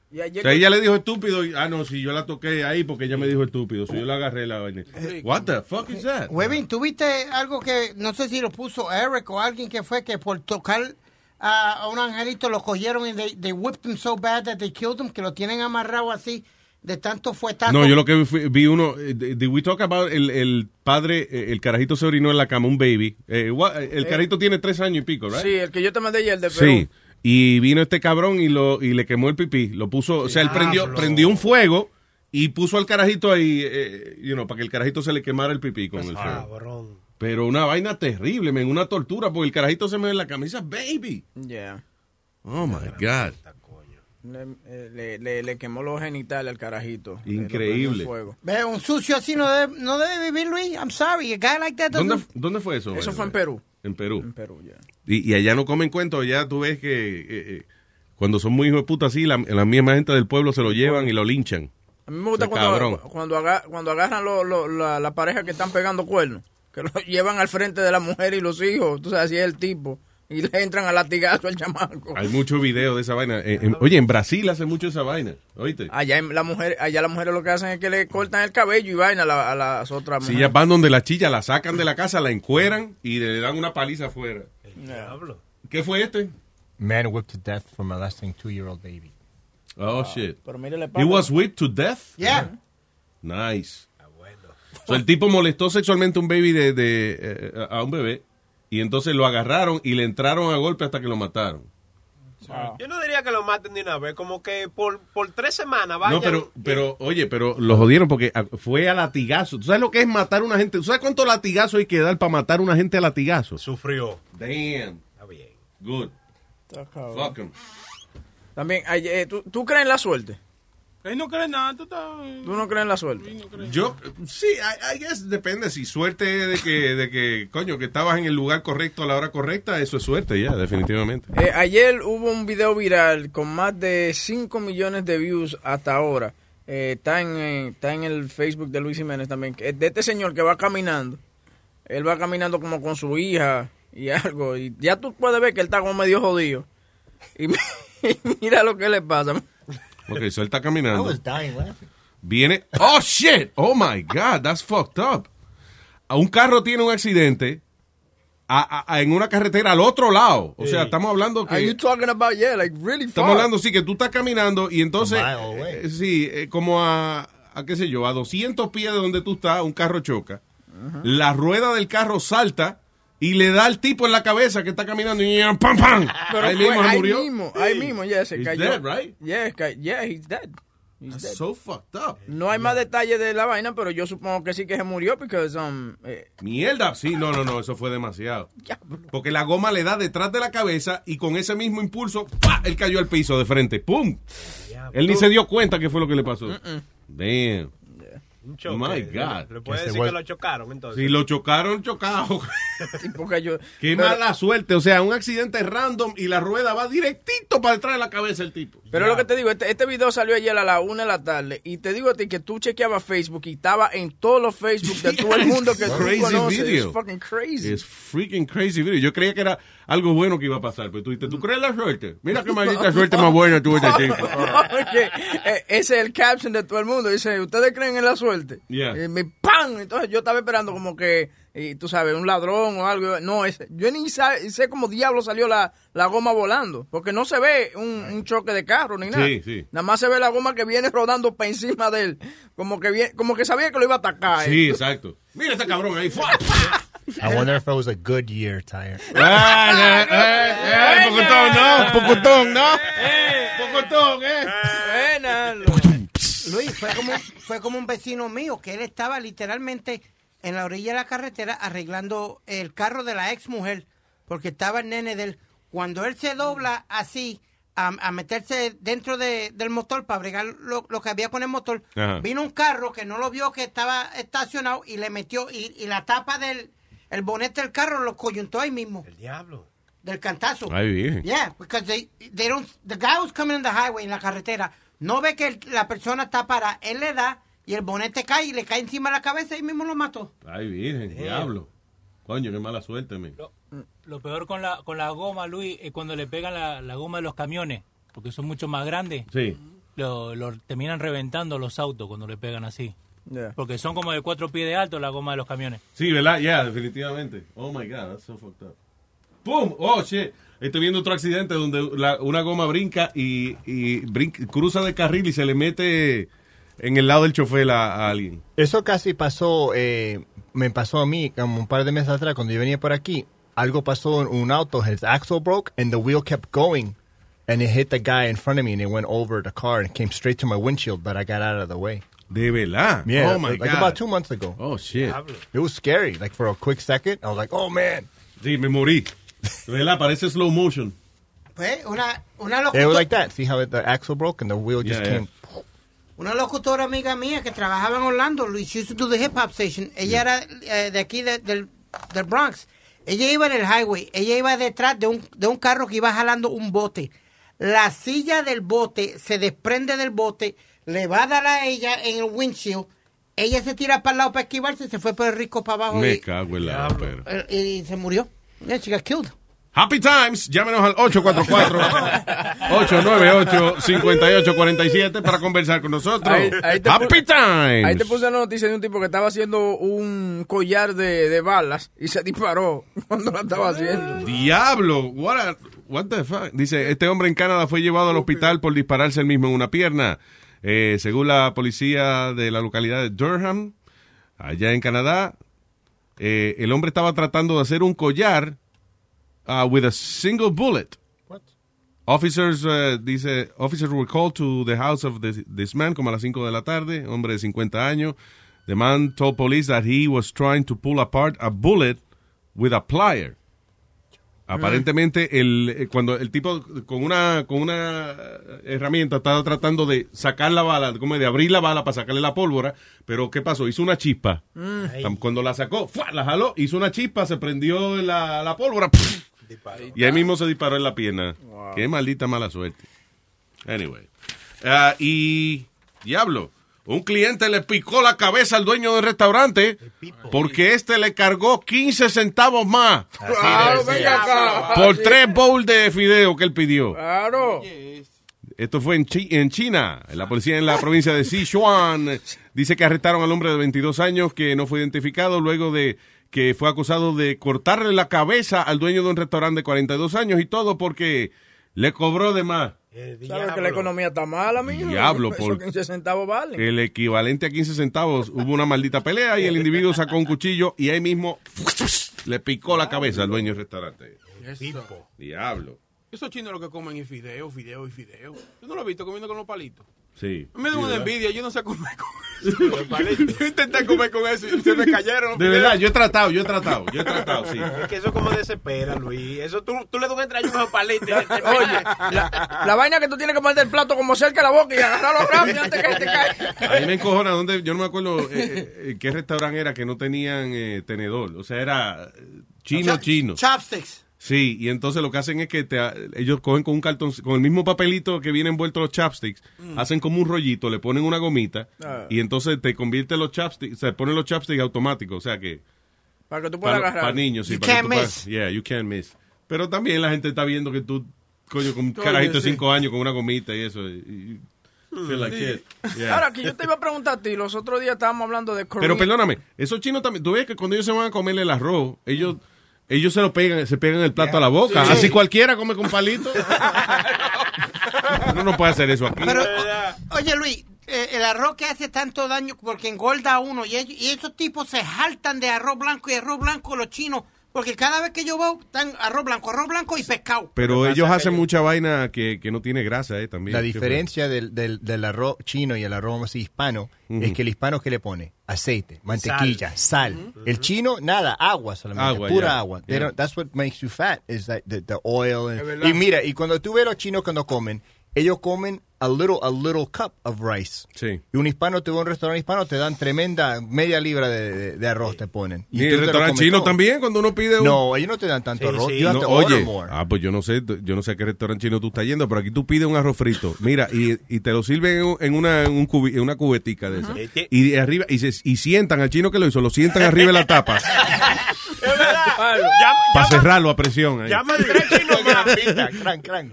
Y ayer O sea, ella le dijo estúpido y, ah, no, si yo la toqué ahí porque ella me dijo estúpido, si yo la agarré la vaina. What the fuck is that? Webin, ¿tuviste algo que, no sé si lo puso Eric o alguien que fue que por tocar a, a un angelito lo cogieron y they, they whipped him so bad that they killed him, que lo tienen amarrado así de tanto fuetazo? No, yo lo que vi, fue- vi uno, eh, did we talk about el, el padre, eh, el carajito se orinó en la cama, un baby. Eh, what- el Eh, carajito tiene tres años y pico, ¿right? Sí, el que yo te mandé ayer de Perú. Sí. Y vino este cabrón y lo y le quemó el pipí. Lo puso, o sea, él prendió, prendió un fuego y puso al carajito ahí, eh, you know, para que el carajito se le quemara el pipí con el fuego. Pero una vaina terrible, men, una tortura, porque el carajito se me ve en la camisa, baby. Yeah. Oh my God. Le, eh, le, le- le quemó los genitales al carajito. Increíble. fuego. Ve, un sucio así no debe, no debe vivir, Luis. I'm sorry, a guy like that doesn't... ¿Dónde, ¿Dónde fue eso? Eso fue en way? Perú. En Perú. En Perú, ya. Y, y allá no comen cuentos, allá tú ves que eh, eh, cuando son muy hijos de puta así, la, la misma gente del pueblo se lo llevan y lo linchan. A mí me gusta cuando, cuando, aga- cuando agarran lo- lo- la, la pareja que están pegando cuernos, que lo llevan al frente de la mujer y los hijos, tú sabes, así es el tipo, y le entran a latigazo al chamaco. Hay muchos videos de esa vaina. Eh, en- oye, en Brasil hace mucho esa vaina, ¿oíste? Allá en la mujer, allá las mujeres lo que hacen es que le cortan el cabello y vaina a, la- a las otras Si mujeres. ya van donde la chilla, la sacan de la casa, la encueran y le dan una paliza afuera. ¿Qué fue este? Man whipped to death for molesting two-year-old baby. Oh, shit. Pero He was whipped to death? Yeah. Nice. So, el tipo molestó sexualmente a un baby de, de, eh, a un bebé y entonces lo agarraron y le entraron a golpe hasta que lo mataron. Yo no diría que lo maten de una vez, como que por, por tres semanas vayan. No, pero, pero, oye, pero lo jodieron porque a- fue a latigazo. ¿Tú sabes lo que es matar a una gente? ¿Tú sabes cuánto latigazo hay que dar para matar a una gente a latigazo? Sufrió. Damn. Good. Está cabrón. Fuck 'em. También, ay, eh, ¿tú, ¿tú crees en la suerte? Él no cree nada, tú estás... ¿Tú no crees en la suerte? Yo, sí, I, I guess depende. Si suerte de que, de que, coño, que estabas en el lugar correcto a la hora correcta, eso es suerte, ya, definitivamente. Eh, ayer hubo un video viral con más de 5 millones de views hasta ahora. Eh, está, en, eh, está en el Facebook de Luis Jiménez también. de este señor que va caminando. Él va caminando como con su hija y algo. Y ya tú puedes ver que él está como medio jodido. Y, y mira lo que le pasa. Ok, so él está I caminando. was dying laughing. Viene. Oh shit. Oh my God. That's fucked up. A Un carro tiene un accidente a- a- a- en una carretera al otro lado. O sea, estamos hablando que. Are you talking about, yeah, like really Estamos hablando, sí, que tú estás caminando y entonces. A mile away. eh, sí, eh, como a, a, qué sé yo, a 200 pies de donde tú estás, un carro choca. La rueda del carro salta y le da al tipo en la cabeza que está caminando y ¡pam, pam! Pero ahí fue mismo se ahí murió. mismo, ahí mismo, ya se He's cayó. dead, right? Yeah, ca- yeah, he's dead. He's That's dead. so fucked up. No hay más detalles de la vaina, pero yo supongo que sí que se murió porque um, eh, Mierda, sí, no, no, no, eso fue demasiado. Porque la goma le da detrás de la cabeza y con ese mismo impulso, ¡pa! él cayó al piso de frente. ¡Pum! Él ni se dio cuenta qué fue lo que le pasó. Damn. Un choque. My God. Le puede decir que lo chocaron, entonces. Si lo chocaron, chocado. cayó. Qué Pero- mala suerte. O sea, un accidente random y la rueda va directito para detrás de la cabeza del tipo. Pero lo que te digo, este, este video salió ayer a la una de la tarde y te digo a ti que tú chequeabas Facebook y estaba en todos los Facebook de todo el mundo que tú Crazy conoces. video. It's fucking crazy. Es freaking crazy video. Yo creía que era algo bueno que iba a pasar, pero tú dices, ¿tú crees la suerte? Mira qué maldita suerte más buena tuvo este tipo. Oye, eh, ese es el caption de todo el mundo. Dice, ¿ustedes creen en la suerte? Yeah. Y me ¡pam! Entonces yo estaba esperando como que, y tú sabes, un ladrón o algo. No, ese, yo ni sa- sé cómo diablo salió la, la goma volando. Porque no se ve un, un choque de carro ni nada. Sí, sí. Nada más se ve la goma que viene rodando para encima de él. Como que, viene, como que sabía que lo iba a atacar. Sí, eh. exacto. Mira este cabrón ahí. ¡fua! I wonder if it was a good year tire. Ah, no, eh, eh, pocotón, no, pocotón, no. Pocotón, eh. Luis, fue como, fue como un vecino mío, que él estaba literalmente en la orilla de la carretera arreglando el carro de la ex mujer, porque estaba el nene de él. Cuando él se dobla así, a, a meterse dentro de- del motor para bregar lo, lo que había con el motor, Ajá. vino un carro que no lo vio que estaba estacionado y le metió, y, y la tapa del el bonete del carro lo coyuntó ahí mismo. El diablo. Del cantazo. Bien. Yeah, because they, they don't, the guy was coming in the highway, en la carretera, no ve que el- la persona está para, él le da y el bonete cae y le cae encima de la cabeza y mismo lo mató. Ay, virgen, diablo. Coño, qué mala suerte, men. Lo peor con la, con la goma, Luis, es cuando le pegan la, la goma de los camiones, porque son mucho más grandes. Sí. Lo, lo terminan reventando los autos cuando le pegan así. Yeah. Porque son como de cuatro pies de alto la goma de los camiones. Sí, ¿verdad? Ya, definitivamente. Oh my God, that's so fucked up. ¡Pum! Oh shit. Estoy viendo otro accidente donde la- una goma brinca y, y brinca- cruza de carril y se le mete en el lado del chofer a, a alguien. Eso casi pasó, eh, me pasó a mí como un par de meses atrás cuando yo venía por aquí. Algo pasó en un auto, his axle broke and the wheel kept going and it hit the guy in front of me and it went over the car and came straight to my windshield, but I got out of the way. De verdad. Yeah, Oh my like, God. about two months ago. Oh shit. It was scary. Like for a quick second, I was like, oh man. Sí, me morí. De verdad, parece slow motion. Pues una, una It was like that. See how it, the axle broke and the wheel just Yeah, yeah. Una locutora amiga mía que trabajaba en Orlando, Luis, she used to do the hip hop station. Ella era eh, de aquí, de- del, del Bronx. Ella iba en el highway, ella iba detrás de un, de un carro que iba jalando un bote. La silla del bote se desprende del bote, le va a dar a ella en el windshield. Ella se tira para el lado para esquivarse y se fue por el rico para abajo Me y, cago en la ópera. eh, y se murió. Yeah, she got killed. Happy Times, llámenos al 844-898-5847 para conversar con nosotros. Ahí- ahí te Happy Times. Ahí te puse la noticia de un tipo que estaba haciendo un collar de, de balas y se disparó cuando lo estaba haciendo. Diablo, what, a- what the fuck? Dice, este hombre en Canadá fue llevado al hospital por dispararse él mismo en una pierna. Eh, según la policía de la localidad de Durham, allá en Canadá, eh, el hombre estaba tratando de hacer un collar uh, with a single bullet. Officers, uh, dice, officers were called to the house of this, this man como a las 5 de la tarde, hombre de 50 años. The man told police that he was trying to pull apart a bullet with a plier. Aparentemente, el, eh, cuando el tipo con una, con una herramienta estaba tratando de sacar la bala, como de abrir la bala para sacarle la pólvora, pero ¿qué pasó? Hizo una chispa. Tam- Cuando la sacó, ¡fua! la jaló, hizo una chispa, se prendió la, la pólvora, y ahí mismo se disparó en la pierna. Qué maldita mala suerte. Anyway. Ah, y, diablo, un cliente le picó la cabeza al dueño del restaurante porque este le cargó 15 centavos más Claro, acá. por tres bowls de fideo que él pidió. Claro. Esto fue en, Chi- en China. La policía en la provincia de Sichuan dice que arrestaron al hombre de 22 años que no fue identificado luego de que fue acusado de cortarle la cabeza al dueño de un restaurante de 42 años y todo porque le cobró de más. ¿Sabes que la economía está mala, mijo? Diablo, por- 15 centavos valen. El equivalente a 15 centavos. Hubo una maldita pelea y el individuo sacó un cuchillo y ahí mismo le picó la cabeza al dueño del restaurante. Eso. Diablo. Esos chinos lo que comen es fideo, fideo y fideo. Yo no lo he visto comiendo con los palitos. Sí. Me da una envidia, yo no sé comer con eso. yo intenté comer con eso y se me cayeron De verdad, yo he tratado, yo he tratado, yo he tratado, sí. Es que eso como desespera, Luis. Eso tú, tú le das un entraño a un palito. Oye, la, la vaina que tú tienes que poner el plato como cerca de la boca y agarrarlo rápido antes que te caiga. A mí me encojona, donde, yo no me acuerdo eh, eh, eh, qué restaurante era que no tenían eh, tenedor. O sea, era chino, chino. Chopsticks. Sí, y entonces lo que hacen es que te, ellos cogen con un cartón, con el mismo papelito que viene envuelto los chopsticks, Mm. hacen como un rollito, le ponen una gomita Ah. y entonces te convierte los chopsticks, se ponen los chopsticks automáticos, o sea que Para que tú puedas para, agarrar. para niños, sí, You para que can't tú miss. puedas- yeah, you can't miss. Pero también la gente está viendo que tú, coño, con un carajito de sí. cinco años con una gomita y eso. y- y feel like Sí. Yeah. Ahora, que yo te iba a preguntar a ti, los otros días estábamos hablando de Korean. Pero perdóname, esos chinos también, tú ves que cuando ellos se van a comer el arroz, ellos ellos se lo pegan, se pegan el plato a la boca. Sí. Así cualquiera come con palito. Uno no puede hacer eso aquí. Pero, oye, Luis, eh, el arroz que hace tanto daño porque engorda a uno y, ellos- y esos tipos se jaltan de arroz blanco y arroz blanco los chinos porque cada vez que yo veo están arroz blanco, arroz blanco y pescado. Pero ellos hacen mucha vaina que, que no tiene grasa, eh, también. La diferencia del, del, del arroz chino y el arroz así hispano es que el hispano que le pone aceite, mantequilla, sal. El chino nada, agua solamente, Agua, pura ya. agua. Yeah. That's what makes you fat is that the, the oil. and- y mira, y cuando tú ves los chinos cuando comen, ellos comen a little a little cup of rice. Sí. Y un hispano te va a un restaurante hispano te dan tremenda media libra de, de- de arroz te ponen. Y el restaurante chino todo. también, cuando uno pide un... No, ellos no te dan tanto arroz. No, oye, more. ah, pues yo no sé, yo no sé a qué restaurante chino tú estás yendo, pero aquí tú pides un arroz frito, mira, y, y te lo sirven en, un- en una, en un cubi- en una cubetica de esas. Y de arriba, y, se, y sientan al chino que lo hizo, lo sientan arriba de la tapa, para cerrarlo a presión. ahí. Llama al tres chinos más. Crank, crank.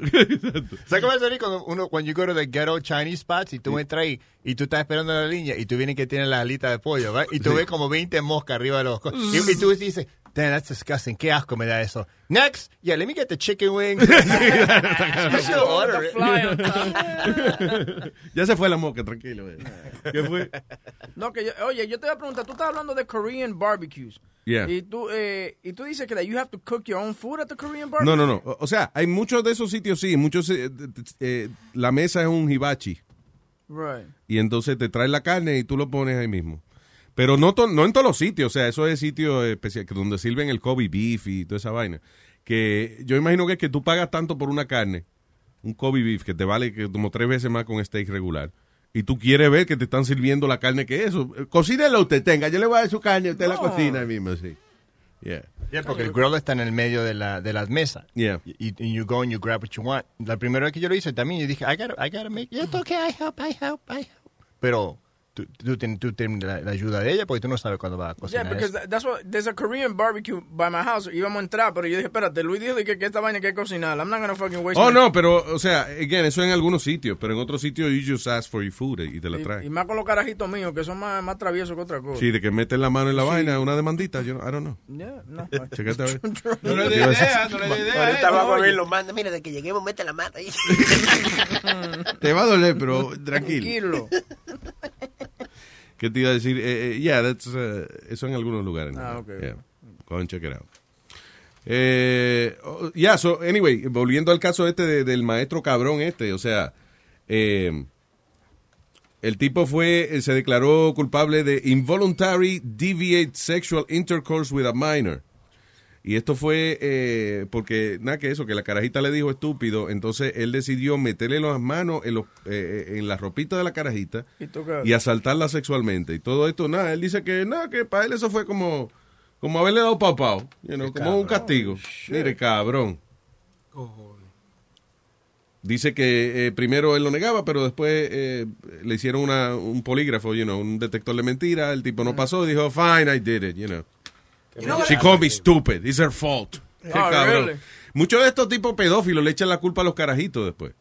¿Sabes cómo es Eric, cuando uno, when you go to the ghetto Chinese spots y tú entras ahí y tú estás esperando en la línea y tú vienes que tiene la alita de pollo, ¿verdad? Y tú Sí. ves como 20 moscas arriba de los... co- Y, y tú dices, damn, that's disgusting. Qué asco me da eso. Next, yeah, let me get the chicken wings. You should order it. ya se fue la mosca, tranquilo. eh. ¿Qué fue? No, que yo- oye, yo te voy a preguntar, tú estás hablando de Korean barbecues. Yeah. Y tú, eh, y tú dices que that you have to cook your own food at the Korean barbecue. No, no, no. O sea, hay muchos de esos sitios, sí. Muchos, eh, eh, la mesa es un hibachi. Right. Y entonces te traes la carne y tú lo pones ahí mismo. Pero no, to- no en todos los sitios. O sea, eso es sitios especiales donde sirven el Kobe beef y toda esa vaina. Que yo imagino que es que tú pagas tanto por una carne, un Kobe beef, que te vale que como tres veces más con steak regular. Y tú quieres ver que te están sirviendo la carne que es eso. Cocínelo usted, tenga. Yo le voy a dar su carne, usted la cocina ahí mismo, sí. Yeah. Yeah, porque el grill está en el medio de, la, de las mesas. Yeah. Y, y you go and you grab what you want. La primera vez que yo lo hice también, yo dije, I gotta, I gotta make, yeah, it's okay, I help, I help, I help. Pero tú, tú, tienes, tú tienes la, la ayuda de ella porque tú no sabes cuándo va a Yeah, cocinar because eso. that- that's what there's a Korean barbecue by my house. Íbamos a entrar, pero yo dije, espérate, Luis dijo de que, que esta vaina hay que cocinar. I'm not gonna fucking waste Oh, my- no, pero, o sea, again, eso en algunos sitios, pero en otros sitios you just ask for your food y te la Y, traen. y más con los carajitos míos, que son más, más traviesos que otra cosa. Sí, de que meten la mano en la Sí. vaina, una demandita, yo no, I don't know. Yeah, no. Checate a ver. No le ¿Qué dé iba a decir? idea, no le dé idea. Ahorita eh, vamos a ver lo manda. Mira, de que lleguemos, mete la mata ahí. Te va a doler, pero tranquilo. Tranquilo. ¿Qué te iba a decir? Eh, eh, yeah, that's, uh, eso en algunos lugares. Ah, ok. Yeah. Go and check it out. Eh, oh, yeah, so, anyway, volviendo al caso este de- del maestro cabrón este, o sea, eh, el tipo fue, se declaró culpable de involuntary deviate sexual intercourse with a minor. Y esto fue eh, porque, nada que eso, que la carajita le dijo estúpido, entonces él decidió meterle las manos en, los, eh, en la ropita de la carajita ¿Y y asaltarla sexualmente. Y todo esto, nada, él dice que nada, que para él eso fue como, como haberle dado papao, you know, como un castigo. Mire, cabrón. Dice que eh, primero él lo negaba, pero después eh, le hicieron una, un polígrafo, you know, un detector de mentira. El tipo no pasó, dijo, fine, I did it, you know. She called me stupid, it's her fault. Qué Oh, cabrón. really? Muchos de estos tipos pedófilos le echan la culpa a los carajitos después.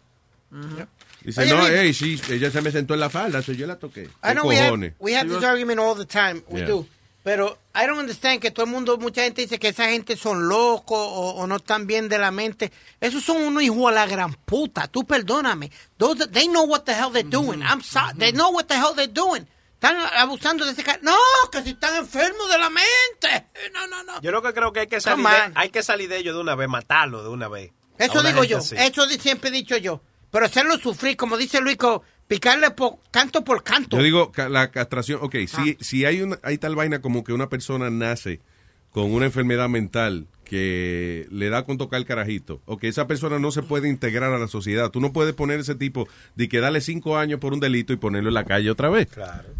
Dice, Oye, no, Luis. hey, sí, ella se me sentó en la falda, so yo la toqué. I ¿Qué know we have, we have this argument all the time. We Yeah. do. Pero I don't understand que todo el mundo, mucha gente dice que esa gente son locos o, o no están bien de la mente. Esos son unos hijos a la gran puta. Tú perdóname. Those, they know what the hell they're doing. I'm sorry. They know what the hell they're doing. Están abusando de ese cara. No, que si están enfermos de la mente. No, no, no. Yo lo que creo que hay que salir de, hay que salir de ellos de una vez, matarlo de una vez. Eso una digo yo. así. Eso siempre he dicho yo. Pero hacerlo sufrir, como dice Luis, co- picarle por, canto por canto. Yo digo, la castración, ok, si, si hay, una, hay tal vaina como que una persona nace con una enfermedad mental que le da con tocar el carajito, o que esa persona no se puede integrar a la sociedad, tú no puedes poner ese tipo de que darle cinco años por un delito y ponerlo en la calle otra vez.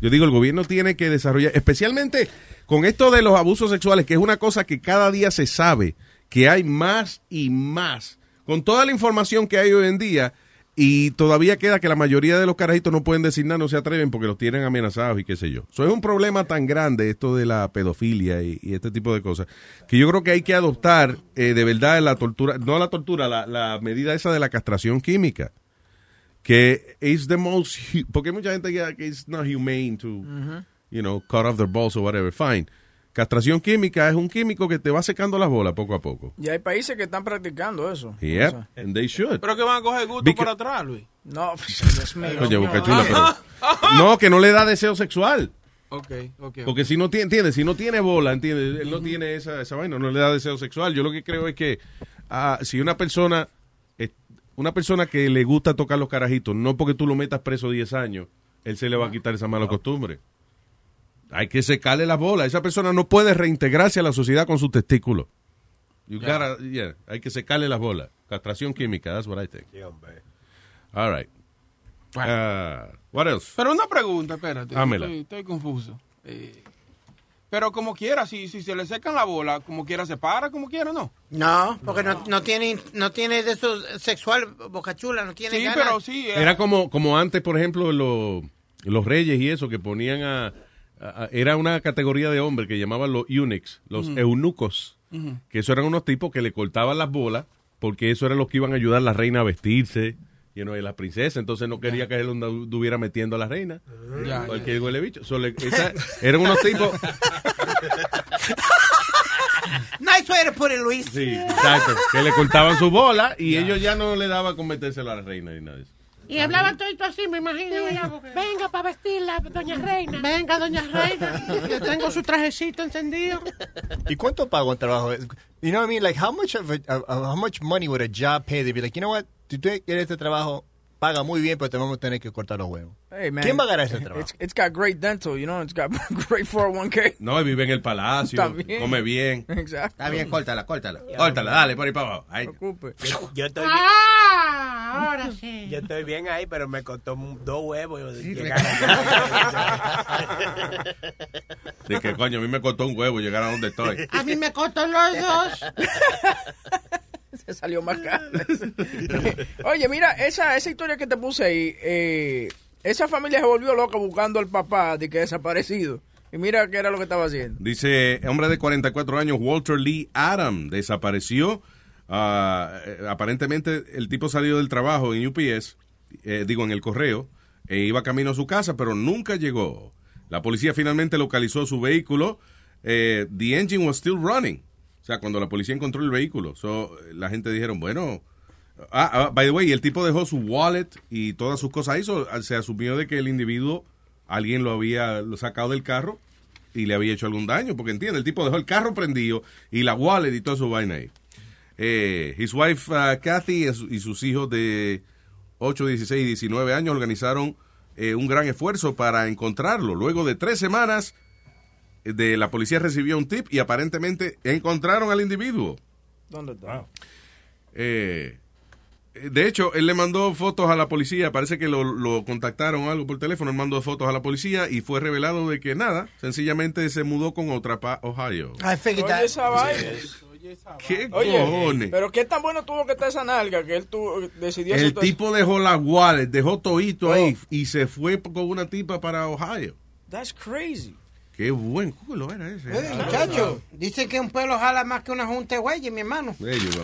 Yo digo, el gobierno tiene que desarrollar, especialmente con esto de los abusos sexuales, que es una cosa que cada día se sabe que hay más y más. Con toda la información que hay hoy en día, y todavía queda que la mayoría de los carajitos no pueden decir nada, no se atreven porque los tienen amenazados y qué sé yo. Eso es un problema tan grande, esto de la pedofilia y, y este tipo de cosas, que yo creo que hay que adoptar eh, de verdad la tortura, no la tortura, la, la medida esa de la castración química. Que es the most, porque mucha gente que que it's not humane to, you know, cut off their balls or whatever, fine. Castración química es un químico que te va secando las bolas poco a poco. Y hay países que están practicando eso. Yep, and they should. Pero que van a coger gusto por atrás, Luis. No, Dios mío. Oye, Boca Chula, pero- No, que no le da deseo sexual. Ok, ok. Porque si no tiene, entiende, si no tiene bola, entiende, él no tiene esa, esa vaina, no le da deseo sexual. Yo lo que creo es que ah, si una persona, eh, una persona que le gusta tocar los carajitos, no porque tú lo metas preso 10 años, él se le va a quitar esa mala costumbre. Hay que secarle la bola. Esa persona no puede reintegrarse a la sociedad con sus testículos. You gotta- yeah, hay que secarle las bolas. Castración química, that's what I think. All right. Ah, what else? Pero una pregunta, espérate. Estoy, estoy confuso. Eh, pero como quiera, si, si se le secan la bola, como quiera se para, como quiera, ¿no? No, porque no, no tiene no tiene de eso sexual, Boca Chula, no tiene Sí, ganas. pero sí. eh, Era como, como antes, por ejemplo, lo- los reyes y eso, que ponían a- Era una categoría de hombres que llamaban los eunuchs, los eunucos, que eso eran unos tipos que le cortaban las bolas, porque eso eran los que iban a ayudar a la reina a vestirse, y no, y la princesa, entonces no quería que él estuviera metiendo a la reina. Ya, Cualquier huele bicho. So, le- esa- eran unos tipos... Nice way to put it, Luis. Sí, exacto, que le cortaban su bola y ellos ya no le daban con metérsela a la reina ni nada de eso. Y hablaban todo esto así, me imagino. ¿verdad? Porque- Venga para vestirla, doña Reina. Venga, doña Reina. Yo tengo su trajecito encendido. ¿Y cuánto paga un trabajo? You know what I mean? Like, how much of a, of- of how much money would a job pay? They'd be like, you know what? Si tú quieres este trabajo, paga muy bien, pero te vamos a tener que cortar los huevos. Hey, man. ¿Quién va a ganar ese trabajo? It's, it's got great dental, you know, it's got great 401k. No, y vive en el palacio, También. come bien. Exacto. Está bien, córtala, córtala. Córtala, dale, por ahí para abajo. Ahí. Yo, yo estoy Ah, ahora sí. bien, yo estoy bien ahí, pero me costó dos huevos llegar allá. De que, coño, a mí me costó un huevo llegar a donde estoy. A mí me costó los dos. Se salió más caro. Oye, mira, esa, esa historia que te puse ahí, eh, esa familia se volvió loca buscando al papá de que desaparecido. Y mira qué era lo que estaba haciendo. Dice, hombre de 44 años, Walter Lee Adam, desapareció. Ah, eh, aparentemente, el tipo salió del trabajo en UPS, eh, digo, en el correo, e iba camino a su casa, pero nunca llegó. La policía finalmente localizó su vehículo. Eh, the engine was still running. O sea, cuando la policía encontró el vehículo, la gente dijeron, bueno, Ah, ah, by the way, el tipo dejó su wallet y todas sus cosas ahí. so, se asumió de que el individuo, alguien lo había sacado del carro y le había hecho algún daño. Porque entiende, el tipo dejó el carro prendido y la wallet y toda su vaina ahí. Eh, his wife uh, Kathy y su- y sus hijos de 8, 16 y 19 años organizaron eh, un gran esfuerzo para encontrarlo. Luego de tres semanas, de la policía recibió un tip y aparentemente encontraron al individuo. ¿Dónde está? Eh, de hecho, él le mandó fotos a la policía, parece que lo, lo contactaron o algo por teléfono, él mandó fotos a la policía y fue revelado de que nada, sencillamente se mudó con otra para Ohio. I figured Oye that. esa vaina. ¿Qué Oye, cojones? pero qué tan bueno tuvo que estar esa nalga que él tuvo, decidió El eso? tipo dejó la wallet, dejó toito ahí y se fue con una tipa para Ohio. That's crazy. Qué buen culo era ese. Eh, muchacho, dice que un pelo jala más que una junta de güeyes, mi hermano. There you go.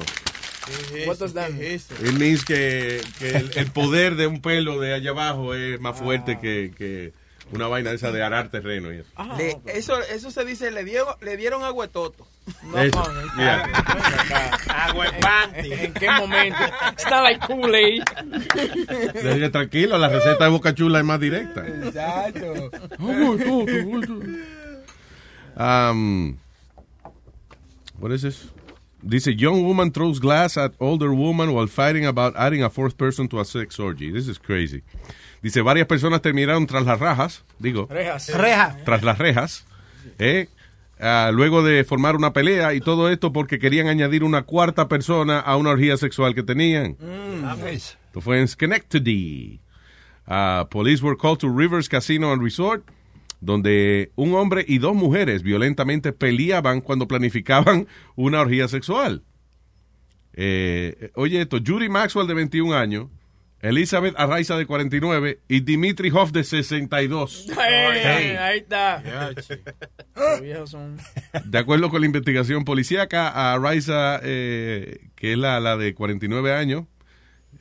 What does that mean? It means que, que el, el poder de un pelo de allá abajo es más fuerte que, que una vaina esa de arar terreno y eso. Le- eso, eso se dice, le dieron, le dieron agua de toto. Eso, yeah. Agua en. ¿En qué momento? Está like Kool-Aid. Tranquilo, la receta de Boca Chula es más directa. Exacto. Um, what is this? Dice, young woman throws glass at older woman while fighting about adding a fourth person to a sex orgy. This is crazy. Dice, varias personas terminaron tras las rajas, digo, Rejas. Reja. tras las rejas, eh, ah, luego de formar una pelea y todo esto porque querían añadir una cuarta persona a una orgía sexual que tenían. Esto fue en Schenectady. Uh, police were called to Rivers Casino and Resort, donde un hombre y dos mujeres violentamente peleaban cuando planificaban una orgía sexual. Eh, oye esto, Judy Maxwell de 21 años, Elizabeth Arraiza de 49 y Dimitri Hoff de 62. Hey, Ahí está. Los viejos son- De acuerdo con la investigación policíaca, a Arraiza, eh, que es la, la de 49 años,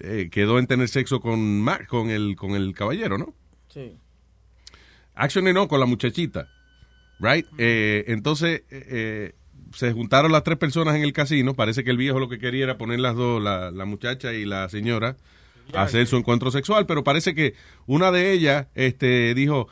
eh, quedó en tener sexo con, con, el, con el caballero, ¿no? Sí. Actually no, con la muchachita. Right? Eh, entonces, eh, eh, se juntaron las tres personas en el casino. Parece que el viejo lo que quería era poner las dos, la, la muchacha y la señora, hacer su encuentro sexual. Pero parece que una de ellas este, dijo,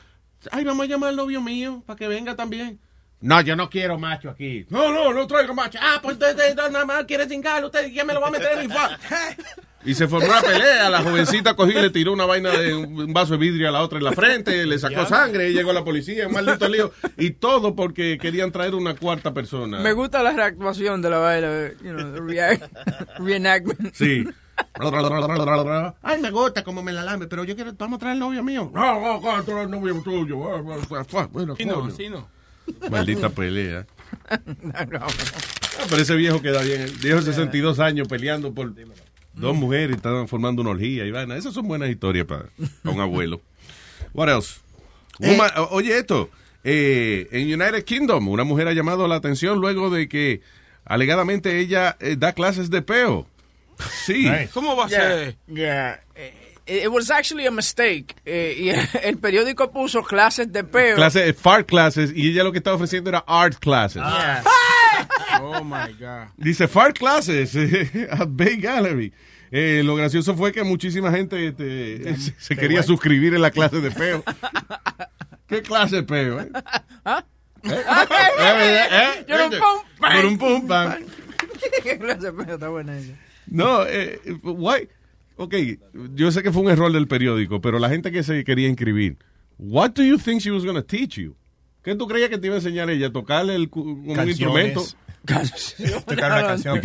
ay, vamos a llamar al novio mío para que venga también. No, yo no quiero macho aquí. No, no, no traigo macho. Ah, pues usted nada más quiere cingar. Usted, ¿quién me lo va a meter en el fa-?" Y se formó una pelea. La jovencita cogió y le tiró una vaina de un vaso de vidrio a la otra en la frente, le sacó Ya. sangre y llegó la policía, un maldito lío. Y todo porque querían traer una cuarta persona. Me gusta la reactuación de la vaina, you know, reenactment. Sí. Ay, me gusta como me la lame, pero yo quiero, vamos a traer el novio mío. No, no, no, eres el novio tuyo. Ah, ah, ah, bueno, Sí, no, sí, no. Maldita pelea. Pero ese viejo queda bien. El viejo de 62 años peleando por dos mujeres y estaban formando una orgía y vaina. Esas son buenas historias para un abuelo. What else? Woman- oye, esto. eh, en United Kingdom, una mujer ha llamado la atención luego de que alegadamente ella eh, da clases de peo. Sí. ¿Cómo va a Yeah, ser? yeah. Eh, It was actually a mistake. Eh, y el periódico puso clases de peo. Clases, fart classes, y ella lo que estaba ofreciendo era art classes. Yeah. Oh my God. Dice fart classes at Bay Gallery. Eh, lo gracioso fue que muchísima gente este, se, se quería suscribir en la clase de peo. ¿Qué clase de peo? Eh? ¿Ah? Eh, eh, eh, Yo era un eh, pum, pam. por un pum, pam. ¿Qué clase de peo? Está buena esa. No, eh, why? Ok, yo sé que fue un error del periódico, pero la gente que se quería inscribir, what do you think she was going to teach you? ¿Qué tú creías que te iba a enseñar ella? ¿Tocarle el, un Canciones. instrumento? Tocar una canción.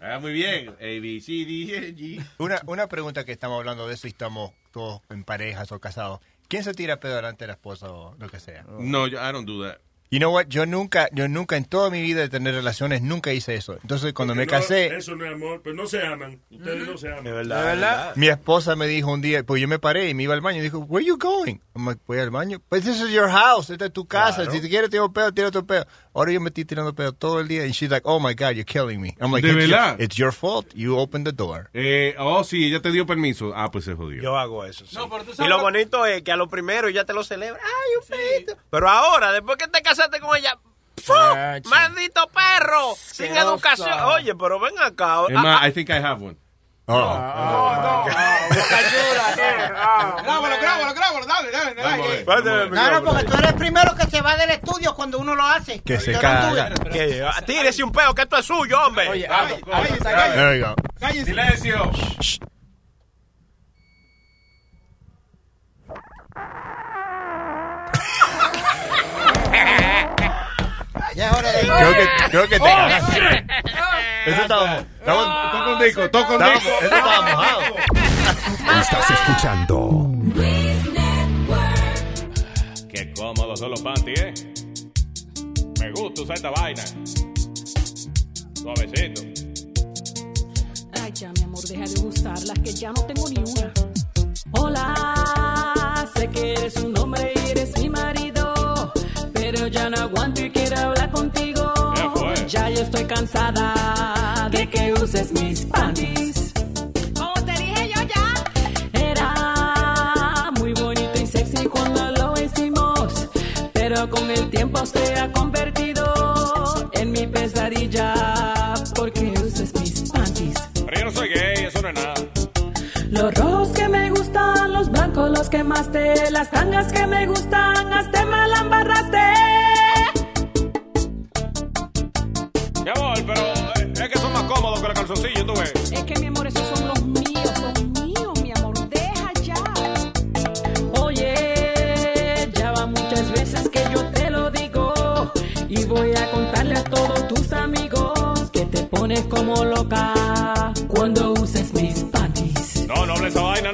Ah, muy bien. A, B, C, D, E, G. Una, una pregunta que estamos hablando de eso y estamos todos en parejas o casados. ¿Quién se tira pedo delante de la esposa o lo que sea? No, yo, I don't do that. You know what? Yo nunca, yo nunca en toda mi vida de tener relaciones nunca hice eso. Entonces cuando me Porque no, casé, Eso no es amor, pero no se aman. Ustedes no se aman. De verdad. ¿De verdad? mi esposa me dijo un día, pues yo me paré y me iba al baño y dijo, Where you going? I'm like, voy al baño. Pues this is your house, esta es tu casa. Claro. Si te quieres tirar pedo, tira tu pedo. Ahora yo me estoy tirando pedo todo el día y she's like, Oh my God, you're killing me. I'm like, ¿De it's your- verdad? it's your fault. You opened the door. Eh, oh, sí, ella te dio permiso. Ah, pues se jodió. Yo hago eso. sí. No, pero tú y sabes lo lo- bonito es que a lo primero ya te lo celebra. Ay, un pedito. Pero ahora, después que te casaste con ella. ¡Maldito perro! Sin educación. Oye, pero ven acá. Es Ah, ah, I think I have one. Oh. Grábalo, grábalo, grábalo, dale, dale, dale. ver. Claro, porque tú eres el primero que se va del estudio cuando uno lo hace. Que se no caga. ah, Tírese un peo, que esto es suyo, hombre. Oye, ah, go. Cállense. Silencio. Ya es hora de... Creo que, creo que te cagaste. Eso estaba, Toca un disco, toca un disco. eso estaba mojado. Estás escuchando Qué cómodos son los panties, ¿eh? Me gusta usar esta vaina. Suavecito. Ay, ya, mi amor, deja de usarlas, que ya no tengo ni una. Hola, sé que eres un hombre y estoy cansada de que uses mis panties. Como te dije yo ya. Era muy bonito y sexy cuando lo hicimos, pero con el tiempo se ha convertido en mi pesadilla porque uses mis panties. Pero yo no soy gay, eso no es nada. Los rojos que me gustan, los blancos los quemaste, las tangas que me gustan, hasta me la embarraste. Los calzoncillos, tú ves. Es que mi amor, esos son los míos, son míos, mi amor, deja ya. Oye, ya va muchas veces que yo te lo digo y voy a contarle a todos tus amigos que te pones como loca cuando uses mis panties. No, no hable esa vaina,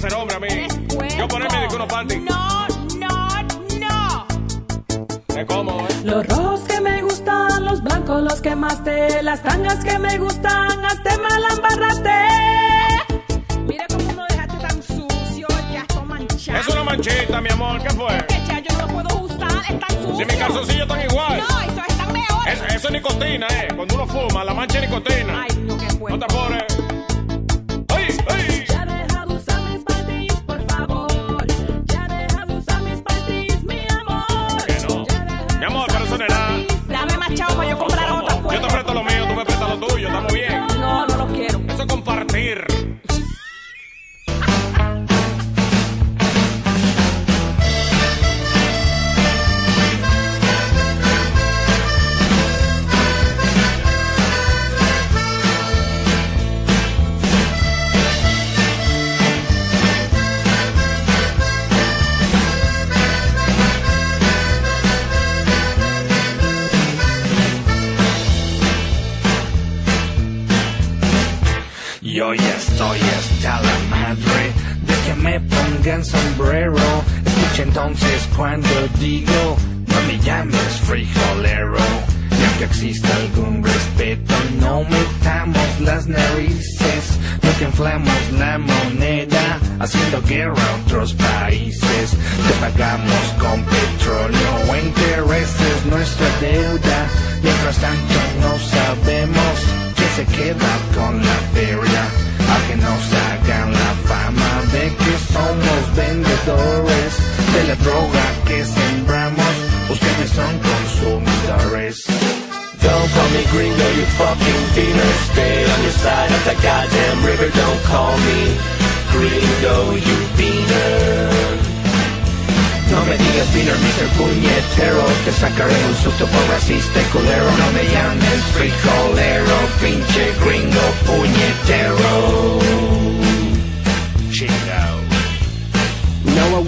ser hombre a mí. Yo ponerme de que panty. No, no, no. Es cómodo, ¿eh? Los rojos que me gustan, los blancos los quemaste, las tangas que me gustan, hasta mal embarraste. Mira cómo no dejaste tan sucio, ya esto manchado. Es una manchita, mi amor. ¿Qué fue? Que ya yo no lo puedo usar, es tan sucio. Si mis calzoncillos están igual. No, eso está peor. Es- eso es nicotina, ¿eh? Cuando uno fuma, la mancha es nicotina. Ay, no, qué bueno. No te apures. Yo ya estoy hasta la madre de que me pongan sombrero. Escucha entonces cuando digo, no me llames frijolero. Y aunque exista algún respeto, no metamos las narices. No que inflamos la moneda, haciendo guerra a otros países. Te pagamos con petróleo o intereses nuestra deuda. Mientras tanto no sabemos que se queda con la feria a que nos hagan la fama de que somos vendedores de la droga que sembramos. Ustedes son consumidores. Don't call me gringo, you fucking beaner Stay on your side of the goddamn river Don't call me gringo, you beaner no me digas beaner, Mr. Puñetero Te sacaré un susto por racista culero No me llames frijolero Pinche gringo puñetero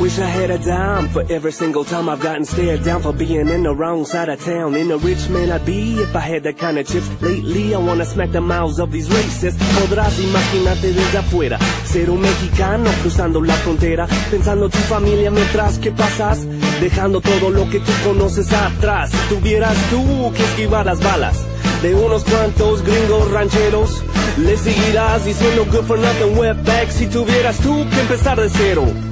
wish I had a dime for every single time I've gotten stared down for being in the wrong side of town. In a rich man I'd be if I had that kind of chips. Lately I wanna smack the mouths of these racists. Podrás imaginarte desde afuera, ser un mexicano cruzando la frontera, pensando tu familia mientras que pasas, dejando todo lo que tú conoces atrás. Si tuvieras tú que esquivar las balas de unos cuantos gringos rancheros, le seguirás diciendo good for nothing wetback si tuvieras tú que empezar de cero.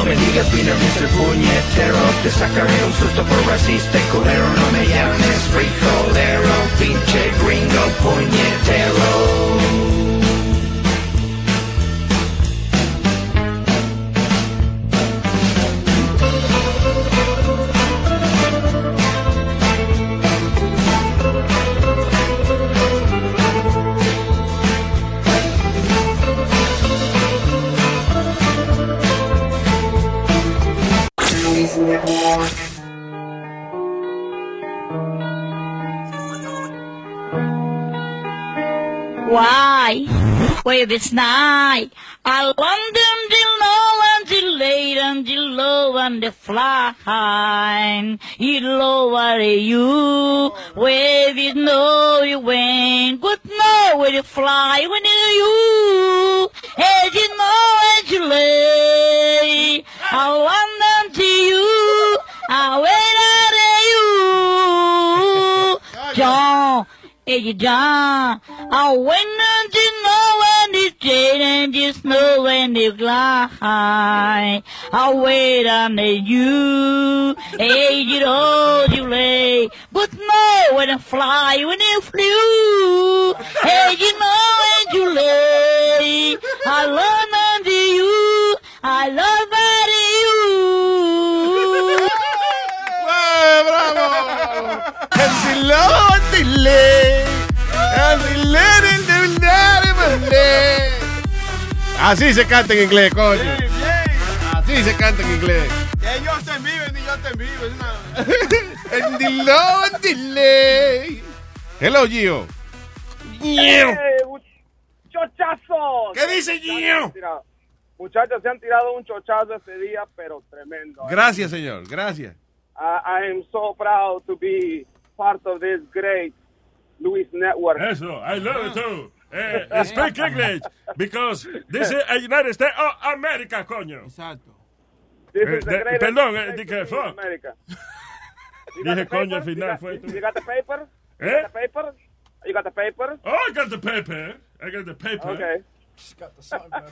No me digas beaner, Mr. Puñetero Te sacaré un susto por racista y No me llames frijolero Pinche gringo puñetero Well, it's night. I London till low until late until low and the flying. You lower you. Where you know you went. Good know where you fly when you. As you know as you lay. I London to you. I wait out you. John. Hey, John, I went on to know when jade and just know when it's glide. I wait on you, hey, you know you lay, but know when I fly, when you flew. Hey, you know when you lay, I love under you, I love under you. ¡Bravo! Así se canta en inglés, coño. Así se canta en inglés. Que ellos te viven y yo te vivo. Es una... And delay. Hello, Gio. ¡Eh, chochazos! ¿Qué dice Muchachos, Gio? se han tirado- Muchachos, se han tirado un chochazo este día, pero tremendo. ¿eh? Gracias, señor. Gracias. I, I am so proud to be part of this great Luis Network. Eso, I love it too. Eh, speak English, because this is a United States of America, coño. Exacto. Eh, the de- perdón, eh, dije, fuck. Got Dije the coño al final, got- fue tú. You got the paper? You Eh? got the paper? You got the paper? Oh, I got the paper. I got the paper. Okay.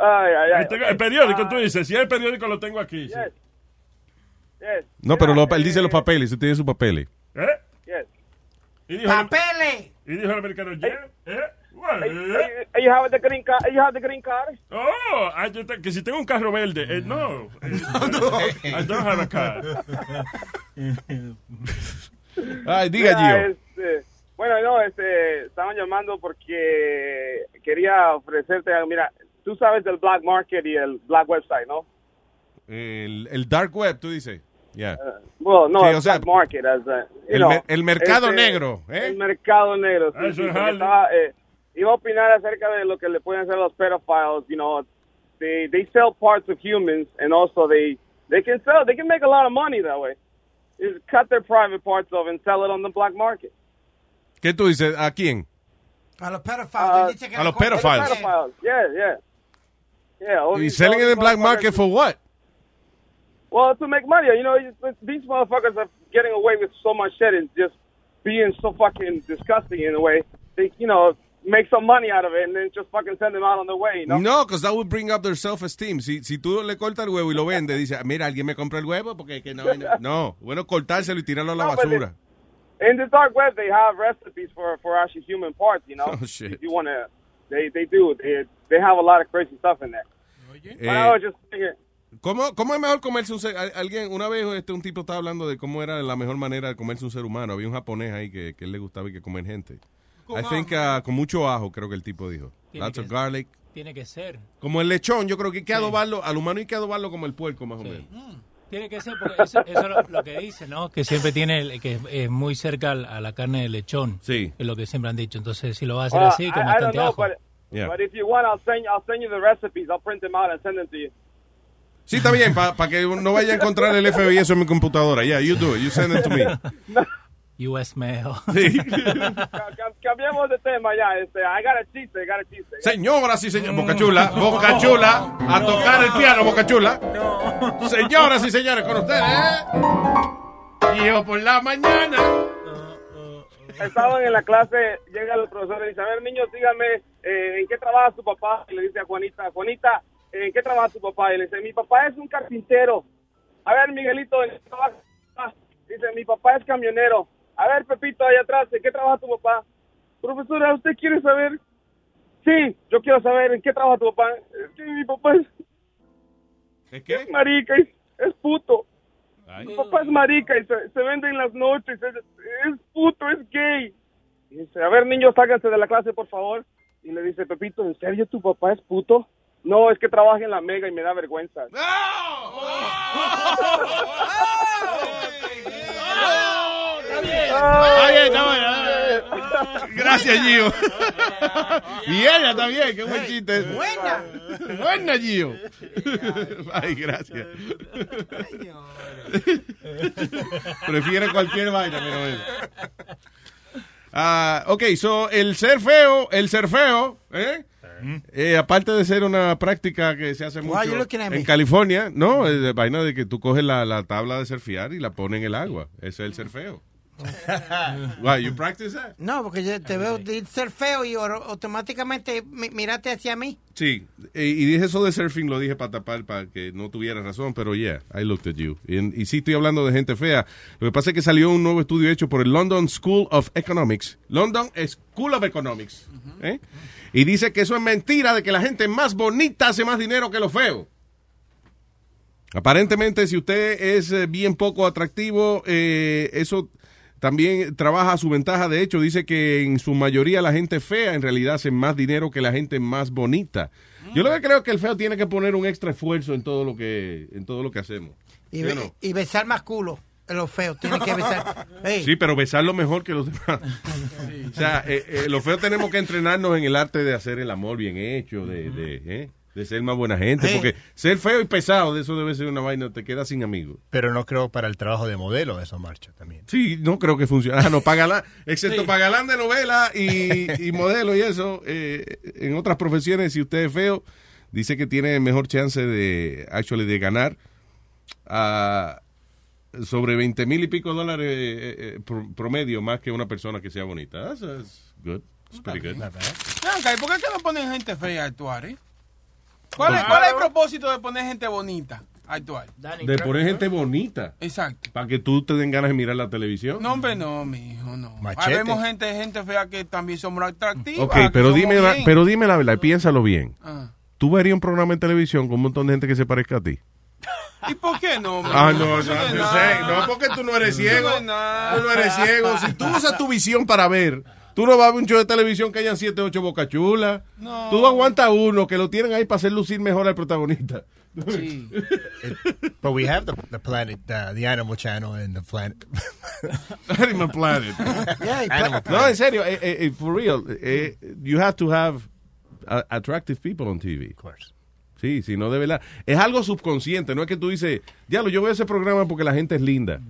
Ay, ay, ay. Ahí tengo- el periódico, Ah, tú dices. Si es el periódico, lo tengo aquí. sí. Yes. Yes. No, pero lo- él dice los papeles. Usted tiene sus papeles. ¿Eh? Yes. Y dijo el- ¡Papeles! Y dijo el americano, yeah, eh, well, hey, you have the green card? You have the green card? Oh, ah, que si tengo un carro verde. Eh, no. Eh, I don't have a car. Ay, diga, Mira, Gio. este, bueno, no, este, estaban llamando porque quería ofrecerte, mira, tú sabes del black market y el black website, ¿no? El, el dark web, tú dices. Yeah. Well, no, Sí, el o sea, market, as a, you el know, mer- el mercado este, negro, ¿eh? El mercado negro, sí, sí, estaba, eh, iba a opinar acerca de lo que le pueden hacer a los pedophiles, you know, they, they sell parts of humans and also they, they can sell, they can make a lot of money that way. Is cut their private parts off and sell it on the black market. ¿Qué tú dices? ¿A quién? A los pedophiles. Que a lo los pedophiles. Pedophiles, yeah, yeah. Yeah, all ¿Y selling all in the black market for what? Well, to make money, you know, these motherfuckers are getting away with so much shit and just being so fucking disgusting in a way. They, you know, make some money out of it and then just fucking send them out on their way, you know? No, because that would bring up their self-esteem. Si, si tú le cortas el huevo y lo vendes, dice, "Ah, mira, alguien me compró el huevo porque que no, no. No, bueno, cortárselo y tirarlo a la No, but basura. In the dark web, they have recipes for for actually human parts, you know? Oh, shit. If you want to, they, they do. They, they have a lot of crazy stuff in there. But I Eh, was just thinking, ¿Cómo, ¿Cómo es mejor comerse un ser? al- Alguien, una vez este, un tipo estaba hablando de cómo era la mejor manera de comerse un ser humano. Había un japonés ahí que, que él le gustaba y que comer gente. I think uh, con mucho ajo, creo que el tipo dijo. Tiene Lots que of garlic. Tiene que ser. Como el lechón, yo creo que hay que adobarlo, al humano hay que adobarlo como el puerco, más o menos. Tiene que ser, porque eso, eso es lo, lo que dice, ¿no? Que siempre tiene, el- que es, es muy cerca a la carne de lechón. Sí. Es lo que siempre han dicho. Entonces, si lo va a hacer well, así, I, con I don't bastante know, ajo. but, Yeah. but if you want, I'll send, I'll send you the recipes. I'll print them out and send them to you. Sí, está bien, para que no vaya a encontrar el FBI eso en mi computadora. Yeah, you do it. You send it to me. US mail. Sí. Cam- cam- Cambiemos de tema ya. Este, I got a chiste, I got a chiste. Señoras y señores, Boca Chula, Boca Chula, a tocar el piano, Boca Chula. Señoras y señores, con ustedes, ¿eh? Yo por la mañana. Estaban en la clase, llega el profesor y dice, a ver, niños, díganme, eh, ¿en qué trabaja su papá? Y le dice a Juanita, Juanita, ¿en qué trabaja su papá? Y le dice, mi papá es un carpintero. A ver, Miguelito, ¿en qué trabaja? Dice, mi papá es camionero. A ver, Pepito, allá atrás, ¿en qué trabaja tu papá? Profesora, ¿usted quiere saber? Sí, yo quiero saber, ¿en qué trabaja tu papá? Es que mi papá es, ¿Es qué? es marica, es, es puto. Mi papá es marica y se, se vende en las noches, es, es puto, es gay. Y dice, a ver, niños, sáquense de la clase, por favor. Y le dice, Pepito, ¿en serio tu papá es puto? No, es que trabaja en la mega y me da vergüenza. Está bien, está bueno. Gracias, Gio. Y ella también, qué buen chiste. Buena. Buena, Gio. Ay, gracias. Prefiere cualquier vaina, pero bueno. Ah, ok, so el ser feo, el ser feo, ¿eh? Eh, aparte de ser una práctica que se hace Why mucho en California, no, es de vaina de que tú coges la, la tabla de surfear y la pones en el agua. Ese es el ser feo. Why, you practice that? No, porque yo te veo de ser feo y automáticamente mi- miraste hacia mí. Sí, y, dije eso de surfing, lo dije para tapar, para que no tuviera razón, pero yeah, I looked at you. Y, y sí estoy hablando de gente fea. Lo que pasa es que salió un nuevo estudio hecho por el London School of Economics. London School of Economics. ¿eh? Y dice que eso es mentira, de que la gente más bonita hace más dinero que los feos. Aparentemente, si usted es eh, bien poco atractivo, eh, eso también trabaja a su ventaja. De hecho, dice que en su mayoría la gente fea en realidad hace más dinero que la gente más bonita. Yo lo que creo es que el feo tiene que poner un extra esfuerzo en todo lo que, en todo lo que hacemos. Y, ¿Sí o be- no? y besar más culo. Los feos. Tienen que besar. Sí, pero besarlo mejor que los demás. O sea, eh, eh, los feos tenemos que entrenarnos en el arte de hacer el amor bien hecho, de, de, eh, de ser más buena gente. Porque ser feo y pesado, de eso debe ser una vaina, te quedas sin amigos. Pero no creo para el trabajo de modelo eso marcha también. Sí, no creo que funcione. Ah, no, para galán, excepto Sí. para galán de novela y, y modelo y eso. eh, en otras profesiones, si usted es feo, dice que tiene mejor chance de, actually, de ganar ah, sobre 20 mil y pico dólares eh, eh, pro- promedio más que una persona que sea bonita. That's, that's good. It's pretty good. Blanca, ¿y por qué que no ponen gente fea a actuar, eh? ¿Cuál, es. ¿Cuál es el propósito de poner gente bonita a actuar? De poner gente bonita. Exacto. Para que tú te den ganas de mirar la televisión. No, hombre, no, mi hijo, no. Machete. Habemos gente, gente fea que también somos atractivas. Ok, pero dime, la, pero dime la verdad, y piénsalo bien. Ah. ¿Tú verías un programa en televisión con un montón de gente que se parezca a ti? ¿Y por qué no? mi Ah, no, no, sé, no, porque tú no eres ciego. Tú no eres ciego. Si tú usas tu visión para ver, tú no vas a ver un show de televisión que hayan siete, ocho bocachulas. No. Tú aguantas uno que lo tienen ahí para hacer lucir mejor al protagonista. Sí. But we have the, the planet, uh, the Animal Channel and the planet. Animal Planet. Yeah, Animal No, en serio, eh, eh, eh, for real, eh, you have to have uh, attractive people on TV. Of course. Sí, sí, no de verdad. Es algo subconsciente, no es que tú dices, diablo, yo veo ese programa porque la gente es linda.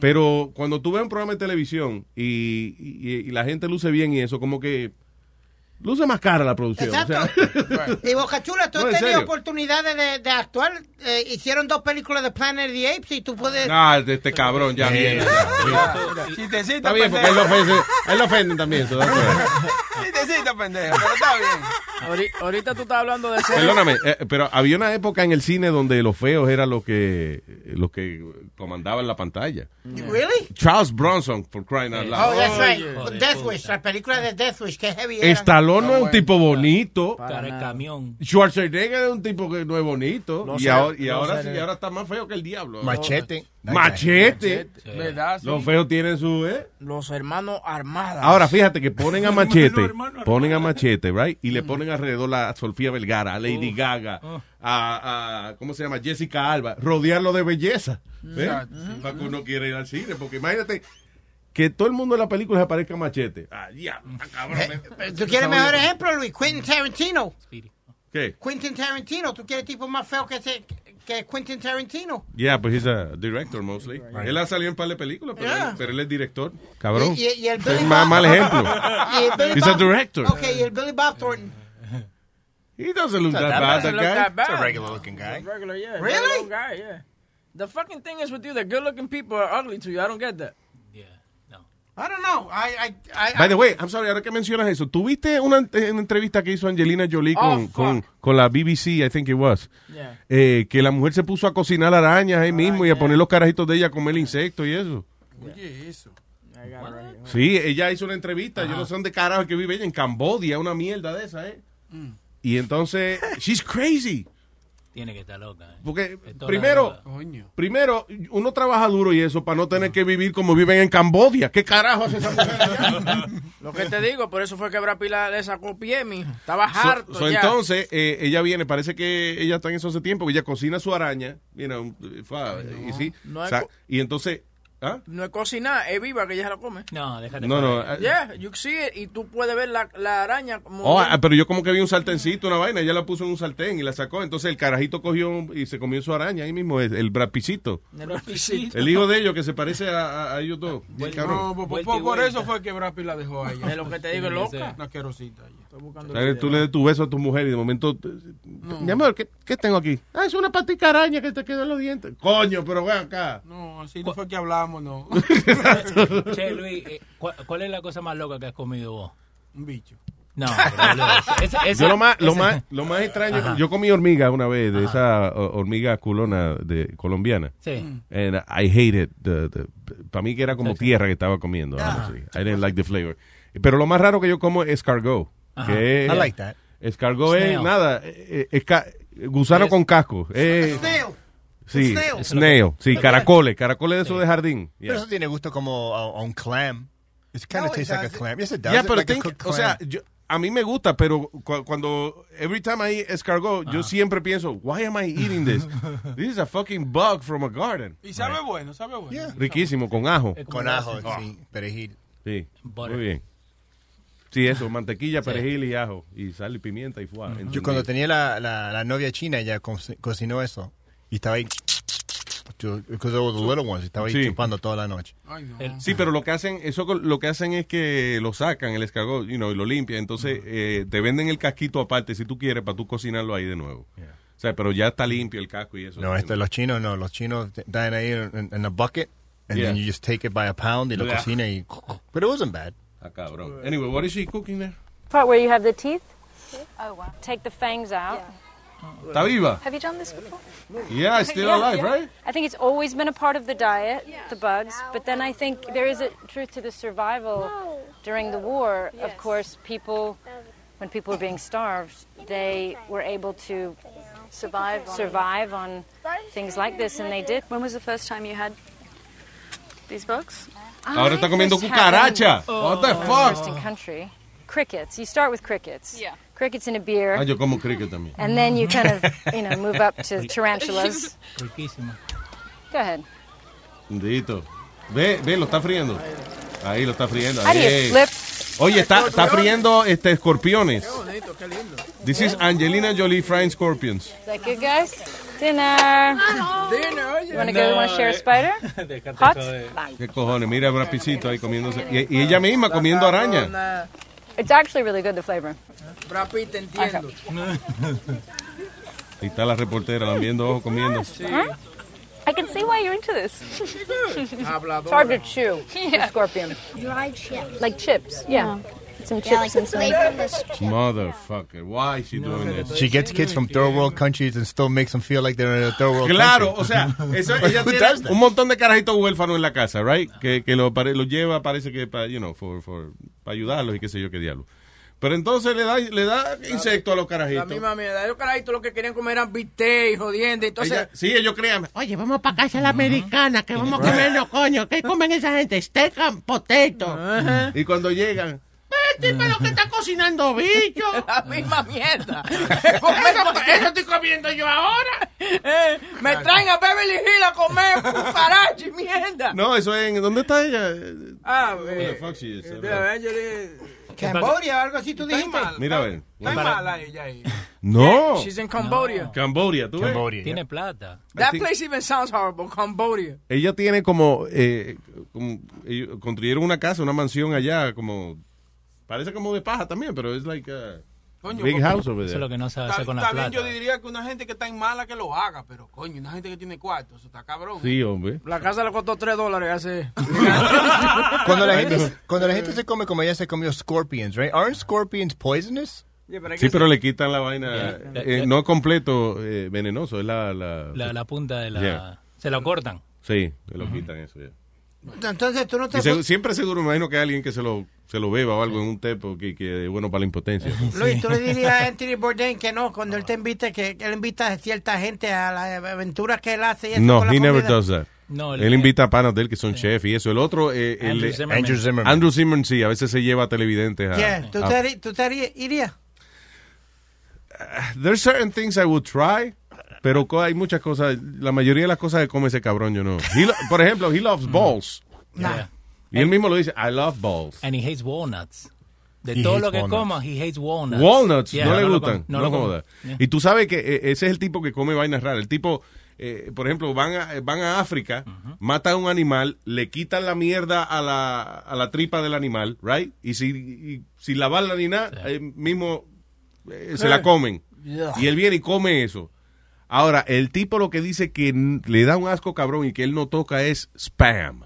Pero cuando tú ves un programa de televisión y, y- y la gente luce bien y eso, como que luce más cara la producción. o sea, Y Boca Chula, tú No, has en tenido serio. oportunidades de, de actuar. Eh, hicieron dos películas de Planet of the Apes y tú puedes. ah, de este cabrón ya viene. Chistecito, Está bien, porque él lo ofende, a él lo ofenden también. right. Chistecito, pendejo, pero está bien. Ahorita, ahorita tú estás hablando de ser. Perdóname, eh, pero había una época en el cine donde los feos eran los que los que comandaban la pantalla. ¿Really? Charles Bronson, for crying out loud. Oh, that's right. Death Wish, la película de Death Wish, que heavy era. No es un tipo bonito. Cara de camión. Schwarzenegger es un tipo que no es bonito. No y ahora, y no ahora sí, ahora está más feo que el diablo. Machete. Machete. ¿Verdad? Sí. Los feos tienen su... ¿eh? Los hermanos armados. Ahora fíjate que ponen a Machete, ponen a Machete, right? Y le ponen alrededor a Sofía Vergara, a Lady Gaga, a, a- ¿cómo se llama? Jessica Alba, rodearlo de belleza. Exacto, Para que uno quiera ir al cine, porque imagínate que todo el mundo en la película se parezca a Machete. Ah, diablo, está cabrón. Eh, ¿Tú quieres mejor ejemplo, Luis? Quentin Tarantino. ¿Qué? Quentin Tarantino. ¿Tú quieres tipo más feo que, ese, que Quentin Tarantino? Yeah, pues he's a director mostly. Él ha salido en un par de películas, pero, Yeah. él, pero él es director. Cabrón. Y, y- y el es Billy más Bob- mal ejemplo. Y el Billy He's a director. Ok, y el Billy Bob Thornton. He doesn't look That that bad, doesn't that look guy. that bad. It's a regular looking guy. Regular, yeah. Really? regular guy, yeah. The fucking thing is with you, the good-looking people are ugly to you. I don't get that. I don't know. I, I, I, By the way, I'm sorry, ahora que mencionas eso, ¿tuviste una, eh, una entrevista que hizo Angelina Jolie con, Oh, con, con la BBC, I think it was, Yeah. eh, que la mujer se puso a cocinar arañas ahí mismo y a poner los carajitos de ella a comer insectos y eso? Oye, eso. Right. Sí, ella hizo una entrevista, yo no sé dónde carajo que vive ella, en Cambodia, una mierda de esa, ¿eh? Y entonces, she's crazy. Tiene que estar loca. ¿eh? Porque primero, primero, uno trabaja duro y eso para no tener que vivir como viven en Cambodia. ¿Qué carajo hace esa mujer allá? Lo que te digo, por eso fue que Brad Pitt le sacó pie, mijo. Estaba harto so ya. entonces, eh, ella viene, parece que ella está en eso hace tiempo, ella cocina su araña, you know, fa- y sí, no hay y entonces, ¿ah? No es cocinar, es viva que ella se la come. No, déjate. No, no, eh, Yeah, you see it y tú puedes ver la, la araña como... Oh, ah, pero yo como que vi un sartencito, una vaina, ella la puso en un sartén y la sacó, entonces el carajito cogió y se comió su araña ahí mismo, el, el brapicito. El pisito. El hijo de ellos que se parece a, a- a ellos dos. Cabrón. No, por, Vuelta por- vuelta. eso fue que Brad Pitt la dejó a ella. Es lo que te digo, loca. Una asquerosita. ella. Tú le das tu beso a tu mujer y de momento, te- mi amor, ¿qué, qué tengo aquí? Ah, es una patica araña que te quedó en los dientes. Coño, pero ven acá. No, así no fue que hablamos, no. Che, Luis, eh, ¿cuál, cuál es la cosa más loca que has comido vos? Un bicho. No, pero, ese- Yo lo más, lo ese- más, lo más extraño, Ajá. yo comí hormiga una vez, de esa o- hormiga culona de colombiana. Sí. And I hate it. Para mí que era como tierra que estaba comiendo. Ah. I didn't like the flavor. Pero lo más raro que yo como es escargot. Ajá. Que es- I like that. Escargot es nada, eh, eh, esca- gusano Es- con casco. Eh, Snail. sí, snail. snail. Sí, caracoles, caracoles de esos de jardín. Pero Yeah. eso tiene gusto como a, a un clam. It kind No, of it tastes like a clam. Yes, it does. Yeah, pero like a think- o sea, yo- a mí me gusta, pero cu- cuando every time I eat escargot, yo siempre pienso, why am I eating this? This is a fucking bug from a garden. Y sabe bueno, sabe bueno. Riquísimo, con ajo. Con ajo, Ah. sí, perejil. Sí, muy bien. Sí, eso, mantequilla, perejil y ajo. Y sal y pimienta y fuá. Yo cuando tenía la, la, la novia china, ella co- cocinó eso. Y estaba ahí. Because were the little ones. Estaba ahí Sí. chupando toda la noche. Sí, pero lo que hacen, eso lo que hacen es que lo sacan el escargot, you know, y lo limpian. Entonces eh, te venden el casquito aparte si tú quieres para tú cocinarlo ahí de nuevo. O sea, pero ya está limpio el casco y eso. No, este, los chinos no. Los chinos dan ahí en, en a bucket. And Yeah. then you just take it by a pound y lo Yeah. cocina y... But it wasn't bad. Ah, cabrón. Anyway, what is she cooking there? Part where you have the teeth. Oh wow. Take the fangs out. ¿Está viva? Have you done this before? Yeah, it's still alive, right? I think it's always been a part of the diet, the bugs. But then I think there is a truth to the survival during the war. Of course, people, when people were being starved, they were able to Survive on- survive on things like this, and they did. When was the first time you had these bugs? Ahora está comiendo cucaracha. happened What the fuck? Interesting country. Crickets. You start with crickets. Yeah. Crickets in a beer. Ah, yo como cricket también. And then you kind of, you know, move up to tarantulas. Riquísimo. Go ahead. Bendito. Ve, ve, lo está friendo. Ahí lo está friendo. Ahí. flip? Oye, está, está friendo este, escorpiones. bonito, qué lindo. This is Angelina Jolie frying scorpions. Is that good, guys? Dinner. Dinner, You want to go? Want to share a spider? Déjate Hot? Qué cojones, mira Brad Pittito ahí comiéndose. Y, y ella misma comiendo araña. It's actually really good, the flavor. Brad Pitt, te entiendo. Ahí está la reportera, la viendo ojo comiendo. Huh? I can see why you're into this. It's hard to chew. The scorpion. Dried chips. Like chips. Yeah. Some chips Yeah, like and some. Motherfucker, why is she doing this? She gets kids from third world countries and still makes them feel like they're in a third world Claro, country. o sea, eso, ella tiene un montón de carajitos huérfanos en la casa, right? Que, que lo, lo lleva, parece que para, you know, for, for, para ayudarlos y qué sé yo qué diablo. Pero entonces le da, le da insecto a los La carajitos. misma mierda. Los carajitos lo que querían comer eran bistec y jodiendo. Entonces, Ella- sí, ellos crean. Oye, vamos para casa a la americana, que vamos a comernos, coño. ¿Qué comen esa gente? Steak and potato. Y cuando llegan, Que está cocinando bicho. la misma mierda. eso, eso estoy comiendo yo ahora. Eh, me traen a Beverly Hills a comer cucaracha y mierda. no, eso es, en- ¿dónde está ella? Ah, eh, fuck she is? Cambodia, algo así tú dijiste. Mira a ver. Está mala ella ahí. No. She's in Cambodia. Cambodia, tú ves? Cambodia. Tiene plata. That think- place even sounds horrible, Cambodia. Ella tiene como, eh, como- ellos construyeron una casa, una mansión allá, como, parece como de paja también, pero es like a Coño, big house over Eso es there. lo que no sabe Está, hacer con la plata. yo diría que una gente que está en mala que lo haga, pero coño, una gente que tiene cuarto, eso está cabrón. Sí, hombre. La casa le costó 3 dólares hace. Cuando la, gente, cuando la gente se come como ella se comió scorpions, right? Aren't scorpions poisonous? Sí, pero le quitan la vaina, Yeah. eh, no completo eh, venenoso, es la... La, La, la punta de la... Yeah. Se lo cortan. Sí, se lo quitan eso ya. Entonces tú no te... Se- siempre seguro, me imagino que hay alguien que se lo, se lo beba o algo en un té porque que es bueno para la impotencia. Luis, tú le dirías a Anthony Bourdain que no, cuando él te invite, que, que él invita a cierta gente a las aventuras que él hace. Y eso No, con la he never does that. No, él invita a panas de él que son chef y eso. El otro, eh, el- Andrew Zimmerman. Andrew Zimmerman. Andrew Zimmerman, sí, a veces se lleva a televidentes a... Yeah, ¿Tú, a- te, harí- tú te irías? There's certain things I would try, pero hay muchas cosas, la mayoría de las cosas que come ese cabrón yo no. Por ejemplo, he loves balls. Yeah. Y él mismo lo dice, I love balls. And he hates walnuts. De He todo hates lo que walnuts. coma, he hates walnuts. Walnuts, Yeah, no le lo gustan, come, no, lo jodas. Yeah. Y tú sabes que eh, ese es el tipo que come vainas raras. El tipo, eh, por ejemplo, van a, van a África, matan a un animal, le quitan la mierda a la, a la tripa del animal, right? Y si, y, sin lavarla ni nada, eh, mismo eh, se la comen. Yeah. Y él viene y come eso. Ahora, el tipo lo que dice que le da un asco cabrón y que él no toca es spam.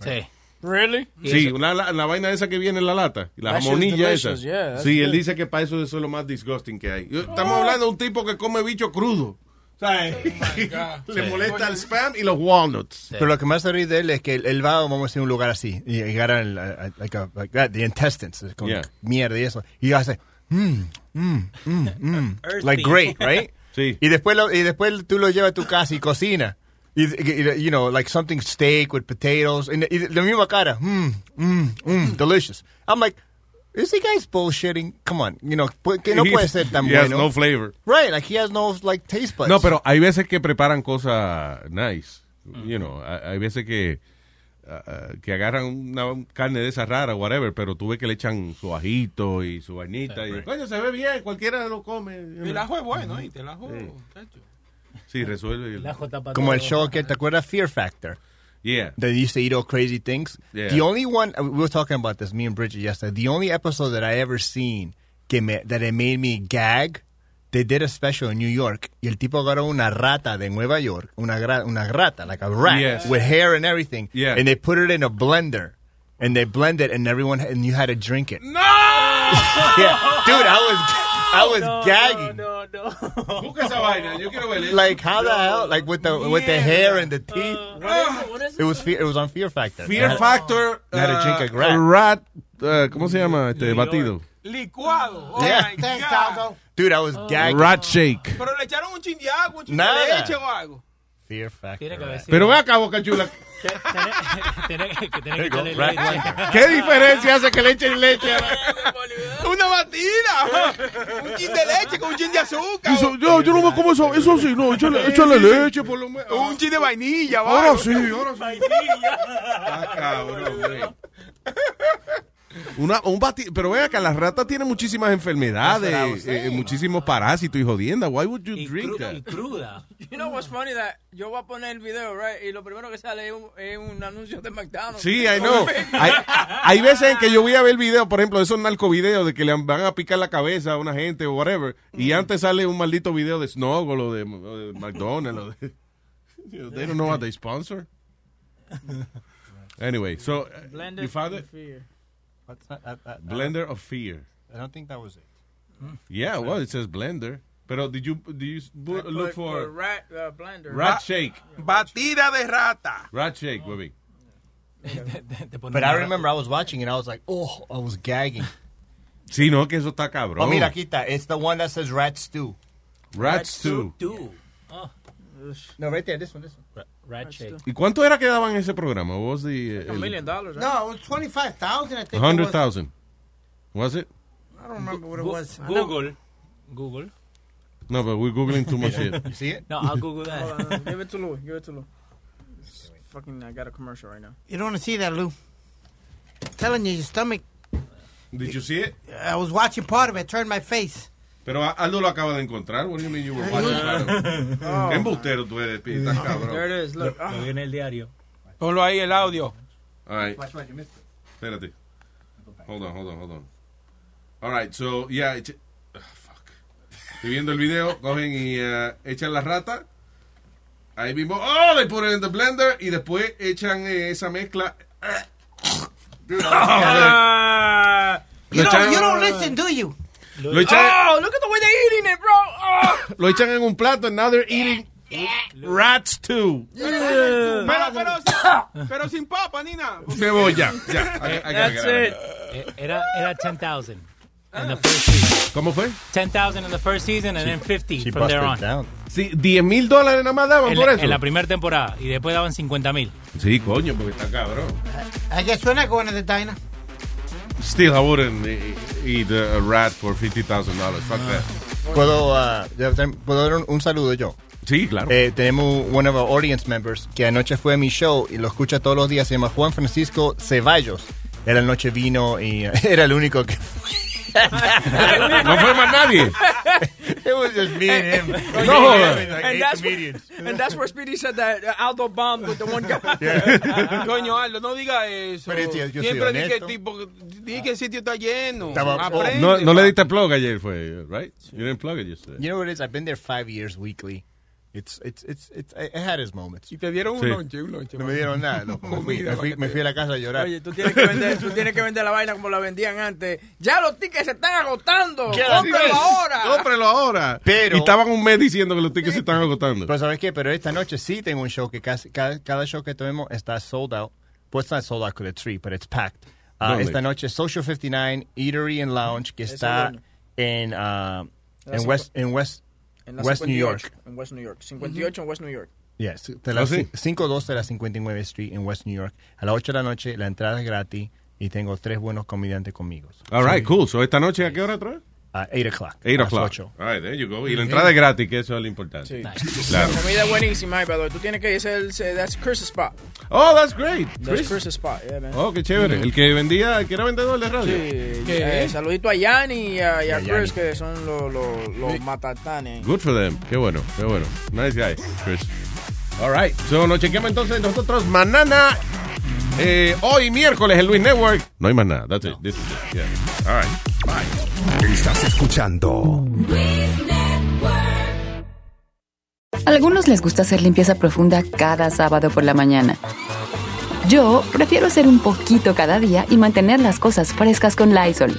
Sí. Really? Sí, una, la, la vaina esa que viene en la lata, la That jamonilla esa. yeah, sí, él dice que para eso eso es lo más disgusting que hay. Estamos hablando de un tipo que come bicho crudo. ¿Sabes? Le molesta el spam y los walnuts. Pero lo que más se ríe de él es que él, va, vamos a decir, a un lugar así, y llegar al, a- a- like, a- like that, the intestines, con Yeah. mierda y eso, y hace, mmm, mmm, mmm, mmm, Earthy. like great, right? Sí. Y después, lo, y después tú lo llevas a tu casa y cocina. Y, y- you know, like something steak with potatoes. Y, y la misma cara. Mmm, mmm, mmm, delicious. I'm like, This guy's bullshitting. Come on, you know, que no He's- puede ser tan he has bueno. no flavor. Right, like he has no like taste buds. No, pero hay veces que preparan cosas nice. You know, hay veces que ah, que agarran una carne de esa rara, whatever, pero tú ves que le echan su ajito y su vainita y coño, se ve bien, cualquiera lo come. you El know. ajo es bueno, ¿eh? El ajo, Sí. Sí, resuelve. el- Como el show que te acuerdas Fear Factor. Yeah. They used to eat all crazy things. Yeah. The only one we were talking about this, me and Bridget yesterday. The only episode that I ever seen que me, that it made me gag. They did a special in New York. Y el tipo agarró una rata de Nueva York, una, una rata, like a rat, Yes. with hair and everything. Yeah. And they put it in a blender, and they blend it, and everyone and you had to drink it. No, yeah, dude, I was I was gagging. No, no. Busca esa vaina, yo quiero ver eso. Like how the hell? Like with the with the hair and the teeth. What is it was fear, it was on Fear Factor. Fear I had- Factor. I had to drink a uh, rat. rat, uh, ¿Cómo se llama? Este batido. Licuado. Oh Yeah. my God. Dude, I was gagging. Rat shake. Pero le echaron un chin de agua, un chin Nada. de leche o algo. Fear Factor. right. Pero ve acá, Boca Chula. ¿Qué diferencia hace que le echen leche? Una batida. un chin de leche con un chin de azúcar. Eso- yo, yo no me como eso, eso sí, no, échale, échale leche por lo menos. Un chin de vainilla. Ahora sí, ahora sí. Ah, cabrón, güey. Una, un bati pero vea que las ratas tienen muchísimas enfermedades, eh, muchísimos parásitos y jodienda. Why would you drink that? cruda. You know what's funny that yo voy a poner el video, right? Y lo primero que sale es un, es un anuncio de McDonald's. Sí, I know. Hay, hay veces en que yo voy a ver videos, por ejemplo, esos narcovideos de que le van a picar la cabeza a una gente o whatever, y antes sale un maldito video de Snuggle o de, o de McDonald's. O de, they don't know what they sponsor. Anyway, so uh, Blended you found with it? fear. What's that? I, I, Blender of Fear. I don't think that was it. Yeah, well, it says Blender. Pero did you, did you bu- look Put- for put rat uh, blender. rat shake? Batida de rata. Rat shake, baby. But I remember I was watching and I was like, oh, I was gagging. Sí, no, que eso está cabrón. Oh, mira, aquí está. It's the one that says rat stew. Rat stew. Stew. Oh, No, right there, this one, this one. Rat shake. ¿Y cuánto era que daban en ese programa? What was the, A million dollars. right? No, it was 25,000, I think. it was. 100,000. Was it? I don't remember what it was. Google. Google. No, but we're googling too much shit. You see it? No, I'll Google Hold that. on, give it to Lou. Give it to Lou. Fucking, I got a commercial right now. You don't want to see that, Lou. I'm telling you, your stomach. Did you see it? I was watching part of it. Turned my face. Pero Aldo lo acaba de encontrar. What do you mean you were watching part of it? Oh. Qué embustero tú eres, Pi, estás cabrón. There it is. Look. Lo vi en el diario. Ponlo ahí el audio. All right. Espérate. Hold on, hold on, hold on. All right, so, yeah. ah, fuck. Estoy viendo el video, cogen y eh, echan la rata. Ahí mismo, oh, they put it in the blender y después echan eh, esa mezcla. Dude, Ah. You don't, you don't listen, do you? Lo echan, Oh, look at the way they're eating it, bro. Oh. lo echan en un plato and now they're eating rats too. Pero, pero, sin- pero sin papa ni nada. Me voy ya, ya. I- I That's it. Eh, Era, era 10,000 in the first season. ¿Cómo fue? 10,000 in the first season and then 50 She from there on. down. Sí, 10 mil dólares nada más daban En por la, eso. en la primera temporada. Y después daban 50 mil. Sí, coño, porque está cabrón. We're not going to the diner. Still, I wouldn't eat a rat for $50,000. Fuck that. ¿Puedo, uh, ¿puedo dar un, un saludo yo? Sí, claro. Eh, tenemos one of our audience members que anoche fue a mi show y lo escucha todos los días. Se llama Juan Francisco Ceballos. Él anoche vino y era el único que no fue más nadie. It was just me and him. No jodas. and like that's, where, and that's where Speedy said that Aldo bombed with the one guy. Coño, Aldo, no diga eso. Pero yo Siempre di que, tipo, di que el sitio está lleno. Estaba- Aprende, No, no le diste plug ayer, fue, right? You didn't plug it yesterday. You know what it is? I've been there five years weekly. It's, it's, it's, it's, it had its moments. Y te dieron un Sí. lonche, un lonche. No me dieron nada, loco. Me fui, me fui, me fui a la casa a llorar. Oye, tú tienes, que vender, tú tienes que vender la vaina como la vendían antes. Ya los tickets se están agotando. Sí. ahora. Cómprelo ahora. Pero- y estaban un mes diciendo que los tickets se están agotando. Pero ¿sabes qué? Pero esta noche sí tengo un show que casi, cada, cada show que tenemos está sold out. Pues it's not sold out because it's free, but it's packed. Uh, esta noche Social 59 Eatery and Lounge que está bueno. en, uh, La en, West, en West, En la West New 58, York. En West New York. 58 en West New York. Yes, de la ¿Oh, sí? 512 de la 59 Street en West New York. A las 8 de la noche la entrada es gratis. y tengo tres buenos comediantes conmigo. All right, cool. So, esta noche, ¿a qué hora otra vez? A 8 o'clock. 8 a las o'clock. All right, there you go. Y la entrada es gratis, que eso es lo importante. Sí. Claro. La comida es buenísima, eh, pero tú tienes que ir, el, that's Chris' spot. Oh, that's great. That's Chris. Chris' spot, yeah, man. Oh, qué chévere. El que vendía, que era vendedor de radio. Sí, eh, saludito a Yanni y a, y a a Chris, Yanni. que son los, los, los matatanes. Good for them. Qué bueno, qué bueno. Nice guy, Chris. All right. So, nos chequeamos entonces nosotros mañana. Eh, hoy miércoles en Luis Network. No hay más nada. That's it. This is it. Yeah. All right. Bye. Estás escuchando Algunos les gusta hacer limpieza profunda cada sábado por la mañana. Yo prefiero hacer un poquito cada día y mantener las cosas frescas con Lysol.